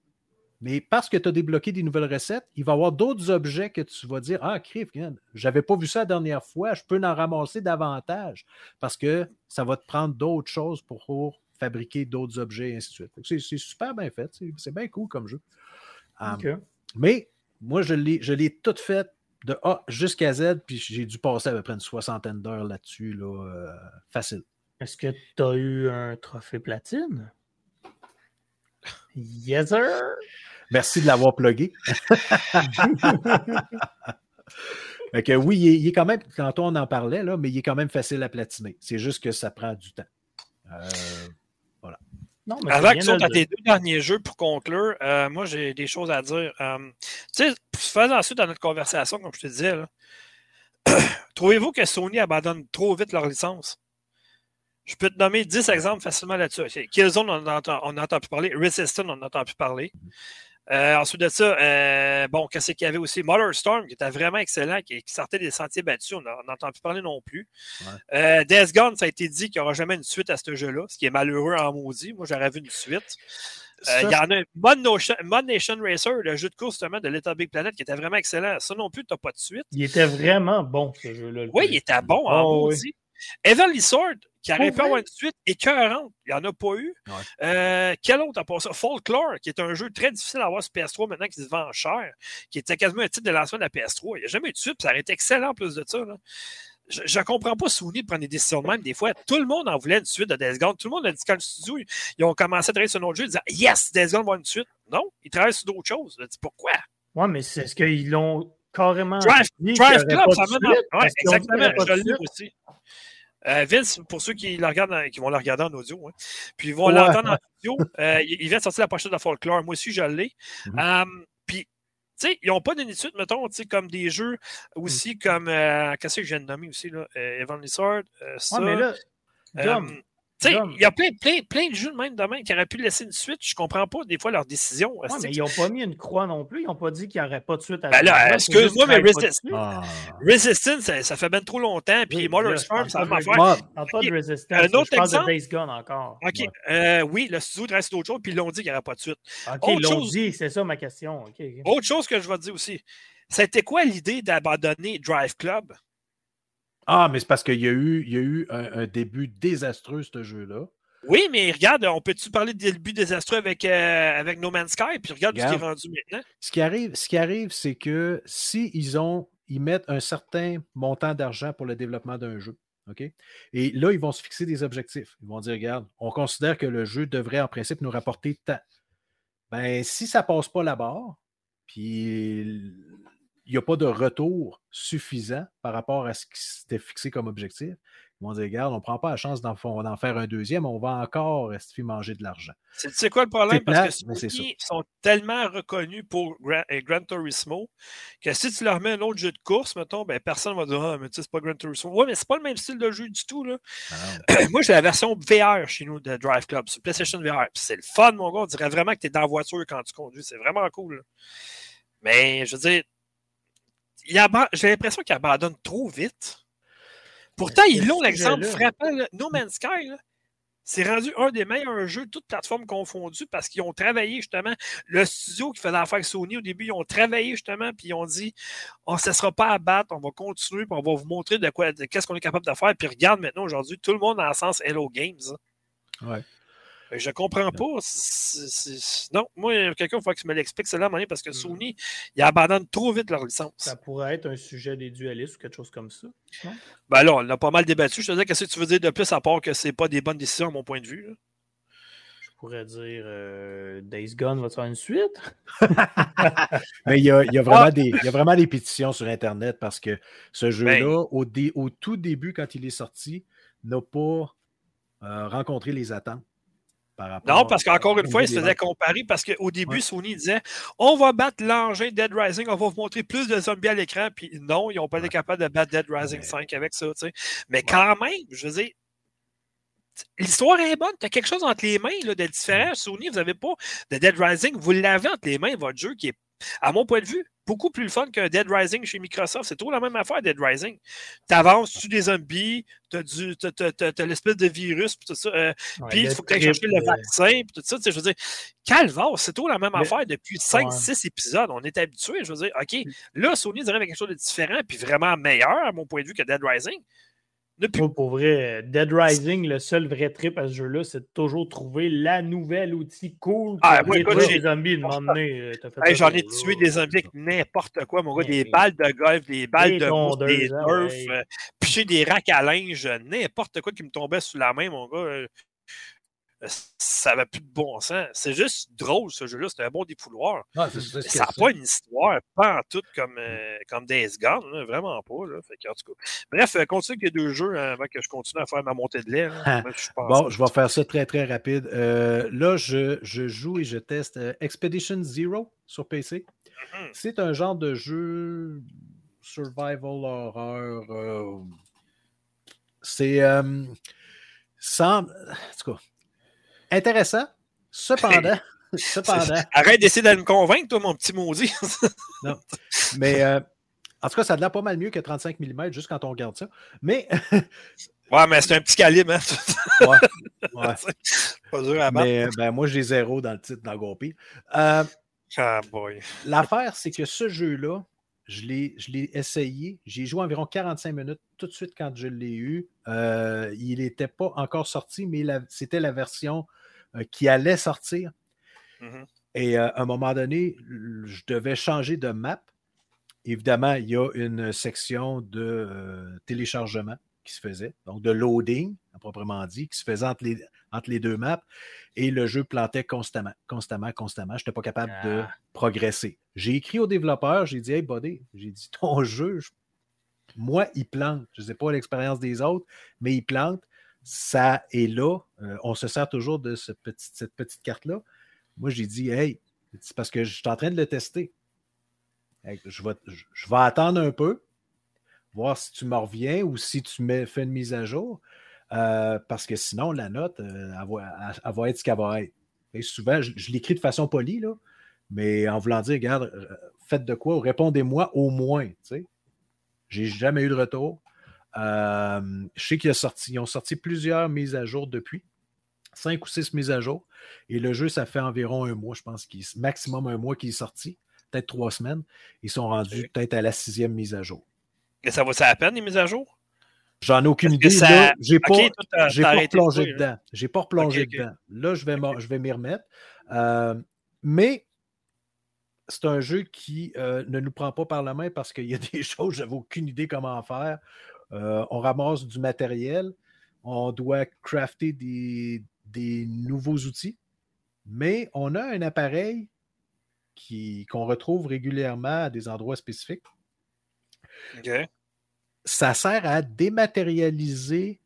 mais parce que tu as débloqué des nouvelles recettes, il va y avoir d'autres objets que tu vas dire Ah, crif, j'avais pas vu ça la dernière fois, je peux en ramasser davantage parce que ça va te prendre d'autres choses pour, fabriquer d'autres objets et ainsi de suite. C'est super bien fait, c'est bien cool comme jeu. mais moi, je l'ai tout fait de A jusqu'à Z, puis j'ai dû passer à peu près une soixantaine d'heures là-dessus, là, euh, facile. Est-ce que tu as eu un trophée platine? Yes, sir! Merci de l'avoir plugué. que oui, il est, quand même, quand on en parlait, là, mais il est quand même facile à platiner. C'est juste que ça prend du temps. Euh, avant que tu à tes deux derniers jeux pour conclure, euh, moi j'ai des choses à dire. Euh, tu sais, faisant suite à notre conversation, comme je te disais, trouvez-vous que Sony abandonne trop vite leur licence? Je peux te nommer 10 exemples facilement là-dessus. Killzone, on entend, on entend plus parler. Resistance, on n'entend plus parler. Euh, ensuite de ça, euh, bon, qu'est-ce qu'il y avait aussi? Mother Storm, qui était vraiment excellent, qui, sortait des sentiers battus, on n'entend plus parler non plus. Ouais. Euh, Death Gone, ça a été dit qu'il n'y aura jamais une suite à ce jeu-là, ce qui est malheureux en maudit. Moi, j'aurais vu une suite. Euh, il y en a un Mod Nation, Nation, Racer, le jeu de course justement de Little Big Planet, qui était vraiment excellent. Ça non plus, tu n'as pas de suite. Il était vraiment bon, ce jeu-là. Oui, il était bon en oh, maudit. Oui. Evan Sword, qui aurait pu avoir une suite écœurante. Il n'y en a pas eu. Ouais. Euh, quel autre a pas ça? Folklore, qui est un jeu très difficile à avoir sur PS3 maintenant qui se vend cher, qui était quasiment un titre de lancement de la PS3. Il n'y a jamais eu de suite, ça aurait été excellent en plus de ça. Là. Je ne comprends pas Sony de prendre des décisions de même. Des fois, tout le monde en voulait une suite de Death Gone. Tout le monde a dit quand le studio, ils ont commencé à travailler sur un autre jeu, ils disaient Yes, Death Gone va avoir une suite. Non, ils travaillent sur d'autres choses. Je dis pourquoi? Oui, mais c'est ce qu'ils l'ont carrément. Drive, Drive Club, ça m'a ouais, exactement. Je l'ai aussi. Euh, Vince, pour ceux qui, le regardent, qui vont le regarder en audio, hein, puis ils vont ouais. l'entendre en audio, euh, il vient de sortir la pochette de Folklore. Moi aussi, je l'ai. Mm -hmm. um, puis, tu sais, ils n'ont pas d'études, mettons, comme des jeux aussi, mm. comme. Euh, Qu'est-ce que je viens de nommer aussi, là? Evan Sword, ça. Ouais, mais là, Dom, il y a plein, plein, plein de jeux de même demain qui auraient pu laisser une suite. Je comprends pas des fois leurs décisions. Ouais, mais ils n'ont pas mis une croix non plus. Ils n'ont pas dit qu'il n'y aurait pas de suite à ben là, excuse-moi, mais Resistance, ah. Resistance ça, ça, fait bien trop longtemps. Puis oui, Motorstorm, ça va faire. Pas de Resistance. Un autre je parle exemple? de Days Gone encore. OK. Ouais. Euh, oui, le studio reste d'autres choses, puis ils l'ont dit qu'il n'y aurait pas de suite. OK, ils l'ont dit, c'est ça ma question. Okay, okay. Autre chose que je vais te dire aussi. C'était quoi l'idée d'abandonner Drive Club? Ah, mais c'est parce qu'il y a eu, il y a eu un, un début désastreux, ce jeu-là. Oui, mais regarde, on peut-tu parler des débuts désastreux avec, euh, avec No Man's Sky, puis regarde, regarde, ce qui est rendu maintenant? Ce qui arrive, ce qui arrive, c'est que si ils ont, ils mettent un certain montant d'argent pour le développement d'un jeu, OK? Et là, ils vont se fixer des objectifs. Ils vont dire, regarde, on considère que le jeu devrait en principe nous rapporter tant. Ben, si ça passe pas là-bas, puis il n'y a pas de retour suffisant par rapport à ce qui s'était fixé comme objectif, ils vont dire, regarde, on ne prend pas la chance d'en faire un deuxième, on va encore rester manger de l'argent. C'est quoi le problème? Parce que Sony sont tellement reconnus pour Gran, Gran, Turismo que si tu leur mets un autre jeu de course, mettons, ben, personne ne va dire Ah, mais tu sais, c'est pas Gran Turismo. Ouais, mais c'est pas le même style de jeu du tout. Là. Ah Moi, j'ai la version VR chez nous de Drive Club, sur PlayStation VR. C'est le fun, mon gars. On dirait vraiment que tu es dans la voiture quand tu conduis. C'est vraiment cool. Là. Mais je veux dire, j'ai l'impression qu'ils abandonnent trop vite. Pourtant, ils l'ont l'exemple frappant. Là. No Man's Sky, c'est rendu un des meilleurs jeux, toutes plateformes confondues, parce qu'ils ont travaillé justement. Le studio qui faisait l'affaire avec Sony au début, ils ont travaillé justement, puis ils ont dit on ne cessera pas à battre, on va continuer, puis on va vous montrer de quoi, qu'est-ce qu'on est capable de faire. Puis regarde maintenant aujourd'hui, tout le monde a le sens Hello Games. Ouais. Je comprends pas. C est, c est... Non, moi, quelqu'un, il faut que je me l'explique cela parce que Sony, ils abandonnent trop vite leur licence. Ça pourrait être un sujet des dualistes ou quelque chose comme ça. Non? Ben là, on a pas mal débattu. Je te dis, qu'est-ce que tu veux dire de plus à part que c'est pas des bonnes décisions à mon point de vue? Là? Je pourrais dire euh, Days Gone va faire une suite. Mais il y a, il y, a vraiment ah! des, il y a vraiment des pétitions sur Internet parce que ce jeu-là, ben... au, dé, au, tout début, quand il est sorti, n'a pas euh, rencontré les attentes. Non, parce qu'encore une fois, il se faisait comparer parce qu'au début, ouais. Sony disait on va battre l'engin Dead Rising, on va vous montrer plus de zombies à l'écran. Puis non, ils n'ont pas été capables de battre Dead Rising ouais. 5 avec ça. Mais quand même, je veux dire, l'histoire est bonne. Tu as quelque chose entre les mains là, de différent. Sony, vous n'avez pas de Dead Rising. Vous l'avez entre les mains, votre jeu qui est, à mon point de vue, beaucoup plus le fun qu'un Dead Rising chez Microsoft. C'est tout la même affaire, Dead Rising. Tu avances, tu des zombies, tu as, l'espèce de virus, puis tout ça. Euh, ouais, puis il faut que tu chercher le vaccin, puis tout ça. Je veux dire, calvaire, c'est tout la même mais, affaire depuis 5-6 ouais. épisodes. On est habitué. Je veux dire, OK, là, Sony dirait quelque chose de différent, puis vraiment meilleur, à mon point de vue, que Dead Rising. Depuis... Moi, pour vrai, Dead Rising, le seul vrai trip à ce jeu-là, c'est de toujours trouver la nouvelle outil cool ah, moi, écoute, des zombies. Euh, hey, J'en ai tué des zombies avec n'importe quoi, mon gars. Des balles de golf, des balles de mousse, des nerfs, ouais. euh, picher des racks à linge, n'importe quoi qui me tombait sous la main, mon gars. Ça n'avait plus de bon sens. C'est juste drôle, ce jeu-là. C'était un bon dépouloir. Ah, ça n'a pas une histoire, pas en tout comme, euh, comme Days Gone. Là, vraiment pas. Là. Fait que, en tout cas. Bref, euh, continue avec les deux jeux hein, avant que je continue à faire ma montée de lait. je bon, je vais faire ça très, très rapide. Euh, là, je, je, joue et je teste euh, Expedition Zero sur PC. Mm -hmm. C'est un genre de jeu survival horror. c'est semble. En tout cas, intéressant. Cependant. cependant. Arrête d'essayer de me convaincre, toi, mon petit maudit. non. Mais euh, en tout cas, ça a l'air pas mal mieux que 35 mm juste quand on regarde ça. Mais. ouais, mais c'est un petit calibre, hein. ouais. ouais. pas dur à battre. Mais ben, moi, j'ai zéro dans le titre dans Gopi. Euh, ah boy. L'affaire, c'est que ce jeu-là, je l'ai essayé. J'ai joué environ 45 minutes tout de suite quand je l'ai eu. Euh, il n'était pas encore sorti, mais c'était la version qui allait sortir. Mm-hmm. Et euh, à un moment donné, je devais changer de map. Évidemment, il y a une section de téléchargement qui se faisait, donc de loading, proprement dit, qui se faisait entre les, entre les deux maps et le jeu plantait constamment, constamment, constamment. Je n'étais pas capable de ah. progresser. J'ai écrit au développeur, j'ai dit Hey, buddy, j'ai dit ton jeu, moi, il plante. Je ne sais pas l'expérience des autres, mais il plante. Ça est là. Euh, on se sert toujours de cette petite carte-là. Moi, j'ai dit Hey, c'est parce que je suis en train de le tester. Je vais, attendre un peu, voir si tu me reviens ou si tu me fais une mise à jour. Euh, parce que sinon, la note, euh, elle, va, être ce qu'elle va être. Et souvent, je, l'écris de façon polie, mais en voulant dire, regarde, faites de quoi, répondez-moi au moins. Je J'ai jamais eu de retour. Je sais qu'ils sorti, ont sorti plusieurs mises à jour depuis. Cinq ou six mises à jour. Et le jeu, ça fait environ un mois, je pense, qu'il maximum un mois qu'il est sorti. Peut-être trois semaines. Ils sont rendus peut-être à la sixième mise à jour. Et ça vaut ça à peine, les mises à jour? J'en ai aucune idée. Ça... J'ai pas, pas replongé dedans. J'ai pas replongé dedans. Là, je vais, je vais m'y remettre. Euh, mais c'est un jeu qui euh, ne nous prend pas par la main parce qu'il y a des choses, je n'avais aucune idée comment faire. Euh, on ramasse du matériel, on doit crafter des, des nouveaux outils, mais on a un appareil qu'on retrouve régulièrement à des endroits spécifiques. Ça sert à dématérialiser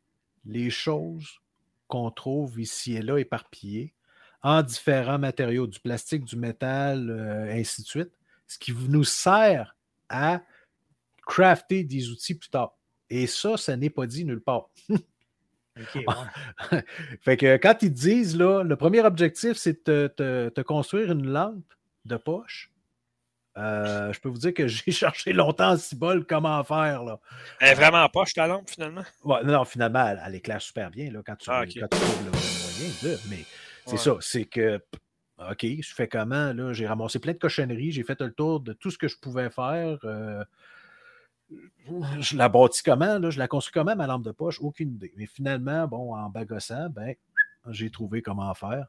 les choses qu'on trouve ici et là éparpillées en différents matériaux, du plastique, du métal, euh, ainsi de suite, ce qui nous sert à crafter des outils plus tard. Et ça, ça n'est pas dit nulle part. fait que quand ils disent, là, le premier objectif, c'est de te, construire une lampe de poche euh, je peux vous dire que j'ai cherché longtemps à bol comment faire. Là. Elle est vraiment poche ta lampe finalement? Ouais, non, finalement, elle, éclaire super bien là, quand, tu, ah, trouves le moyen. mais c'est ça, c'est que OK, je fais comment? Là? J'ai ramassé plein de cochonneries, j'ai fait le tour de tout ce que je pouvais faire. Euh, je la bâtis comment? Là? Je la construis comment, ma lampe de poche? Aucune idée. Mais finalement, bon, en bagossant, ben, j'ai trouvé comment faire.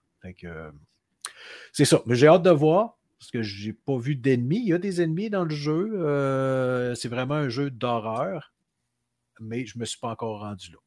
c'est ça. Mais j'ai hâte de voir parce que j'ai pas vu d'ennemis. Il y a des ennemis dans le jeu. Euh, c'est vraiment un jeu d'horreur, mais je me suis pas encore rendu là.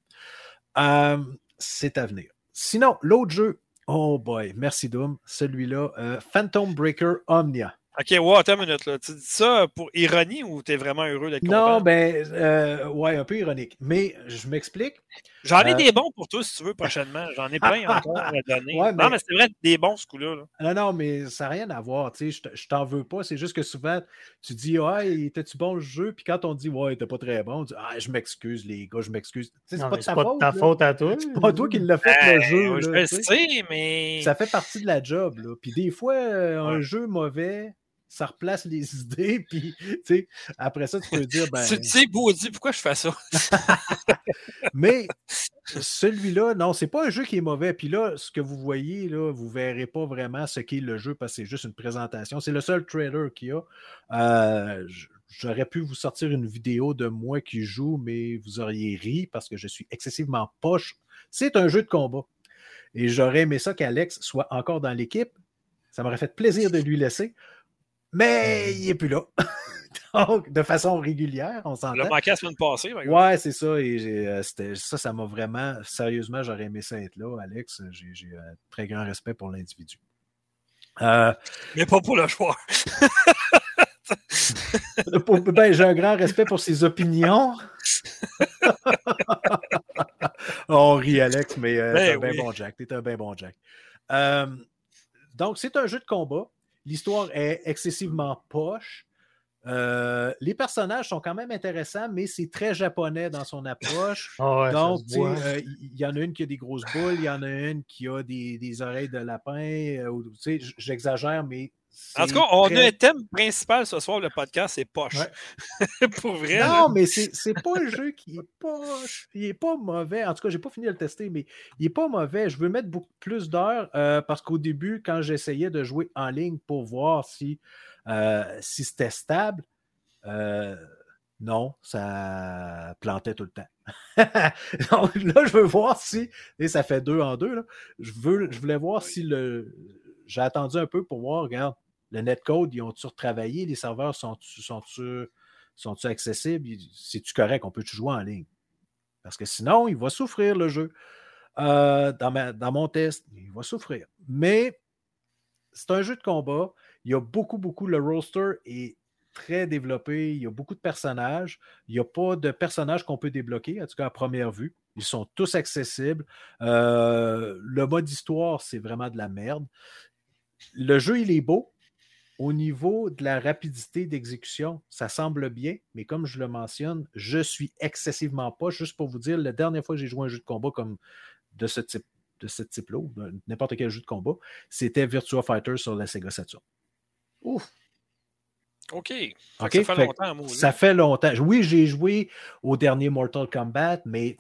Euh, c'est à venir. Sinon, l'autre jeu, oh boy, merci Doom, celui-là, euh, Phantom Breaker Omnia. Ok, wow, attends une minute. Là. Tu dis ça pour ironie ou tu es vraiment heureux d'être Non, ben, euh, ouais, un peu ironique. Mais je m'explique. J'en ai euh, des bons pour toi, si tu veux, prochainement. J'en ai plein encore à donner. Non, mais c'est vrai, des bons, ce coup-là. Non, non, mais ça n'a rien à voir. Tu sais, je t'en veux pas. C'est juste que souvent, tu dis, ouais, était-tu bon le jeu? Puis quand on dit, ouais, t'es pas très bon, on dit, ah, je m'excuse, les gars, je m'excuse. C'est pas, ta, pas faute, ta faute à toi. C'est pas toi qui l'as fait, le ben, jeu. Je sais, mais. Ça fait partie de la job. Là. Puis des fois, euh, un jeu mauvais ça replace les idées, puis après ça, tu peux dire. Ben... tu sais, Baudy, pourquoi je fais ça? Mais celui-là, non, c'est pas un jeu qui est mauvais. Puis là, ce que vous voyez, là, vous verrez pas vraiment ce qu'est le jeu parce que c'est juste une présentation. C'est le seul trailer qu'il y a. Euh, j'aurais pu vous sortir une vidéo de moi qui joue, mais vous auriez ri parce que je suis excessivement poche. C'est un jeu de combat. Et j'aurais aimé ça qu'Alex soit encore dans l'équipe. Ça m'aurait fait plaisir de lui laisser. Mais il n'est plus là. Donc, de façon régulière, on s'entend. Le manqué la semaine passée. Ouais, c'est ça. Et euh, ça, ça m'a vraiment. Sérieusement, j'aurais aimé ça être là, Alex. J'ai un très grand respect pour l'individu. Euh, Mais pas pour le choix. ben, j'ai un grand respect pour ses opinions. on rit, Alex, mais euh, ben, t'es un bien bon Jack. T'es un bien bon Jack. donc, c'est un jeu de combat. L'histoire est excessivement poche. Euh, les personnages sont quand même intéressants, mais c'est très japonais dans son approche. Ah ouais, Donc, voit. euh, il y en a une qui a des grosses boules, il y en a une qui a des, des oreilles de lapin. euh, j'exagère, mais. En tout cas, on très- a un thème principal ce soir, le podcast, c'est poche. Ouais. Pour vrai. là. Non, mais c'est c'est pas un jeu qui est poche. Il est pas mauvais. En tout cas, j'ai pas fini de le tester, mais il est pas mauvais. Je veux mettre beaucoup plus d'heures euh, parce qu'au début, quand j'essayais de jouer en ligne pour voir si, euh, si c'était stable, euh, non, ça plantait tout le temps. Donc là, je veux voir si. Et ça fait deux en deux. Là, je, veux, je voulais voir si le. J'ai attendu un peu pour voir, regarde, le netcode, ils ont-tu retravaillé? Les serveurs sont-tu sont-tu sont-tu accessibles? C'est-tu correct? On peut-tu jouer en ligne? Parce que sinon, il va souffrir le jeu. Euh, dans, ma- dans mon test, il va souffrir. Mais c'est un jeu de combat. Il y a beaucoup, beaucoup. Le roster est très développé. Il y a beaucoup de personnages. Il n'y a pas de personnages qu'on peut débloquer, en tout cas à première vue. Ils sont tous accessibles. Euh, le mode histoire, c'est vraiment de la merde. Le jeu, il est beau. Au niveau de la rapidité d'exécution, ça semble bien, mais comme je le mentionne, je suis excessivement pas. Juste pour vous dire, la dernière fois que j'ai joué un jeu de combat comme de ce type de ce type-là, n'importe quel jeu de combat, c'était Virtua Fighter sur la Sega Saturn. OK. Que OK? Ça fait longtemps, moi. Ça fait longtemps. Oui, j'ai joué au dernier Mortal Kombat, mais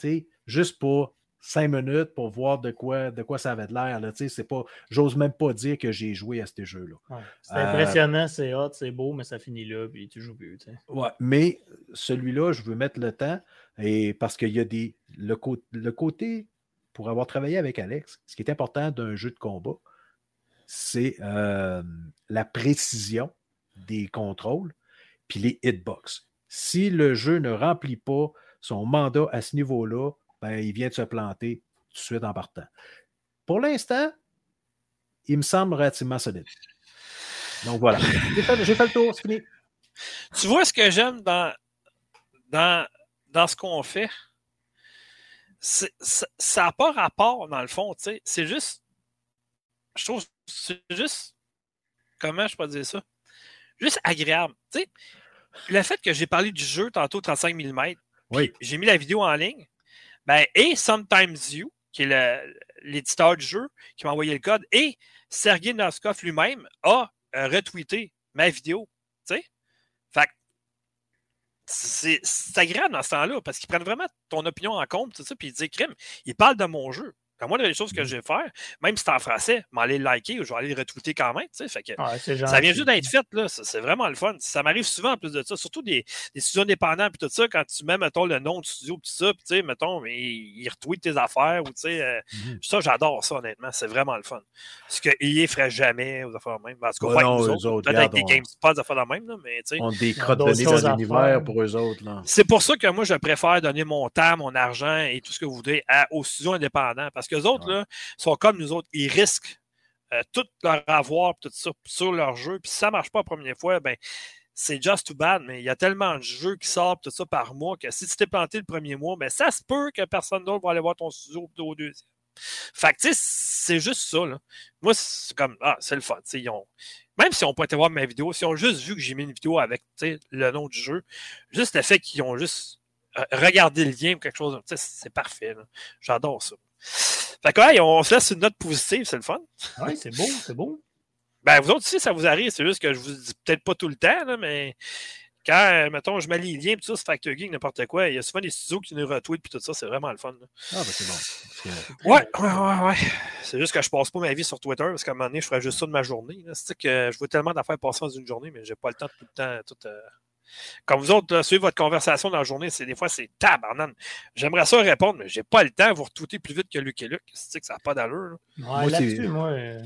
juste pour cinq minutes pour voir de quoi, de quoi ça avait de l'air. là, tu sais, C'est pas, j'ose même pas dire que j'ai joué à ces jeux-là. Ouais. C'est Euh, impressionnant, c'est hot, c'est beau, mais ça finit là, puis tu joues plus. tu sais. Ouais, mais celui-là, je veux mettre le temps et parce qu'il y a des. Le côté, pour avoir travaillé avec Alex, ce qui est important d'un jeu de combat, c'est euh, la précision des contrôles puis les hitbox. Si le jeu ne remplit pas son mandat à ce niveau-là, ben, il vient de se planter tout de suite en partant. Pour l'instant, il me semble relativement solide. Donc voilà. J'ai fait, le tour, c'est fini. Tu vois ce que j'aime dans, dans, dans ce qu'on fait? C'est- ça- Ça n'a pas rapport, dans le fond, tu sais. C'est juste. Je trouve. C'est juste. Comment je peux dire ça? Juste agréable. Tu sais, le fait que j'ai parlé du jeu tantôt 35 mm, Oui. j'ai mis la vidéo en ligne, ben, et Sometimes You, qui est l'éditeur du jeu, qui m'a envoyé le code, et Sergei Noskov lui-même a euh, retweeté ma vidéo. Tu sais? C'est agréable dans ce temps-là parce qu'ils prennent vraiment ton opinion en compte, puis ils disent crime, ils parlent de mon jeu. La moindre des choses que je vais faire, même si c'est en français, m'aller le liker ou je vais aller le retweeter quand même. tu sais. Fait que Ouais, ça vient juste d'être fait, là. C'est vraiment le fun. Ça m'arrive souvent en plus de ça, surtout des, des studios indépendants puis tout ça, quand tu mets, mettons, le nom du studio puis ça, puis tu sais, mettons, mais ils retweetent tes affaires ou tu sais. euh, Mhm. ça, j'adore ça, honnêtement. C'est vraiment le fun. Ce que EA ferait jamais aux affaires de même. Ben, En tout cas, Ouais, pas non, avec nous eux autres. autres, Peut-être avec des on- GameSpot, des affaires de même, là, mais tu sais. On crottes de nez dans l'univers pour eux autres. Là. C'est pour ça que moi, je préfère donner mon temps, mon argent et tout ce que vous voulez à, aux studios indépendants. Parce que les autres, là, sont comme nous autres. Ils risquent euh, tout leur avoir, tout ça, sur leur jeu. Puis si ça ne marche pas la première fois, ben, c'est just too bad. Mais il y a tellement de jeux qui sortent, tout ça, par mois, que si tu t'es planté le premier mois, ben, ça se peut que personne d'autre va aller voir ton studio au deuxième. Fait que, c'est juste ça, là. Moi, c'est comme, ah, c'est le fun. tu sais, ont, même s'ils n'ont pas été voir ma vidéo, s'ils ont juste vu que j'ai mis une vidéo avec le nom du jeu, juste le fait qu'ils ont juste euh, regardé le lien ou quelque chose, c'est parfait. J'adore ça. Fait que, hey, on se laisse une note positive, c'est le fun. Ouais, c'est beau, c'est beau. Ben, vous autres aussi, ça vous arrive, c'est juste que je vous dis peut-être pas tout le temps, là, mais quand, euh, mettons, je mets les liens, puis ça, c'est Factor Geek, n'importe quoi, il y a souvent des studios qui nous retweetent, puis tout ça, c'est vraiment le fun. là. Ah, ben c'est bon. Ouais, ouais, ouais, ouais. C'est juste que je passe pas ma vie sur Twitter parce qu'à un moment donné, je ferais juste ça de ma journée. C'est que je vois tellement d'affaires passer dans une journée, mais j'ai pas le temps de tout le temps. Tout, euh, Comme vous autres, là, suivre votre conversation dans la journée, c'est des fois c'est tabarnane. J'aimerais ça répondre, mais j'ai pas le temps. Vous retweeter plus vite que Luc et Luc. C'est que ça n'a pas d'allure. Ouais, Moi, là-dessus, c'est- moi. euh.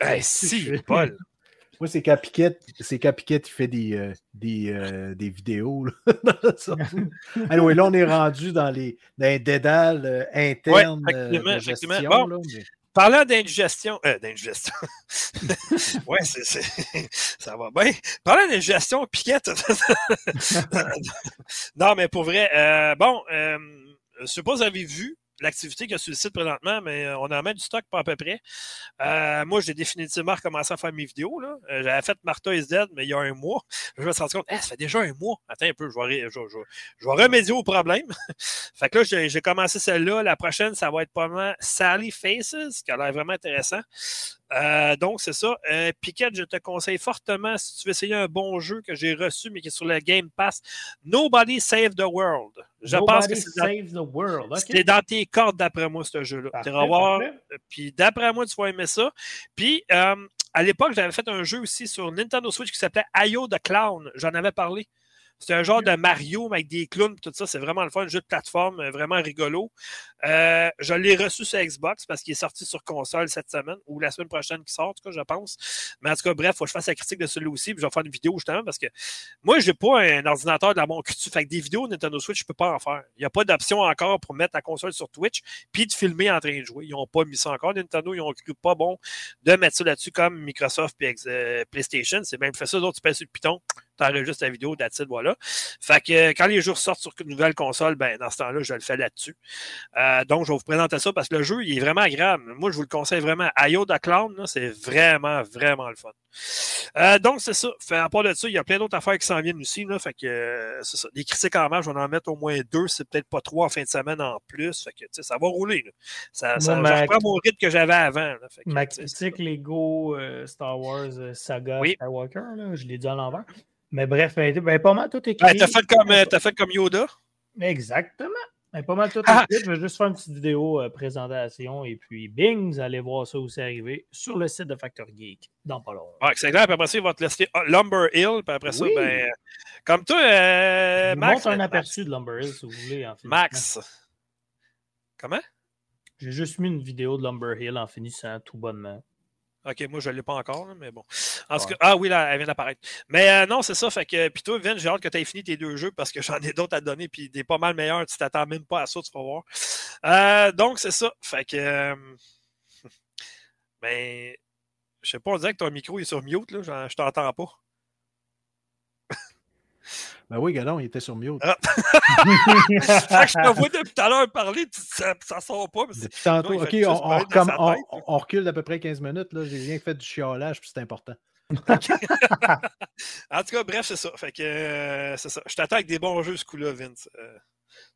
Hey, si, Paul. Moi, c'est quand Piquette, c'est Piquette, il fait des, euh, des, euh, des vidéos. Là. Alors, là, on est rendu dans les, dans les dédales euh, internes Ouais, effectivement, de gestion. effectivement. Bon. là, mais- Parlant d'indigestion, euh, d'indigestion. ouais, c'est, c'est- ça va bien. Parlant d'indigestion, Piquette. non, mais pour vrai, euh, bon, euh, je sais pas vous avez vu, l'activité qu'il y a sur le site présentement, mais on en met du stock pas à peu près. Euh, moi, j'ai définitivement recommencé à faire mes vidéos. là. Euh, J'avais fait Martha is Dead, mais il y a un mois. Je me suis rendu compte, Hey, ça fait déjà un mois. Attends un peu, je vais, je, je- remédier au problème. fait que là, j'ai j'ai commencé celle-là. La prochaine, ça va être pas mal Sally Faces, qui a l'air vraiment intéressant. Euh, donc, c'est ça. Euh, Piquette, je te conseille fortement, si tu veux essayer un bon jeu que j'ai reçu, mais qui est sur le Game Pass, Nobody Save the World. Je pense que c'est dans, the world. Dans tes cordes, d'après moi, ce jeu-là. Tu vas voir. Puis d'après moi, tu vas aimer ça. Puis euh, à l'époque, j'avais fait un jeu aussi sur Nintendo Switch qui s'appelait Io the Clown. J'en avais parlé. C'est un genre de Mario mais avec des clowns et tout ça. C'est vraiment le fun, un jeu de plateforme, euh, vraiment rigolo. Euh, je l'ai reçu sur Xbox parce qu'il est sorti sur console cette semaine ou la semaine prochaine qui sort, en tout cas, je pense. Mais en tout cas, bref, il faut que je fasse la critique de celui-là aussi. Puis je vais faire une vidéo justement parce que moi, je n'ai pas un ordinateur dans mon cul. Fait que des vidéos Nintendo Switch, je ne peux pas en faire. Il n'y a pas d'option encore pour mettre la console sur Twitch puis de filmer en train de jouer. Ils n'ont pas mis ça encore. Nintendo, ils ont cru pas bon de mettre ça là-dessus comme Microsoft et PlayStation. C'est même fait ça. D'autres, tu pèses sur le piton, tu enregistres la vidéo, that's it, voilà. Fait que euh, quand les jeux sortent sur une nouvelle console, ben dans ce temps-là, je le fais là-dessus. Euh, donc, je vais vous présenter ça parce que le jeu, il est vraiment agréable. Moi, je vous le conseille vraiment. IO the Clown, c'est vraiment, vraiment le fun. Euh, donc, c'est ça. Fait, à part de ça, il y a plein d'autres affaires qui s'en viennent aussi. Là, fait que euh, c'est ça. Des critiques en marche, je vais en mettre au moins deux, c'est peut-être pas trois en fin de semaine en plus. Fait que ça va rouler. Là. Ça, ça, Moi, je reprends mon rythme que j'avais avant. Là. Fait que, Ma critique Lego Star Wars Saga Oui. Skywalker, là, je l'ai dit à l'envers. Mais bref, ben, pas mal tout écrit. Ben, t'as fait comme euh, t'as fait comme Yoda. Exactement. Ben, pas mal tout Ah! écrit. Je vais juste faire une petite vidéo euh, présentation et puis bing, vous allez voir ça aussi arriver sur le site de Factor Geek dans pas longtemps. Ouais, c'est clair. Puis après ça, il va te laisser ah, Lumber Hill. Puis après ça, Oui. ben, comme toi, euh, Max. montre un Max- aperçu de Lumber Hill si vous voulez. En. Max. Comment? J'ai juste mis une vidéo de Lumber Hill en finissant tout bonnement. Ok, moi, je ne l'ai pas encore, mais bon. En tout Ouais. cas, ah oui, là, elle vient d'apparaître. Mais euh, non, c'est ça. Fait que, puis toi, Vin, j'ai hâte que tu aies fini tes deux jeux parce que j'en ai d'autres à te donner, puis des pas mal meilleurs. Tu t'attends même pas à ça, tu vas voir. Euh, donc, c'est ça. Fait que. euh, ben. Je sais pas, on dirait que ton micro est sur mute, là. Je t'entends pas. Ben oui, Gadon, il était sur mute. Ah. Je te vois depuis tout à l'heure parler, ça, ça sort pas. mais Depuis tantôt, Non, OK, on, recule d'à peu près 15 minutes. là. J'ai rien fait du chiolage, puis c'est important. En tout cas, bref, c'est ça. Fait que euh, c'est ça. Je t'attends avec des bons jeux ce coup-là, Vince. Euh,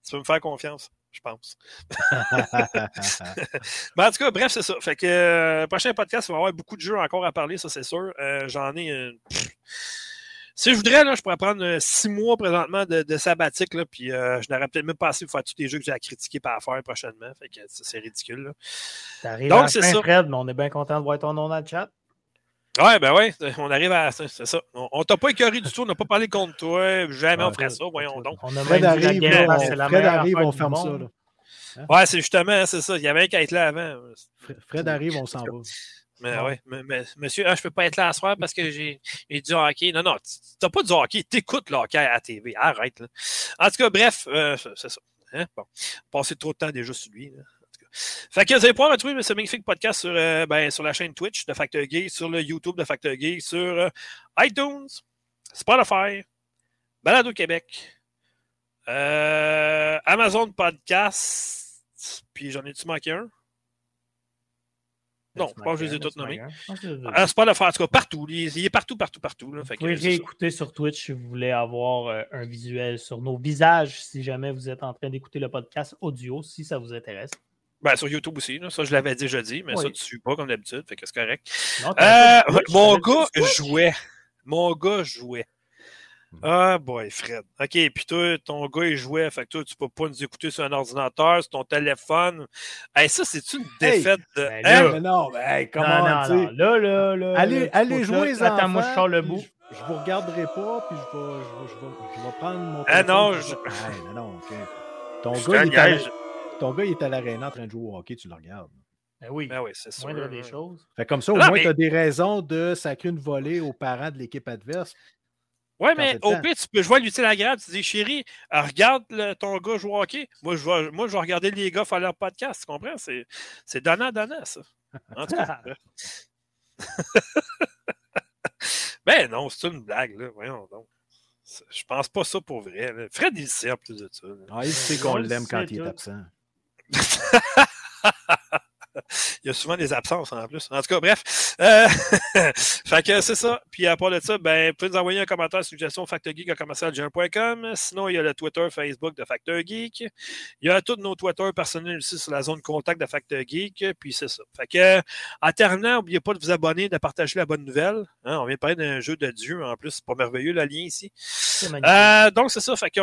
tu peux me faire confiance, je pense. Mais en tout cas, bref, c'est ça. Fait que euh, prochain podcast, il va y avoir beaucoup de jeux encore à parler, ça c'est sûr. J'en ai. pff. Si je voudrais, là, je pourrais prendre euh, six mois présentement de, de sabbatique, là, puis euh, je n'aurais peut-être même pas assez pour faire tous les jeux que j'ai à critiquer par faire prochainement. Fait que c'est ridicule. là. Donc, c'est ça. Fred, mais on est bien content de voir ton nom dans le chat. Ouais, ben ouais, on arrive à ça, c'est ça. On, on t'a pas écœuré du tout, on n'a pas parlé contre toi, jamais on ferait ça, voyons donc. On a Fred même dit la arrive, on, c'est la Fred arrive, on ferme ça. Là. Ouais, c'est justement, c'est ça. Il y avait un qu'à être là avant. Fred- Fred arrive, on s'en va. Mais Ouais. ouais, mais, mais- monsieur, ah, je peux pas être là à soir parce que j'ai du hockey. Non, non, tu- t'as pas du hockey, t'écoutes le hockey à la TV. Arrête, là. En tout cas, bref, euh, c'est ça. Hein? Bon. Passer trop de temps déjà sur lui. là. Fait que vous allez pouvoir retrouver ce magnifique podcast sur, euh, ben, sur la chaîne Twitch de Factor Geek, sur le YouTube de Factor Geek, sur euh, iTunes, Spotify, Balado Québec, euh, Amazon Podcast, puis j'en ai-tu manqué un? Non, je pense que je les ai toutes nommées. Ah, c'est pas le faire, en tout cas, partout. Il est, partout, partout, partout. Là. Fait Vous pouvez réécouter sur Twitch si vous voulez avoir euh, un visuel sur nos visages, si jamais vous êtes en train d'écouter le podcast audio, si ça vous intéresse. Ben, sur YouTube aussi. là. Ça, je l'avais dit jeudi, mais Oui. ça, tu ne suis pas comme d'habitude. Fait que c'est correct. Non, Euh, mon gars jouait. Mon gars jouait. Ah, boy, Fred. OK, puis toi, ton gars, il jouait. Fait que toi, tu peux pas nous écouter sur un ordinateur, sur ton téléphone. Hey, ça, c'est une Hey! défaite de. Ben Hein? Mais non, mais hey, Non, comment, non, non. Là, là, là. Allez, là, allez jouer les. Attends, moi, je sors le bout. Je, je vous regarderai pas, puis je vais, je vais, je vais, je vais prendre mon Ah téléphone, non, puis je- Hey, non, non, ok. Ton Je gars, il est à la- gagne. ton gars, il est à l'aréna en train de jouer au hockey, tu le regardes. Ben oui, Ben oui, c'est sûr. moindre des choses. Fait comme ça, au Non, moins, mais- tu as des raisons de sacrer une volée aux parents de l'équipe adverse. Ouais, mais au pire, tu peux jouer à l'utile agréable. Tu dis, chérie, regarde le- ton gars jouer au hockey. Moi, je vais, moi, je vais regarder les gars faire leur podcast. Tu comprends? C'est, c'est donnant-donnant, ça. En tout cas. ben non, c'est une blague, là. Voyons donc. Je pense pas ça pour vrai. là. Fred, il sait en plus de ça. là. Ah, il sait qu'on l'aime quand il est absent. Il y a souvent des absences en plus. En tout cas, bref. Euh, fait que c'est ça. Puis à part de ça, ben, vous pouvez nous envoyer un commentaire, suggestion factorgeek à. Sinon, il y a le Twitter, Facebook de Factor Geek. Il y a tous nos Twitter personnels aussi sur la zone contact de Factor Geek. Puis c'est ça. Fait que, en terminant, n'oubliez pas de vous abonner, de partager la bonne nouvelle. Hein, on vient de parler d'un jeu de Dieu en plus. C'est pas merveilleux le lien ici. Euh, donc c'est ça. Fait que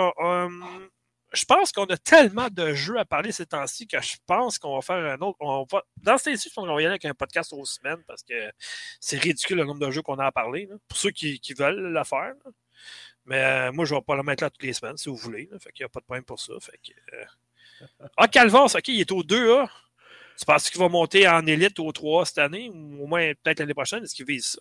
je pense qu'on a tellement de jeux à parler ces temps-ci que je pense qu'on va faire un autre. On va, dans ce temps-ci, on va y aller avec un podcast aux semaines parce que c'est ridicule le nombre de jeux qu'on a à parler. Pour ceux qui, veulent le faire. Mais euh, moi, je ne vais pas le mettre là toutes les semaines si vous voulez. Fait qu'il n'y a pas de problème pour ça. Euh, Ah, Calvas, OK, il est au 2A. Tu penses qu'il va monter en élite au 3 cette année ou au moins peut-être l'année prochaine? Est-ce qu'il vise ça?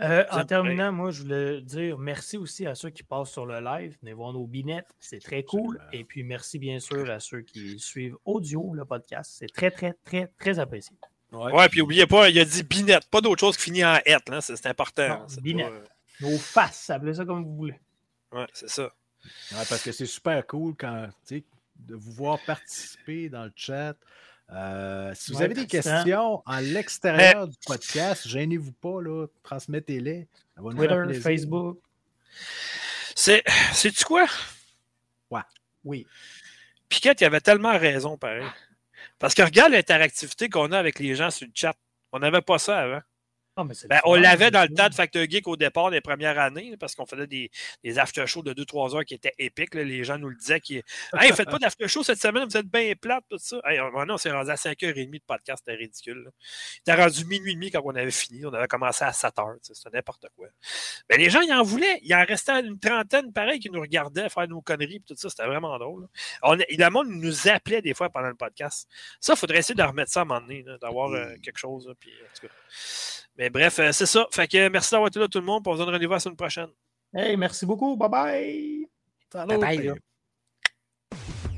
Euh, en terminant, moi, je voulais dire merci aussi à ceux qui passent sur le live. Venez voir nos binettes, c'est très cool. Et puis merci bien sûr à ceux qui suivent audio le podcast. C'est très, très, très, très apprécié. Ouais, puis n'oubliez pas, il a dit binette, pas d'autre chose qui finit en et, c'est important. binette. Nos faces, appelez ça comme vous voulez. Ouais, c'est ça. Ouais, parce que c'est super cool quand, de vous voir participer dans le chat. Euh, si vous avez des questions à l'extérieur du podcast, gênez-vous pas, là, transmettez-les. Twitter, Facebook. C'est, sais-tu quoi? Ouais. Oui. Piquette, il avait tellement raison, pareil. Parce que regarde l'interactivité qu'on a avec les gens sur le chat. On n'avait pas ça avant. Ah, ben, on l'avait dans le tas de Factor Geek au départ des premières années, parce qu'on faisait des, des after-shows de 2-3 heures qui étaient épiques. Les gens nous le disaient. Qui... Hey, faites pas d'after-show cette semaine, vous êtes bien plate, tout ça. Hey, on, s'est rendu à 5h30 de podcast, c'était ridicule. Il était rendu minuit et demi quand on avait fini. On avait commencé à 7h. C'était n'importe quoi. Mais les gens, ils en voulaient. Il en restait une trentaine, pareil, qui nous regardaient faire nos conneries, tout ça. C'était vraiment drôle. On, le monde nous appelait des fois pendant le podcast. Ça, il faudrait essayer de remettre ça à un moment donné, d'avoir euh, quelque chose. Puis, en tout cas. Mais bref, euh, c'est ça. Fait que euh, merci d'avoir été là, tout le monde. On se donne rendez-vous à la semaine prochaine. Hey, merci beaucoup. Bye bye. Salut. Bye bye.